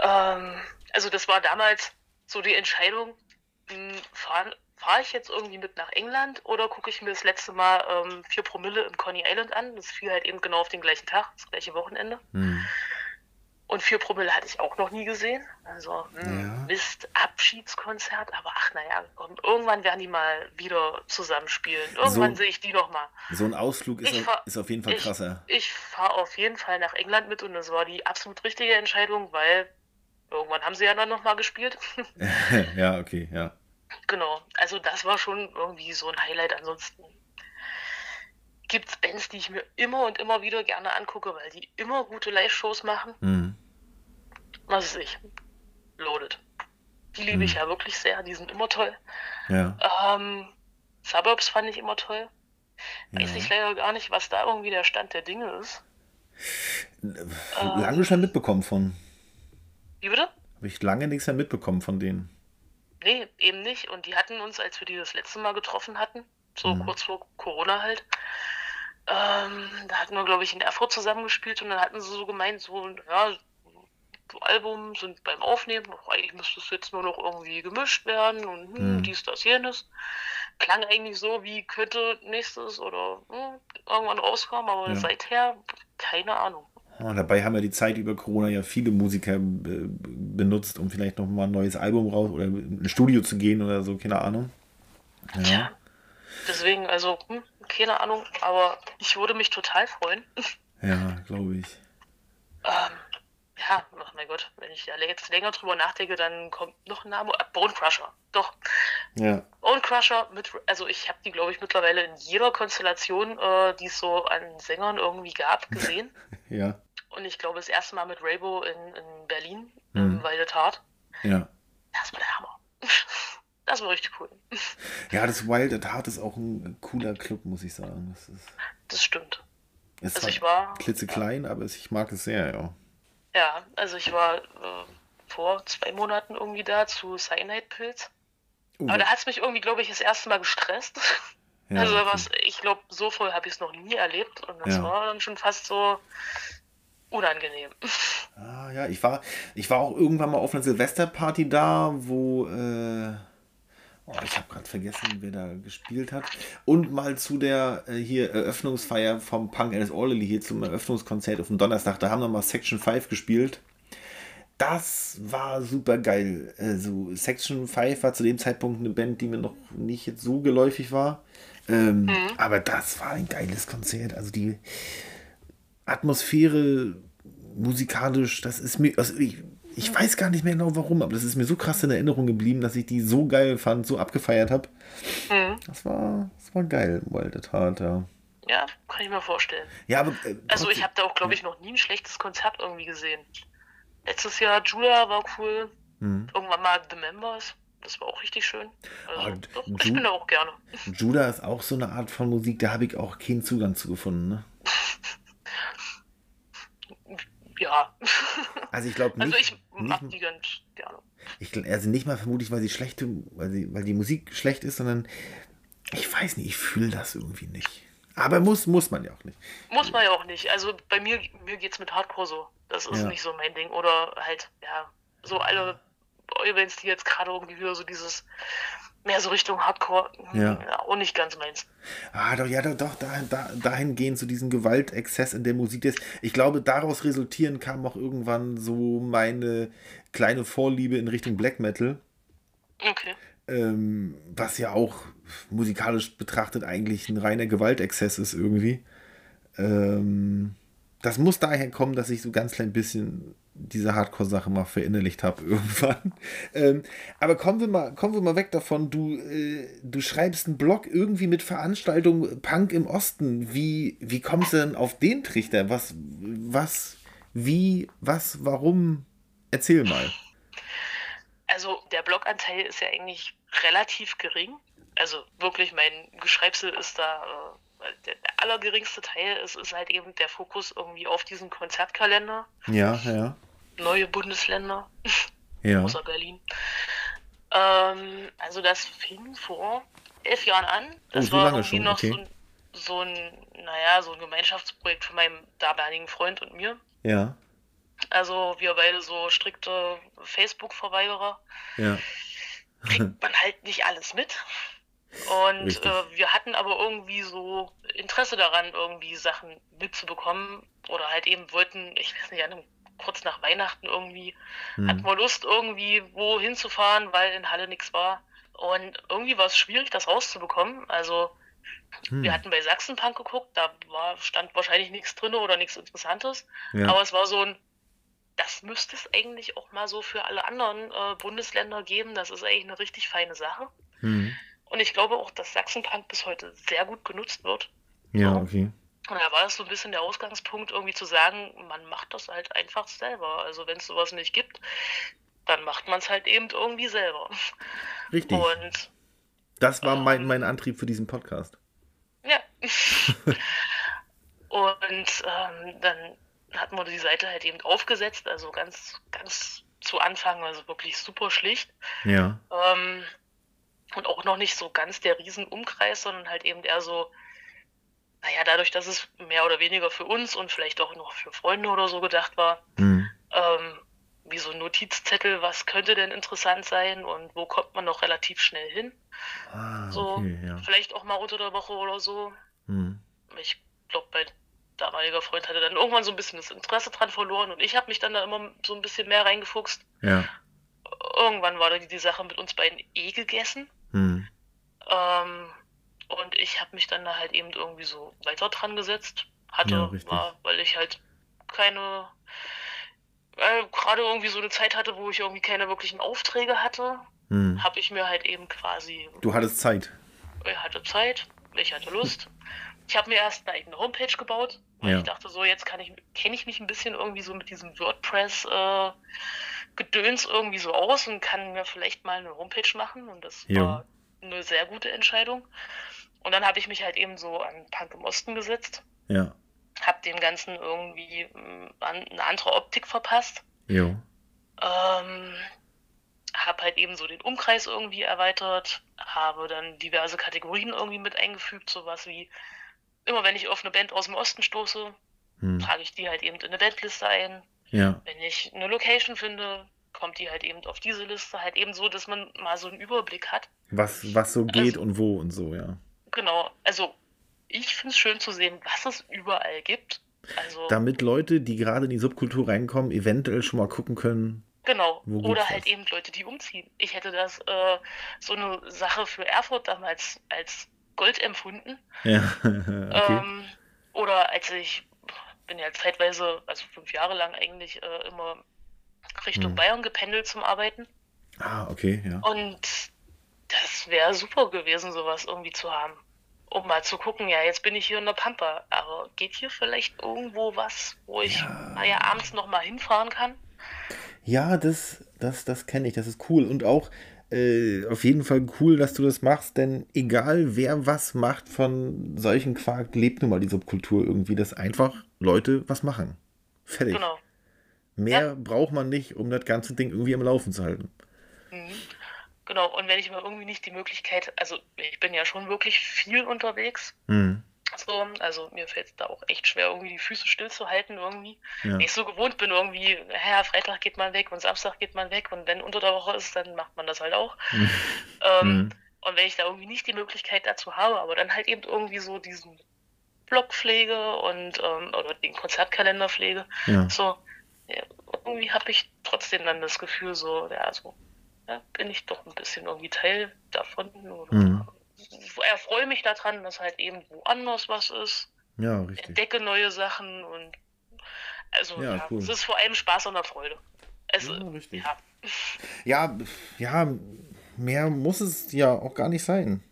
Ähm, also das war damals so die Entscheidung, fahre fahr ich jetzt irgendwie mit nach England oder gucke ich mir das letzte Mal ähm, 4 Promille im Coney Island an. Das fiel halt eben genau auf den gleichen Tag, das gleiche Wochenende. Hm. Und 4 Promille hatte ich auch noch nie gesehen. Also mh, Ja. Mist, Abschiedskonzert, aber ach naja, komm, irgendwann werden die mal wieder zusammenspielen. Irgendwann So. sehe ich die noch mal. So ein Ausflug ist, fahr- ist auf jeden Fall ich, krasser. Ich fahre auf jeden Fall nach England mit und das war die absolut richtige Entscheidung, weil irgendwann haben sie ja dann noch mal gespielt. [laughs] ja, okay, ja. Genau, also das war schon irgendwie so ein Highlight. Ansonsten gibt es Bands, die ich mir immer und immer wieder gerne angucke, weil die immer gute Live-Shows machen. Hm. Was weiß ich. Loaded. Die liebe ich Mhm. ja wirklich sehr, die sind immer toll. Ja, Ähm, Suburbs fand ich immer toll. Weiß ja. ich leider gar nicht, was da irgendwie der Stand der Dinge ist. Lange schon mitbekommen von. Wie bitte? Habe ich lange nichts mehr mitbekommen von denen. Nee, eben nicht. Und die hatten uns, als wir die das letzte Mal getroffen hatten, so Mhm. kurz vor Corona halt, ähm, da hatten wir, glaube ich, in Erfurt zusammengespielt und dann hatten sie so gemeint, so, ja, so Album sind beim Aufnehmen, ach, eigentlich müsste es jetzt nur noch irgendwie gemischt werden und hm, Mhm. dies, das, jenes. Klang eigentlich so, wie könnte nächstes oder hm, irgendwann rauskommen, aber Ja. seither keine Ahnung. Ah, dabei haben ja die Zeit über Corona ja viele Musiker äh, benutzt, um vielleicht noch mal ein neues Album raus oder in ein Studio zu gehen oder so, keine Ahnung. Ja. Tja. Deswegen, also, hm, keine Ahnung, aber ich würde mich total freuen. Ja, glaube ich. Ähm, ja, ach mein Gott, wenn ich jetzt länger drüber nachdenke, dann kommt noch ein Name. Ah, Bone Crusher. Doch, Ja. Bone Crusher mit, also ich habe die, glaube ich, mittlerweile in jeder Konstellation, äh, die es so an Sängern irgendwie gab, gesehen. [laughs] Ja. Und ich glaube, das erste Mal mit Raybo in, in Berlin, Mhm. im Walde Tat. Ja. Das war der Hammer. [laughs] Das war richtig cool. Ja, das Wild at Heart ist auch ein cooler Club, muss ich sagen. Das ist, Das stimmt. ist Also ich war, klitzeklein, aber es- ich mag es sehr, ja. ja, also ich war äh, vor zwei Monaten irgendwie da zu Cyanide Pilz. Oh, Aber da hat es mich irgendwie, glaube ich, das erste Mal gestresst. ja, [laughs] also was, ich glaube, so voll habe ich es noch nie erlebt und das Ja. war dann schon fast so unangenehm. [laughs] Ah, ja, ich war, ich war auch irgendwann mal auf einer Silvesterparty da, wo, äh, oh, ich habe gerade vergessen, wer da gespielt hat. Und mal zu der äh, hier Eröffnungsfeier vom Punk Alice Orley hier zum Eröffnungskonzert auf dem Donnerstag. Da haben wir mal Section 5 gespielt. Das war super geil. Also Section 5 war zu dem Zeitpunkt eine Band, die mir noch nicht jetzt so geläufig war. Ähm, Aber das war ein geiles Konzert. Also die Atmosphäre musikalisch, das ist mir, also ich, ich weiß gar nicht mehr genau warum, aber das ist mir so krass in Erinnerung geblieben, dass ich die so geil fand, so abgefeiert habe. Mhm. Das war, das war geil, Wild Heart, ja. Ja, kann ich mir vorstellen. Ja, aber. Äh, Also ich habe da auch, glaube ich, noch nie ein schlechtes Konzert irgendwie gesehen. Letztes Jahr Judah war cool. Mhm. Irgendwann mal The Members. Das war auch richtig schön. Also, Ah, doch, ich bin da auch gerne. Judah ist auch so eine Art von Musik, da habe ich auch keinen Zugang zu gefunden. Ne? [laughs] Ja. [laughs] Also ich glaube Also nicht, ich mag nicht, die ganz gerne. ich, also nicht mal vermutlich, weil sie schlechte, weil, sie, weil die Musik schlecht ist, sondern ich weiß nicht, ich fühle das irgendwie nicht. Aber muss, muss man ja auch nicht. Muss man ja auch nicht. Also bei mir, mir geht's mit Hardcore so. Das ist Ja. nicht so mein Ding. Oder halt, ja, so alle Events, die jetzt gerade irgendwie wieder so dieses mehr so Richtung Hardcore, Ja. hm, auch nicht ganz meins. Ah, doch, ja, doch, doch da, da, dahingehend zu diesem Gewaltexzess in der Musik. Ist, ich glaube, daraus resultieren kam auch irgendwann so meine kleine Vorliebe in Richtung Black Metal. Okay. ähm, was ja auch musikalisch betrachtet eigentlich ein reiner Gewaltexzess ist irgendwie. Ähm, das muss daher kommen, dass ich so ganz klein bisschen diese Hardcore-Sache mal verinnerlicht habe [laughs] irgendwann. Ähm, aber kommen wir mal, kommen wir mal weg davon. Du, äh, du schreibst einen Blog irgendwie mit Veranstaltung Punk im Osten. Wie, wie kommst du denn auf den Trichter? Was, was, wie, was, warum? Erzähl mal. Also der Bloganteil ist ja eigentlich relativ gering. Also wirklich, mein Geschreibsel ist da äh, der, allergeringste Teil. Es ist halt eben der Fokus irgendwie auf diesen Konzertkalender. Ja, ja, Neue Bundesländer, [laughs] ja. außer Berlin. Ähm, also das fing vor elf Jahren an. Das Oh, so war irgendwie schon, noch okay. so, ein, so ein, naja, so ein Gemeinschaftsprojekt von meinem damaligen Freund und mir. Ja, Also wir beide so strikte Facebook-Verweigerer. ja. kriegt man halt nicht alles mit. Und äh, wir hatten aber irgendwie so Interesse daran, irgendwie Sachen mitzubekommen. Oder halt eben wollten, ich weiß nicht, an einem, kurz nach Weihnachten irgendwie, hatten wir Lust, irgendwie wo hinzufahren, weil in Halle nichts war. Und irgendwie war es schwierig, das rauszubekommen. Also wir hatten bei Sachsenpunk geguckt, da war, stand wahrscheinlich nichts drin oder nichts Interessantes. Ja. Aber es war so ein, das müsste es eigentlich auch mal so für alle anderen äh, Bundesländer geben. Das ist eigentlich eine richtig feine Sache. Hm. Und ich glaube auch, dass Sachsenpunk bis heute sehr gut genutzt wird. Ja, okay. Und da war es so ein bisschen der Ausgangspunkt, irgendwie zu sagen, man macht das halt einfach selber. Also wenn es sowas nicht gibt, dann macht man es halt eben irgendwie selber. Richtig. Und Das war mein, Ähm. mein Antrieb für diesen Podcast. Ja. [laughs] Und ähm, dann hatten wir die Seite halt eben aufgesetzt, also ganz, ganz zu Anfang, also wirklich super schlicht. Ja. Ähm, und auch noch nicht so ganz der Riesenumkreis, sondern halt eben eher so, naja, dadurch, dass es mehr oder weniger für uns und vielleicht auch noch für Freunde oder so gedacht war, Hm. ähm, wie so ein Notizzettel, was könnte denn interessant sein und wo kommt man noch relativ schnell hin. Ah, So, okay, ja. vielleicht auch mal unter der Woche oder so. Hm. ich glaube, mein damaliger Freund hatte dann irgendwann so ein bisschen das Interesse dran verloren und ich habe mich dann da immer so ein bisschen mehr reingefuchst. Ja. Irgendwann war die Sache mit uns beiden eh gegessen. Hm. Ähm, und ich habe mich dann da halt eben irgendwie so weiter dran gesetzt. Hatte, Ja, war, weil ich halt keine, äh, gerade irgendwie so eine Zeit hatte, wo ich irgendwie keine wirklichen Aufträge hatte, Hm. habe ich mir halt eben quasi Du hattest Zeit. ich hatte Zeit, ich hatte Lust. [laughs] Ich habe mir erst eine eigene Homepage gebaut, weil Ja. ich dachte so, jetzt kann ich, kenne ich mich ein bisschen irgendwie so mit diesem WordPress äh, Gedöns irgendwie so aus und kann mir vielleicht mal eine Homepage machen und das Jo. war eine sehr gute Entscheidung. Und dann habe ich mich halt eben so an Punk im Osten gesetzt, Ja. habe dem Ganzen irgendwie an- eine andere Optik verpasst. Jo. Ähm, habe halt eben so den Umkreis irgendwie erweitert, habe dann diverse Kategorien irgendwie mit eingefügt, sowas wie immer wenn ich auf eine Band aus dem Osten stoße, Hm. trage ich die halt eben in eine Bandliste ein. Ja. Wenn ich eine Location finde, kommt die halt eben auf diese Liste, halt eben so, dass man mal so einen Überblick hat. Was, was so geht Also- und wo und so, ja. Genau, also ich finde es schön zu sehen, was es überall gibt. Also Damit Leute, die gerade in die Subkultur reinkommen, eventuell schon mal gucken können. Genau. Wo Oder halt das? eben Leute, die umziehen. Ich hätte das äh, so eine Sache für Erfurt damals als Gold empfunden. Ja. [laughs] okay. Ähm, oder als ich bin ja zeitweise, also fünf Jahre lang eigentlich äh, immer Richtung Hm. Bayern gependelt zum Arbeiten. ah, okay, ja. Und das wäre super gewesen, sowas irgendwie zu haben. Um mal zu gucken, ja, jetzt bin ich hier in der Pampa, aber geht hier vielleicht irgendwo was, wo ich Ja. naja, abends nochmal hinfahren kann? Ja, das, das, das kenne ich, das ist cool. Und auch äh, auf jeden Fall cool, dass du das machst, denn egal wer was macht von solchen Quark, lebt nun mal die Subkultur irgendwie, dass einfach Leute was machen. Fertig. Genau. Mehr braucht man nicht, um das ganze Ding irgendwie am Laufen zu halten. Genau, und wenn ich mal irgendwie nicht die Möglichkeit, also ich bin ja schon wirklich viel unterwegs, Hm. So, also mir fällt es da auch echt schwer, irgendwie die Füße stillzuhalten irgendwie. Ja. Wenn ich so gewohnt bin, irgendwie, ja, Freitag geht man weg und Samstag geht man weg und wenn unter der Woche ist, dann macht man das halt auch. [laughs] ähm, Und wenn ich da irgendwie nicht die Möglichkeit dazu habe, aber dann halt eben irgendwie so diesen Blog pflege und ähm, oder den Konzertkalender pflege, Ja. so, ja, irgendwie habe ich trotzdem dann das Gefühl, so, ja, so, ja, bin ich doch ein bisschen irgendwie Teil davon oder Mhm. erfreue mich daran, dass halt eben woanders was ist, Ja, richtig. entdecke neue Sachen und also Ja, ja, cool. es ist vor allem Spaß und Freude. Es, Ja, richtig. ja, Ja, ja, mehr muss es ja auch gar nicht sein.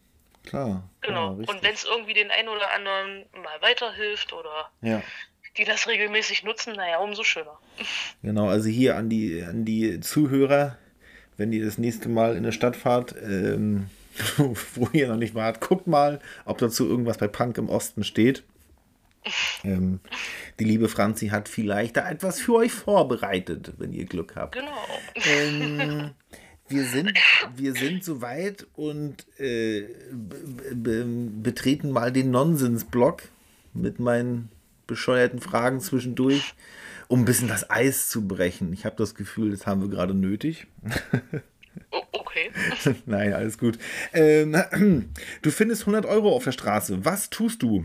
Klar. genau. Ja, und wenn es irgendwie den einen oder anderen mal weiterhilft oder ja. Die das regelmäßig nutzen, naja, umso schöner. Genau, also hier an die, an die Zuhörer, wenn ihr das nächste Mal in eine Stadt fahrt, ähm, [laughs] wo ihr noch nicht wart, guckt mal, ob dazu irgendwas bei Punk im Osten steht. Ähm, die liebe Franzi hat vielleicht da etwas für euch vorbereitet, wenn ihr Glück habt. Genau. Ähm, [laughs] wir sind, wir sind soweit und äh, be be betreten mal den Nonsens-Block mit meinen bescheuerten Fragen zwischendurch, um ein bisschen das Eis zu brechen. Ich habe das Gefühl, das haben wir gerade nötig. O okay. [laughs] Nein, alles gut. Ähm, du findest 100 Euro auf der Straße. Was tust du?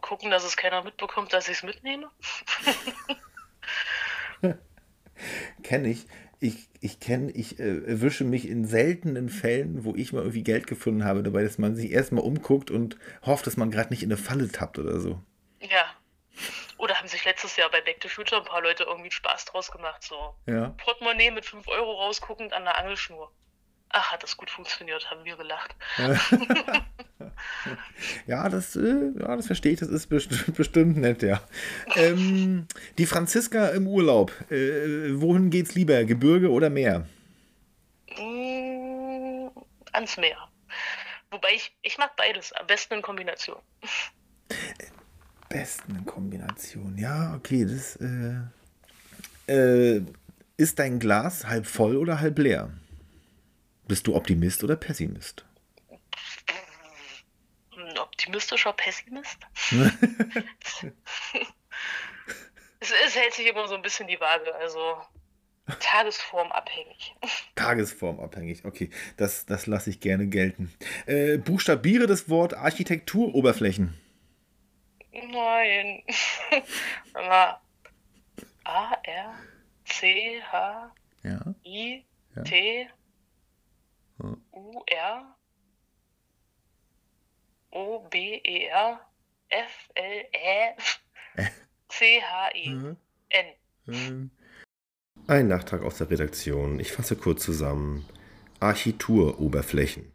Gucken, dass es keiner mitbekommt, dass [laughs] ich es mitnehme. Kenne ich. Ich, ich kenne, ich äh, erwische mich in seltenen Fällen, wo ich mal irgendwie Geld gefunden habe, dabei, dass man sich erstmal umguckt und hofft, dass man gerade nicht in eine Falle tappt oder so. Ja. Oder haben sich letztes Jahr bei Back to Future ein paar Leute irgendwie Spaß draus gemacht, so Ja. Portemonnaie mit 5 Euro rausguckend an der Angelschnur. Ach, hat das gut funktioniert, haben wir gelacht. [laughs] Ja, das, äh, ja, das verstehe ich, das ist best [laughs] bestimmt nett, ja. Ähm, die Franziska im Urlaub, äh, wohin geht's lieber, Gebirge oder Meer? Mm, ans Meer. Wobei ich, ich mag beides, am besten in Kombination. Besten in Kombination, ja, okay, das, äh, äh, ist dein Glas halb voll oder halb leer? Bist du Optimist oder Pessimist? Ein optimistischer Pessimist? [laughs] es, es hält sich immer so ein bisschen die Waage, also tagesformabhängig. [laughs] Tagesformabhängig, okay, das, das lasse ich gerne gelten. Äh, buchstabiere das Wort Architekturoberflächen. Nein. [laughs] A, R, C, H. I. T, Hm. U, R, O, B, E, R, F, L, Ä, C, H, I, Mhm. N. Ein Nachtrag aus der Redaktion. Ich fasse kurz zusammen. Archituroberflächen.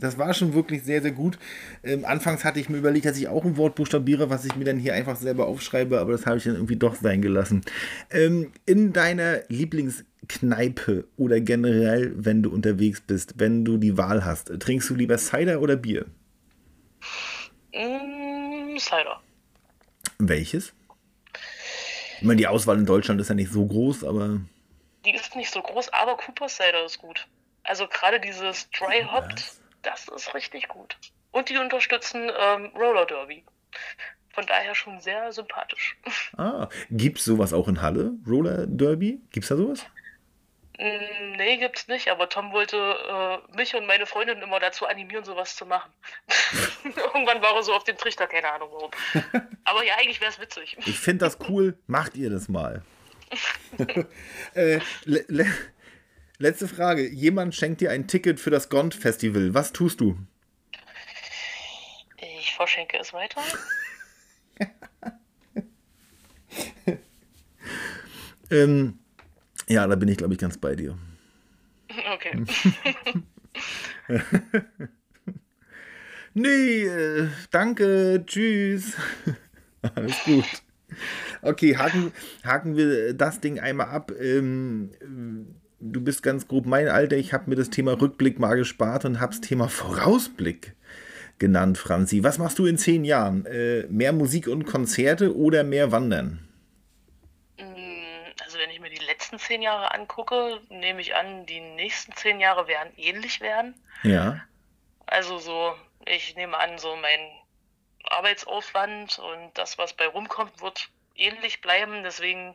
Das war schon wirklich sehr, sehr gut. Ähm, anfangs hatte ich mir überlegt, dass ich auch ein Wort buchstabiere, was ich mir dann hier einfach selber aufschreibe, aber das habe ich dann irgendwie doch sein gelassen. Ähm, in deiner Lieblingskneipe oder generell, wenn du unterwegs bist, wenn du die Wahl hast, trinkst du lieber Cider oder Bier? Mm, Cider. Welches? Ich meine, die Auswahl in Deutschland ist ja nicht so groß, aber Die ist nicht so groß, aber Cooper Cider ist gut. Also gerade dieses Dry Hopped, das ist richtig gut. Und die unterstützen ähm, Roller Derby. Von daher schon sehr sympathisch. [laughs] Ah, gibt's sowas auch in Halle? Roller Derby? Gibt's da sowas? Mm, Nee, gibt's nicht, aber Tom wollte äh, mich und meine Freundin immer dazu animieren, sowas zu machen. [laughs] Irgendwann war er so auf dem Trichter, keine Ahnung warum. [laughs] Aber ja, eigentlich wäre es witzig. Ich finde das cool. Macht ihr das mal? [laughs] äh, le le letzte Frage. Jemand schenkt dir ein Ticket für das Gond Festival. Was tust du? Ich verschenke es weiter. Ähm, ja, da bin ich, glaube ich, ganz bei dir. Okay. [laughs] Nee, äh, danke, tschüss. [laughs] Alles gut. Okay, haken, haken wir das Ding einmal ab. Ähm, äh, du bist ganz grob mein Alter. Ich habe mir das Thema Rückblick mal gespart und habe das Thema Vorausblick genannt, Franzi. Was machst du in zehn Jahren? Äh, mehr Musik und Konzerte oder mehr Wandern? Mm, Also wenn ich mir die letzten zehn Jahre angucke, nehme ich an, die nächsten zehn Jahre werden ähnlich werden. Ja. Also so, ich nehme an, so mein Arbeitsaufwand und das, was bei rumkommt, wird ähnlich bleiben. Deswegen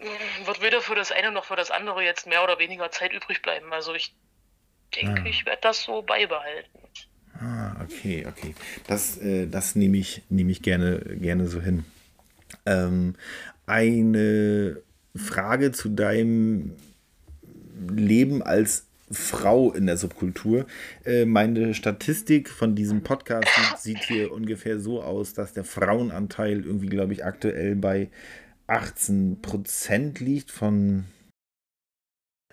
mm, wird weder für das eine noch für das andere jetzt mehr oder weniger Zeit übrig bleiben. Also ich denke, Ah. ich werde das so beibehalten. Ah, okay, okay. Das, äh, das nehme ich, nehme ich gerne, gerne so hin. Ähm, eine Frage zu deinem Leben als Frau in der Subkultur. Äh, meine Statistik von diesem Podcast sieht, sieht hier ungefähr so aus, dass der Frauenanteil irgendwie, glaube ich, aktuell bei 18% liegt von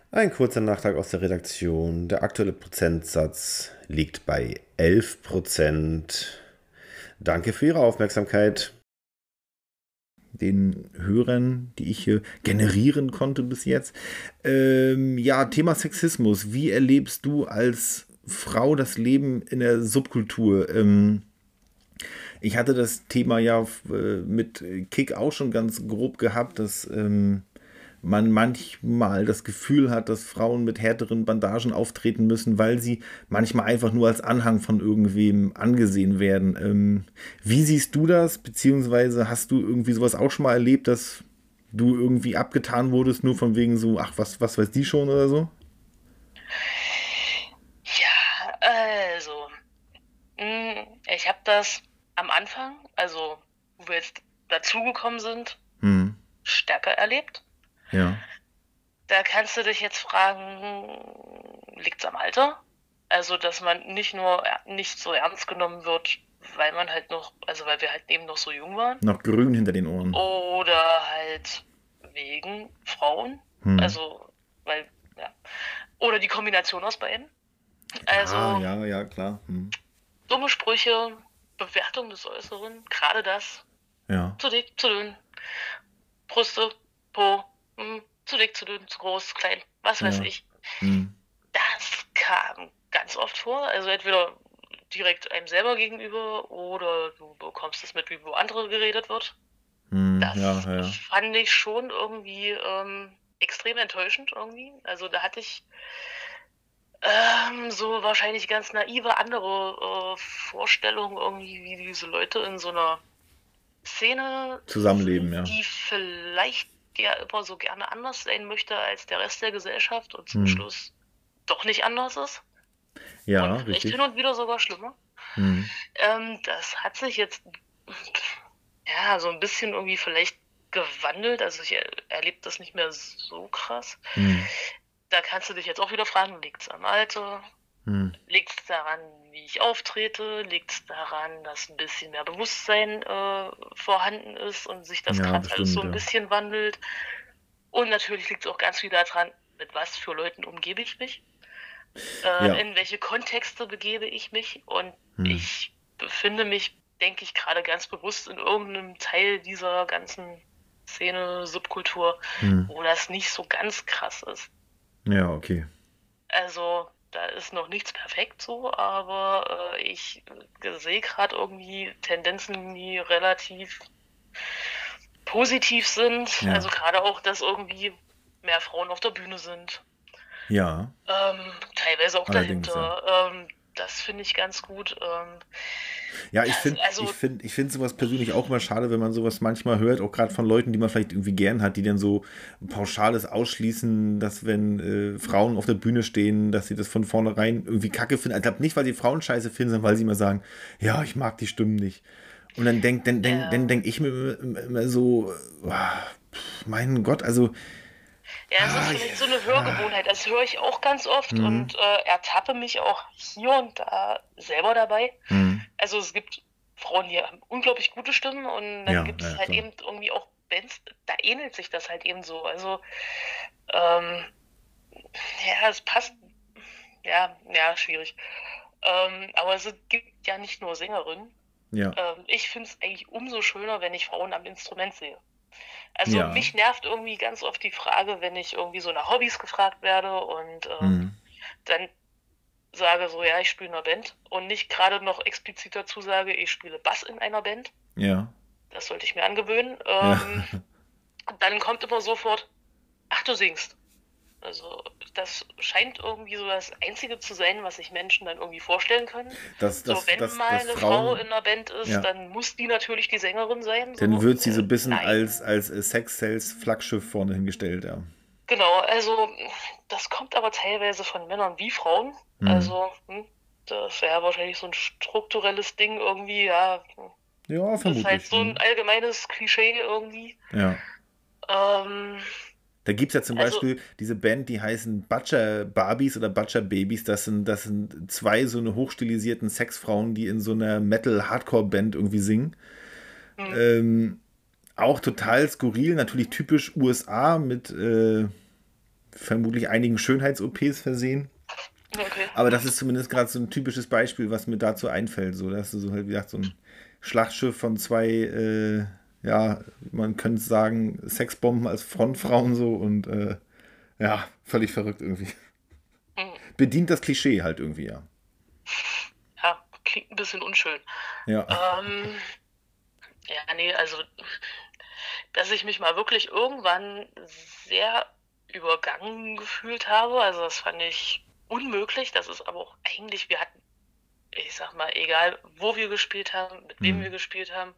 Ein kurzer Nachtrag aus der Redaktion. Der aktuelle Prozentsatz liegt bei 11%. Danke für Ihre Aufmerksamkeit. Den Hörern, die ich hier generieren konnte bis jetzt. Ähm, ja, Thema Sexismus. Wie erlebst du als Frau das Leben in der Subkultur? Ähm, ich hatte das Thema ja äh, mit Kick auch schon ganz grob gehabt, dass ähm, man manchmal das Gefühl hat, dass Frauen mit härteren Bandagen auftreten müssen, weil sie manchmal einfach nur als Anhang von irgendwem angesehen werden. Ähm, wie siehst du das? Beziehungsweise hast du irgendwie sowas auch schon mal erlebt, dass du irgendwie abgetan wurdest, nur von wegen so, ach, was, was weiß die schon oder so? Ja, also, mh, ich habe das am Anfang, also wo wir jetzt dazugekommen sind, Hm, stärker erlebt. Ja. Da kannst du dich jetzt fragen, liegt's am Alter? Also, dass man nicht nur er- nicht so ernst genommen wird, weil man halt noch, also weil wir halt eben noch so jung waren, Noch grün hinter den Ohren. oder halt wegen Frauen, Hm. also, weil, ja, oder die Kombination aus beiden. Also, ah, ja, ja, klar. Hm. dumme Sprüche, Bewertung des Äußeren, gerade das, Ja. zu dick, zu dünn, Brüste, Po, hm, zu dick, zu dünn, zu groß, zu klein, was weiß Ja. ich. Hm. Das kam ganz oft vor. Also entweder direkt einem selber gegenüber oder du bekommst es mit, wie wo andere geredet wird. Hm. Das Ja, ja. fand ich schon irgendwie ähm, extrem enttäuschend irgendwie. Also da hatte ich ähm, so wahrscheinlich ganz naive andere äh, Vorstellungen irgendwie, wie diese Leute in so einer Szene Zusammenleben, ja. die vielleicht ja immer so gerne anders sein möchte als der Rest der Gesellschaft und zum Hm. Schluss doch nicht anders ist. Ja, und richtig. hin und wieder sogar schlimmer. Hm. Ähm, das hat sich jetzt ja so ein bisschen irgendwie vielleicht gewandelt. Also ich er erlebe das nicht mehr so krass. Hm. Da kannst du dich jetzt auch wieder fragen, liegt es am Alter? Hm. Liegt es daran, wie ich auftrete? Liegt es daran, dass ein bisschen mehr Bewusstsein äh, vorhanden ist und sich das Ja, gerade alles so ein ja. bisschen wandelt? Und natürlich liegt es auch ganz viel daran, mit was für Leuten umgebe ich mich? Äh, Ja. In welche Kontexte begebe ich mich? Und Hm. ich befinde mich, denke ich, gerade ganz bewusst in irgendeinem Teil dieser ganzen Szene, Subkultur, Hm. wo das nicht so ganz krass ist. Ja, okay. Also, da ist noch nichts perfekt so, aber äh, ich äh, sehe gerade irgendwie Tendenzen, die relativ positiv sind. Ja. Also gerade auch, dass irgendwie mehr Frauen auf der Bühne sind. Ja. Ähm, teilweise auch Allerdings, dahinter. Ähm, das finde ich ganz gut. Ähm, Ja, ich finde Also- ich find, ich find sowas persönlich auch immer schade, wenn man sowas manchmal hört, auch gerade von Leuten, die man vielleicht irgendwie gern hat, die dann so pauschales ausschließen, dass wenn äh, Frauen auf der Bühne stehen, dass sie das von vornherein irgendwie kacke finden. Ich glaube nicht, weil sie Frauen scheiße finden, sondern weil sie immer sagen, ja, ich mag die Stimmen nicht. Und dann denke dann denk, Ja. dann denk ich mir immer, so, pff, mein Gott, also Ja, es Ah, ist vielleicht so eine Hörgewohnheit. Das höre ich auch ganz oft Mhm. und äh, ertappe mich auch hier und da selber dabei. hm, Also es gibt Frauen, die haben unglaublich gute Stimmen und dann Ja, gibt es ja, halt klar. eben irgendwie auch Bands, da ähnelt sich das halt eben so. Also ähm, ja, es passt. Ja, ja, schwierig. Ähm, aber es gibt ja nicht nur Sängerinnen. ja, Ähm, ich finde es eigentlich umso schöner, wenn ich Frauen am Instrument sehe. Also Ja. mich nervt irgendwie ganz oft die Frage, wenn ich irgendwie so nach Hobbys gefragt werde und ähm, hm, dann sage so, ja, ich spiele in einer Band und nicht gerade noch explizit dazu sage, ich spiele Bass in einer Band. ja, Das sollte ich mir angewöhnen. ja, Ähm, [laughs] Dann kommt immer sofort, ach, du singst. Also das scheint irgendwie so das Einzige zu sein, was sich Menschen dann irgendwie vorstellen können. Das, das, so, wenn das, mal das eine Frau in einer Band ist, Ja. dann muss die natürlich die Sängerin sein. So. Dann wird sie so ein bisschen nein. als, als äh, Sex-Sales-Flaggschiff vorne hingestellt, ja. Genau, also das kommt aber teilweise von Männern wie Frauen. Mhm. Also hm, das wäre wahrscheinlich so ein strukturelles Ding irgendwie, ja. Ja, Das vermutlich. ist halt so ein hm. allgemeines Klischee irgendwie. ja. Ähm, Da gibt es ja zum Also- Beispiel diese Band, die heißen Butcher Barbies oder Butcher Babies. Das sind, das sind zwei so eine hochstilisierten Sexfrauen, die in so einer Metal-Hardcore-Band irgendwie singen. Mhm. Ähm, auch total skurril, natürlich typisch USA mit äh, vermutlich einigen Schönheits-OPs versehen. okay. Aber das ist zumindest gerade so ein typisches Beispiel, was mir dazu einfällt. So, dass du so halt, wie gesagt, so ein Schlachtschiff von zwei, äh, ja, man könnte sagen, Sexbomben als Frontfrauen so und äh, ja, völlig verrückt irgendwie. Mhm. Bedient das Klischee halt irgendwie, ja. Ja, klingt ein bisschen unschön. Ja. Ähm, ja, nee, also, dass ich mich mal wirklich irgendwann sehr übergangen gefühlt habe, also das fand ich unmöglich. Das ist aber auch eigentlich, wir hatten, ich sag mal, egal wo wir gespielt haben, mit wem Mhm. wir gespielt haben,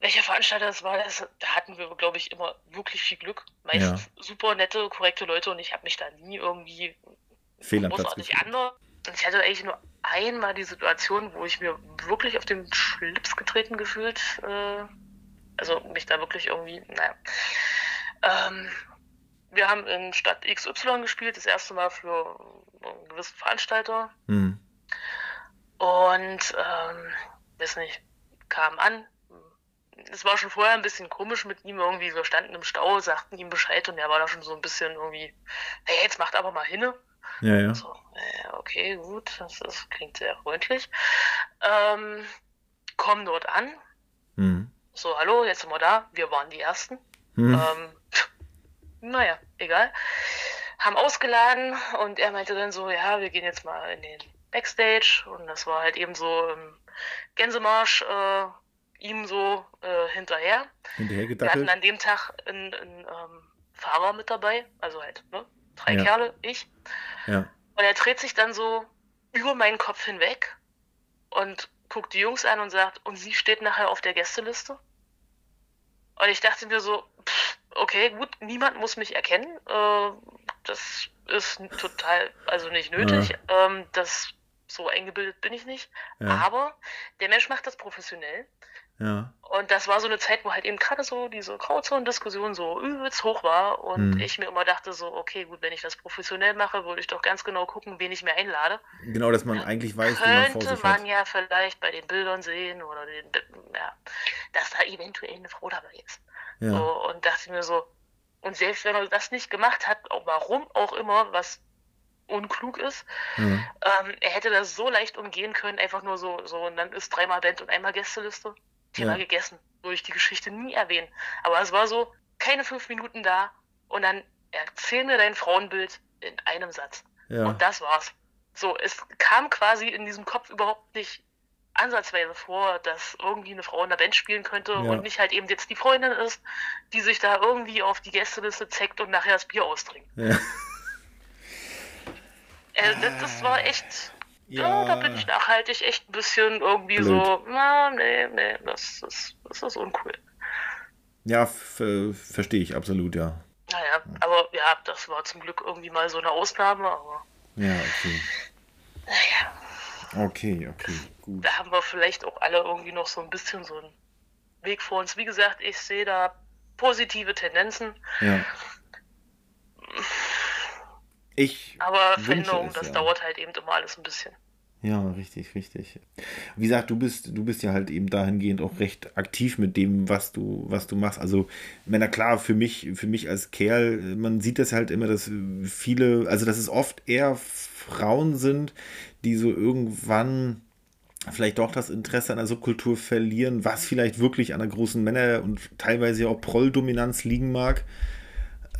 welcher Veranstalter es war, das, da hatten wir, glaube ich, immer wirklich viel Glück. Meistens super nette, korrekte Leute und ich habe mich da nie irgendwie Fehl am Platz großartig gefühlt. anders. Und ich hatte eigentlich nur einmal die Situation, wo ich mir wirklich auf den Schlips getreten gefühlt, äh, also mich da wirklich irgendwie, naja. Ähm, wir haben in Stadt XY gespielt, das erste Mal für einen gewissen Veranstalter. Hm. Und, ähm, weiß nicht, kam an. Es war schon vorher ein bisschen komisch mit ihm irgendwie. Wir standen im Stau, sagten ihm Bescheid und er war da schon so ein bisschen irgendwie, hey, jetzt macht aber mal hinne. Ja, ja. So, äh, okay, gut, das, das klingt sehr freundlich. Ähm, kommen dort an. Hm. So, hallo, jetzt sind wir da. Wir waren die Ersten. Hm. Ähm, naja, egal. Haben ausgeladen und er meinte dann so, ja, wir gehen jetzt mal in den Backstage und das war halt eben so im Gänsemarsch äh, ihm so äh, hinterher. Hinterher Wir hatten an dem Tag einen, einen ähm, Fahrer mit dabei, also halt, ne? Drei Ja. Kerle, ich. Ja. Und er dreht sich dann so über meinen Kopf hinweg und guckt die Jungs an und sagt, und sie steht nachher auf der Gästeliste? Und ich dachte mir so, pff, okay, gut, niemand muss mich erkennen. Äh, das ist total, also nicht nötig. Ähm, das so eingebildet bin ich nicht. Ja. Aber der Mensch macht das professionell. Ja. Und das war so eine Zeit, wo halt eben gerade so diese Grauzone-Diskussion so übelst hoch war und Mhm. ich mir immer dachte so, okay, gut, wenn ich das professionell mache, würde ich doch ganz genau gucken, wen ich mir einlade. Genau, dass man eigentlich weiß, wie man vor Könnte man ja vielleicht bei den Bildern sehen oder den, ja, dass da eventuell eine Frau dabei ist. Ja. So, und dachte mir so, und selbst wenn er das nicht gemacht hat, warum auch immer, was unklug ist, Ja. ähm, er hätte das so leicht umgehen können, einfach nur so, so, und dann ist dreimal Band und einmal Gästeliste. Thema Ja. gegessen. Würde ich die Geschichte nie erwähnen. Aber es war so, keine fünf Minuten da und dann erzähl mir dein Frauenbild in einem Satz. Ja. Und das war's. So, es kam quasi in diesem Kopf überhaupt nicht ansatzweise vor, dass irgendwie eine Frau in der Band spielen könnte Ja. und nicht halt eben jetzt die Freundin ist, die sich da irgendwie auf die Gästeliste zeckt und nachher das Bier austrinkt. Ja. Äh, das, das war echt, ja. da bin ich nachhaltig echt ein bisschen irgendwie Blöd. so, na, nee, nee, das ist, das ist uncool. Ja, ver verstehe ich absolut, ja. Naja, aber ja, das war zum Glück irgendwie mal so eine Ausnahme, aber Ja, okay. naja, Okay, okay, gut. da haben wir vielleicht auch alle irgendwie noch so ein bisschen so einen Weg vor uns. Wie gesagt, ich sehe da positive Tendenzen, Ja. Ich aber Veränderung, es, das ja. dauert halt eben immer alles ein bisschen. Ja, richtig, richtig. Wie gesagt, du bist, du bist ja halt eben dahingehend auch recht aktiv mit dem, was du, was du machst. Also, na klar, für mich, für mich als Kerl, man sieht das halt immer, dass viele, also dass es oft eher Frauen sind, die so irgendwann vielleicht doch das Interesse an der Subkultur verlieren, was vielleicht wirklich an der großen Männer- und teilweise auch Proll-Dominanz liegen mag.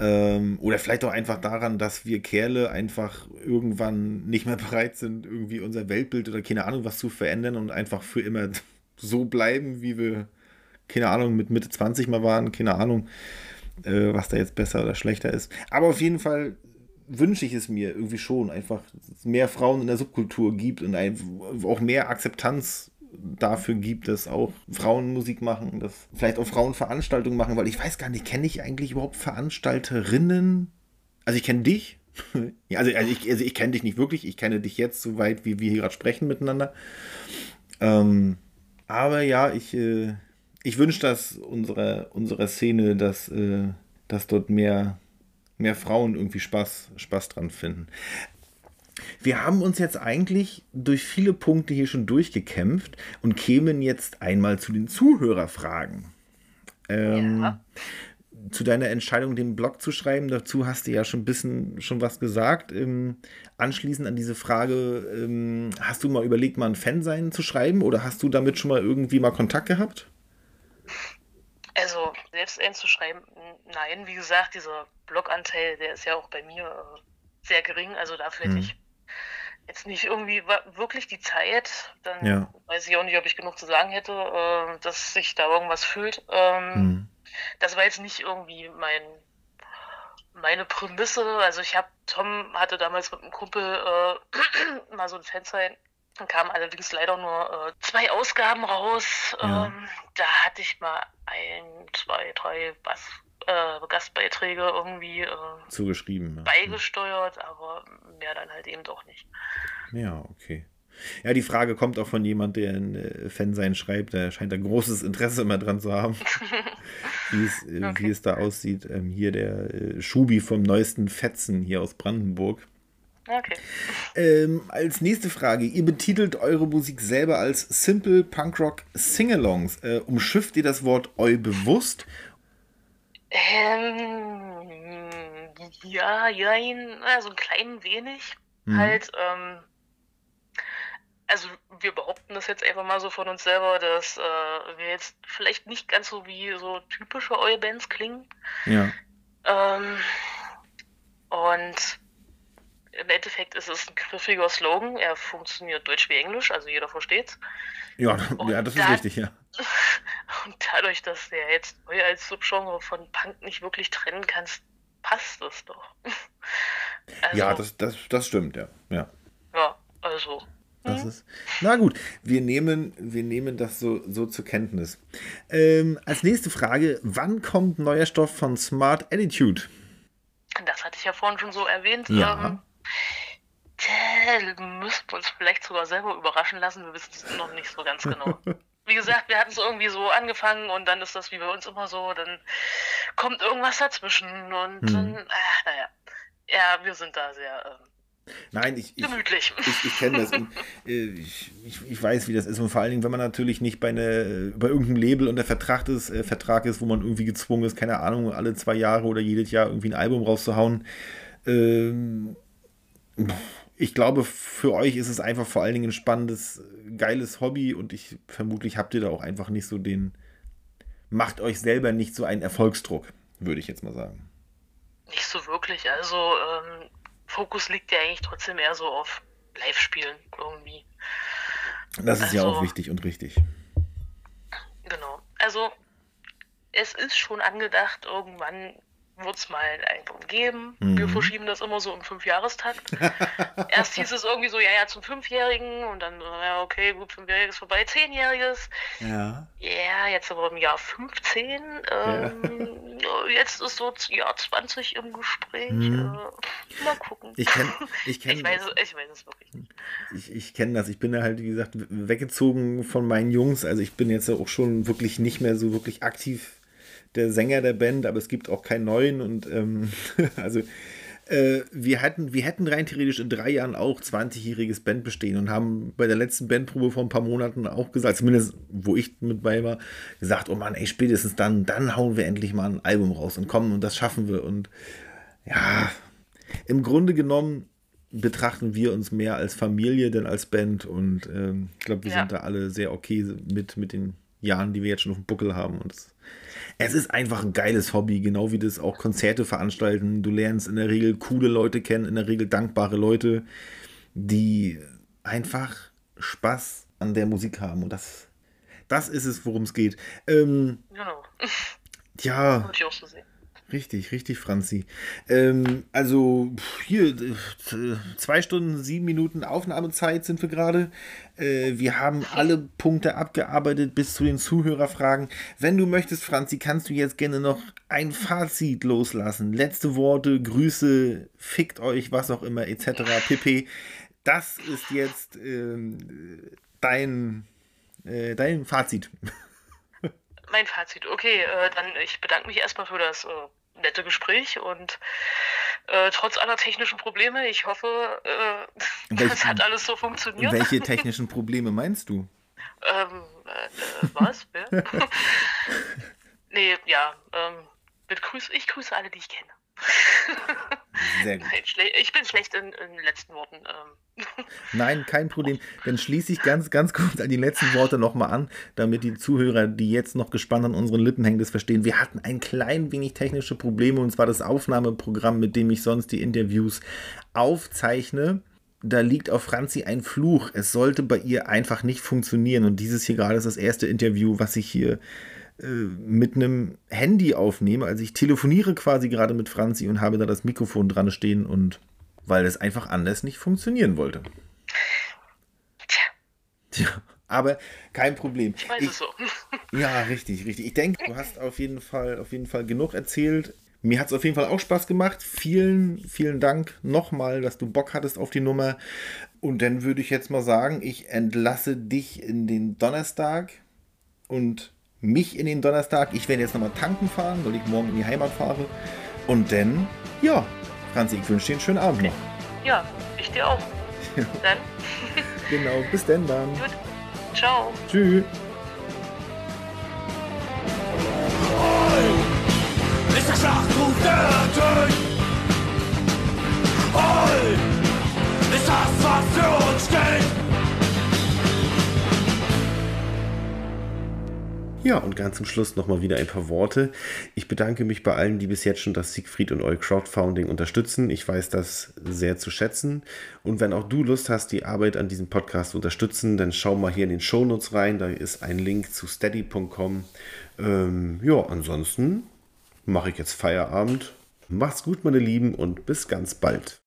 Ähm, oder vielleicht auch einfach daran, dass wir Kerle einfach irgendwann nicht mehr [laughs] bereit sind, irgendwie unser Weltbild oder keine Ahnung was zu verändern und einfach für immer [laughs] so bleiben, wie wir, keine Ahnung, mit Mitte 20 mal waren, keine Ahnung. äh, was da jetzt besser oder schlechter ist. Aber auf jeden Fall wünsche ich es mir irgendwie schon, einfach mehr Frauen in der Subkultur gibt und auch mehr Akzeptanz dafür gibt, dass auch Frauen Musik machen, dass vielleicht auch Frauen Veranstaltungen machen, weil ich weiß gar nicht, kenne ich eigentlich überhaupt Veranstalterinnen? Also ich kenne dich. [laughs] also, also ich, also ich kenne dich nicht wirklich, ich kenne dich jetzt so weit, wie wir hier gerade sprechen miteinander. Ähm, aber ja, ich, äh, ich wünsche, dass unsere, unsere Szene, dass, äh, dass dort mehr, mehr Frauen irgendwie Spaß, Spaß dran finden. Wir haben uns jetzt eigentlich durch viele Punkte hier schon durchgekämpft und kämen jetzt einmal zu den Zuhörerfragen. Ähm, ja. Zu deiner Entscheidung, den Blog zu schreiben, dazu hast du ja schon ein bisschen schon was gesagt. Ähm, anschließend an diese Frage, ähm, hast du mal überlegt, mal ein Fan sein zu schreiben oder hast du damit schon mal irgendwie mal Kontakt gehabt? Also, selbst einzuschreiben, nein, wie gesagt, dieser Bloganteil, der ist ja auch bei mir äh, sehr gering, also dafür hätte hm. ich jetzt nicht irgendwie wirklich die Zeit, dann ja. weiß ich auch nicht, ob ich genug zu sagen hätte, äh, dass sich da irgendwas fühlt. Ähm, hm. Das war jetzt nicht irgendwie mein meine Prämisse. Also ich habe Tom hatte damals mit einem Kumpel äh, [clears throat] mal so ein Fansign dann kamen allerdings leider nur äh, zwei Ausgaben raus. Ja. Ähm, da hatte ich mal ein, zwei, drei Bass, äh, Gastbeiträge irgendwie äh, zugeschrieben. Ja. Beigesteuert, aber mehr dann halt eben doch nicht. Ja, okay. Ja, die Frage kommt auch von jemand, der ein äh, Fan sein schreibt. Der scheint ein großes Interesse immer dran zu haben, [laughs] wie, es, äh, okay. wie es da aussieht. Ähm, hier der äh, Schubi vom neuesten Fetzen hier aus Brandenburg. Okay. Ähm, als nächste Frage, ihr betitelt eure Musik selber als Simple Punkrock Singalongs. Äh, umschifft ihr das Wort eu bewusst? Ähm, ja, ja, also ein klein wenig. Mhm. Halt, ähm, also wir behaupten das jetzt einfach mal so von uns selber, dass äh, wir jetzt vielleicht nicht ganz so wie so typische Eu-Bands klingen. Ja. Ähm, und im Endeffekt ist es ein griffiger Slogan. Er funktioniert Deutsch wie Englisch, also jeder versteht. Ja, ja, das ist richtig, ja. [laughs] Und dadurch, dass du ja jetzt neu als Subgenre von Punk nicht wirklich trennen kannst, passt es doch. [laughs] Also, ja, das, das, das stimmt, ja. Ja, ja also. Das hm. ist. Na gut, wir nehmen, wir nehmen das so, so zur Kenntnis. Ähm, als nächste Frage: Wann kommt neuer Stoff von Smart Attitude? Das hatte ich ja vorhin schon so erwähnt. Ja. Ähm, müssen wir uns vielleicht sogar selber überraschen lassen. Wir wissen es noch nicht so ganz genau. [laughs] Wie gesagt, wir hatten es irgendwie so angefangen und dann ist das wie bei uns immer so, dann kommt irgendwas dazwischen und hm. dann, äh, naja. Ja, wir sind da sehr ähm, Nein, ich, gemütlich. Ich, ich, ich kenne das. Und, [laughs] äh, ich, ich, weiß, wie das ist. Und vor allen Dingen, wenn man natürlich nicht bei, eine, bei irgendeinem Label unter Vertrag ist, äh, Vertrag ist, wo man irgendwie gezwungen ist, keine Ahnung, alle zwei Jahre oder jedes Jahr irgendwie ein Album rauszuhauen. Ähm, ich glaube, für euch ist es einfach vor allen Dingen ein spannendes, geiles Hobby und ich vermutlich habt ihr da auch einfach nicht so den, macht euch selber nicht so einen Erfolgsdruck, würde ich jetzt mal sagen. Nicht so wirklich. Also ähm, Fokus liegt ja eigentlich trotzdem eher so auf Live-Spielen irgendwie. Das ist also, ja auch wichtig und richtig. Genau. Also es ist schon angedacht, irgendwann wird es mal ein Album geben. Mhm. Wir verschieben das immer so im Fünfjahrestakt. [laughs] Erst hieß es irgendwie so, ja, ja, zum Fünfjährigen und dann, ja, okay, gut, Fünfjähriges vorbei, Zehnjähriges. Ja. Ja, jetzt aber im Jahr 15. Ähm, ja. Jetzt ist so Jahr 20 im Gespräch. Mhm. Äh, mal gucken. Ich kenne ich [laughs] kenn ich weiß, ich weiß es wirklich nicht. Ich, ich kenne das. Ich bin ja halt, wie gesagt, weggezogen von meinen Jungs. Also ich bin jetzt auch schon wirklich nicht mehr so wirklich aktiv der Sänger der Band, aber es gibt auch keinen neuen und ähm, [laughs] also äh, wir, hatten, wir hätten rein theoretisch in drei Jahren auch 20-jähriges Band bestehen und haben bei der letzten Bandprobe vor ein paar Monaten auch gesagt, zumindest wo ich mit bei war, gesagt, oh Mann, ey, spätestens dann, dann hauen wir endlich mal ein Album raus und kommen und das schaffen wir und ja, im Grunde genommen betrachten wir uns mehr als Familie denn als Band und ähm, ich glaube, wir ja. sind da alle sehr okay mit, mit den Jahren, die wir jetzt schon auf dem Buckel haben und das es ist einfach ein geiles Hobby, genau wie das auch Konzerte veranstalten. Du lernst in der Regel coole Leute kennen, in der Regel dankbare Leute, die einfach Spaß an der Musik haben. Und das, das ist es, worum es geht. Ähm, genau. Ja. Würde ich auch so sehen. Richtig, richtig, Franzi. Ähm, also hier zwei Stunden, sieben Minuten Aufnahmezeit sind wir gerade. Äh, wir haben alle Punkte abgearbeitet bis zu den Zuhörerfragen. Wenn du möchtest, Franzi, kannst du jetzt gerne noch ein Fazit loslassen. Letzte Worte, Grüße, fickt euch, was auch immer, etc. pp. Das ist jetzt ähm, dein, äh, dein Fazit. [laughs] Mein Fazit, okay, äh, dann ich bedanke mich erstmal für das äh, nette Gespräch und äh, trotz aller technischen Probleme, ich hoffe, äh, [laughs] Welche- das hat alles so funktioniert. Welche [laughs] technischen Probleme meinst du? Ähm, äh, äh, was? Wer? [laughs] nee, ja, ähm, mit Grüß, ich grüße alle, die ich kenne. Sehr gut. Nein, ich bin schlecht in, in den letzten Worten. Ähm, [laughs] Nein, kein Problem. Dann schließe ich ganz, ganz kurz an die letzten Worte nochmal an, damit die Zuhörer, die jetzt noch gespannt an unseren Lippen hängen, das verstehen. Wir hatten ein klein wenig technische Probleme und zwar das Aufnahmeprogramm, mit dem ich sonst die Interviews aufzeichne. Da liegt auf Franzi ein Fluch. Es sollte bei ihr einfach nicht funktionieren. Und dieses hier gerade ist das erste Interview, was ich hier mit einem Handy aufnehme. Also ich telefoniere quasi gerade mit Franzi und habe da das Mikrofon dran stehen und weil es einfach anders nicht funktionieren wollte. tja, Tja, aber kein Problem. ich weiß Ich- es so. [laughs] ja, richtig, richtig. Ich denke, du hast auf jeden Fall, auf jeden Fall genug erzählt. Mir hat es auf jeden Fall auch Spaß gemacht. Vielen, vielen Dank nochmal, dass du Bock hattest auf die Nummer. Und dann würde ich jetzt mal sagen, ich entlasse dich in den Donnerstag und mich in den Donnerstag. Ich werde jetzt nochmal tanken fahren, weil ich morgen in die Heimat fahre. Und dann, ja, Franzi, ich wünsche dir einen schönen Abend noch. Ja, ich dir auch. Dann, [laughs] Genau, bis denn dann. gut. Ciao. Tschüss. ist der Schlachtruf der Tod. Heul ist das, was für uns steht. Ja, und ganz zum Schluss nochmal wieder ein paar Worte. Ich bedanke mich bei allen, die bis jetzt schon das Siegfried und Eu Crowdfunding unterstützen. Ich weiß das sehr zu schätzen. Und wenn auch du Lust hast, die Arbeit an diesem Podcast zu unterstützen, dann schau mal hier in den Shownotes rein. Da ist ein Link zu steady.com. Ähm, ja, ansonsten mache ich jetzt Feierabend. Macht's gut, meine Lieben, und bis ganz bald.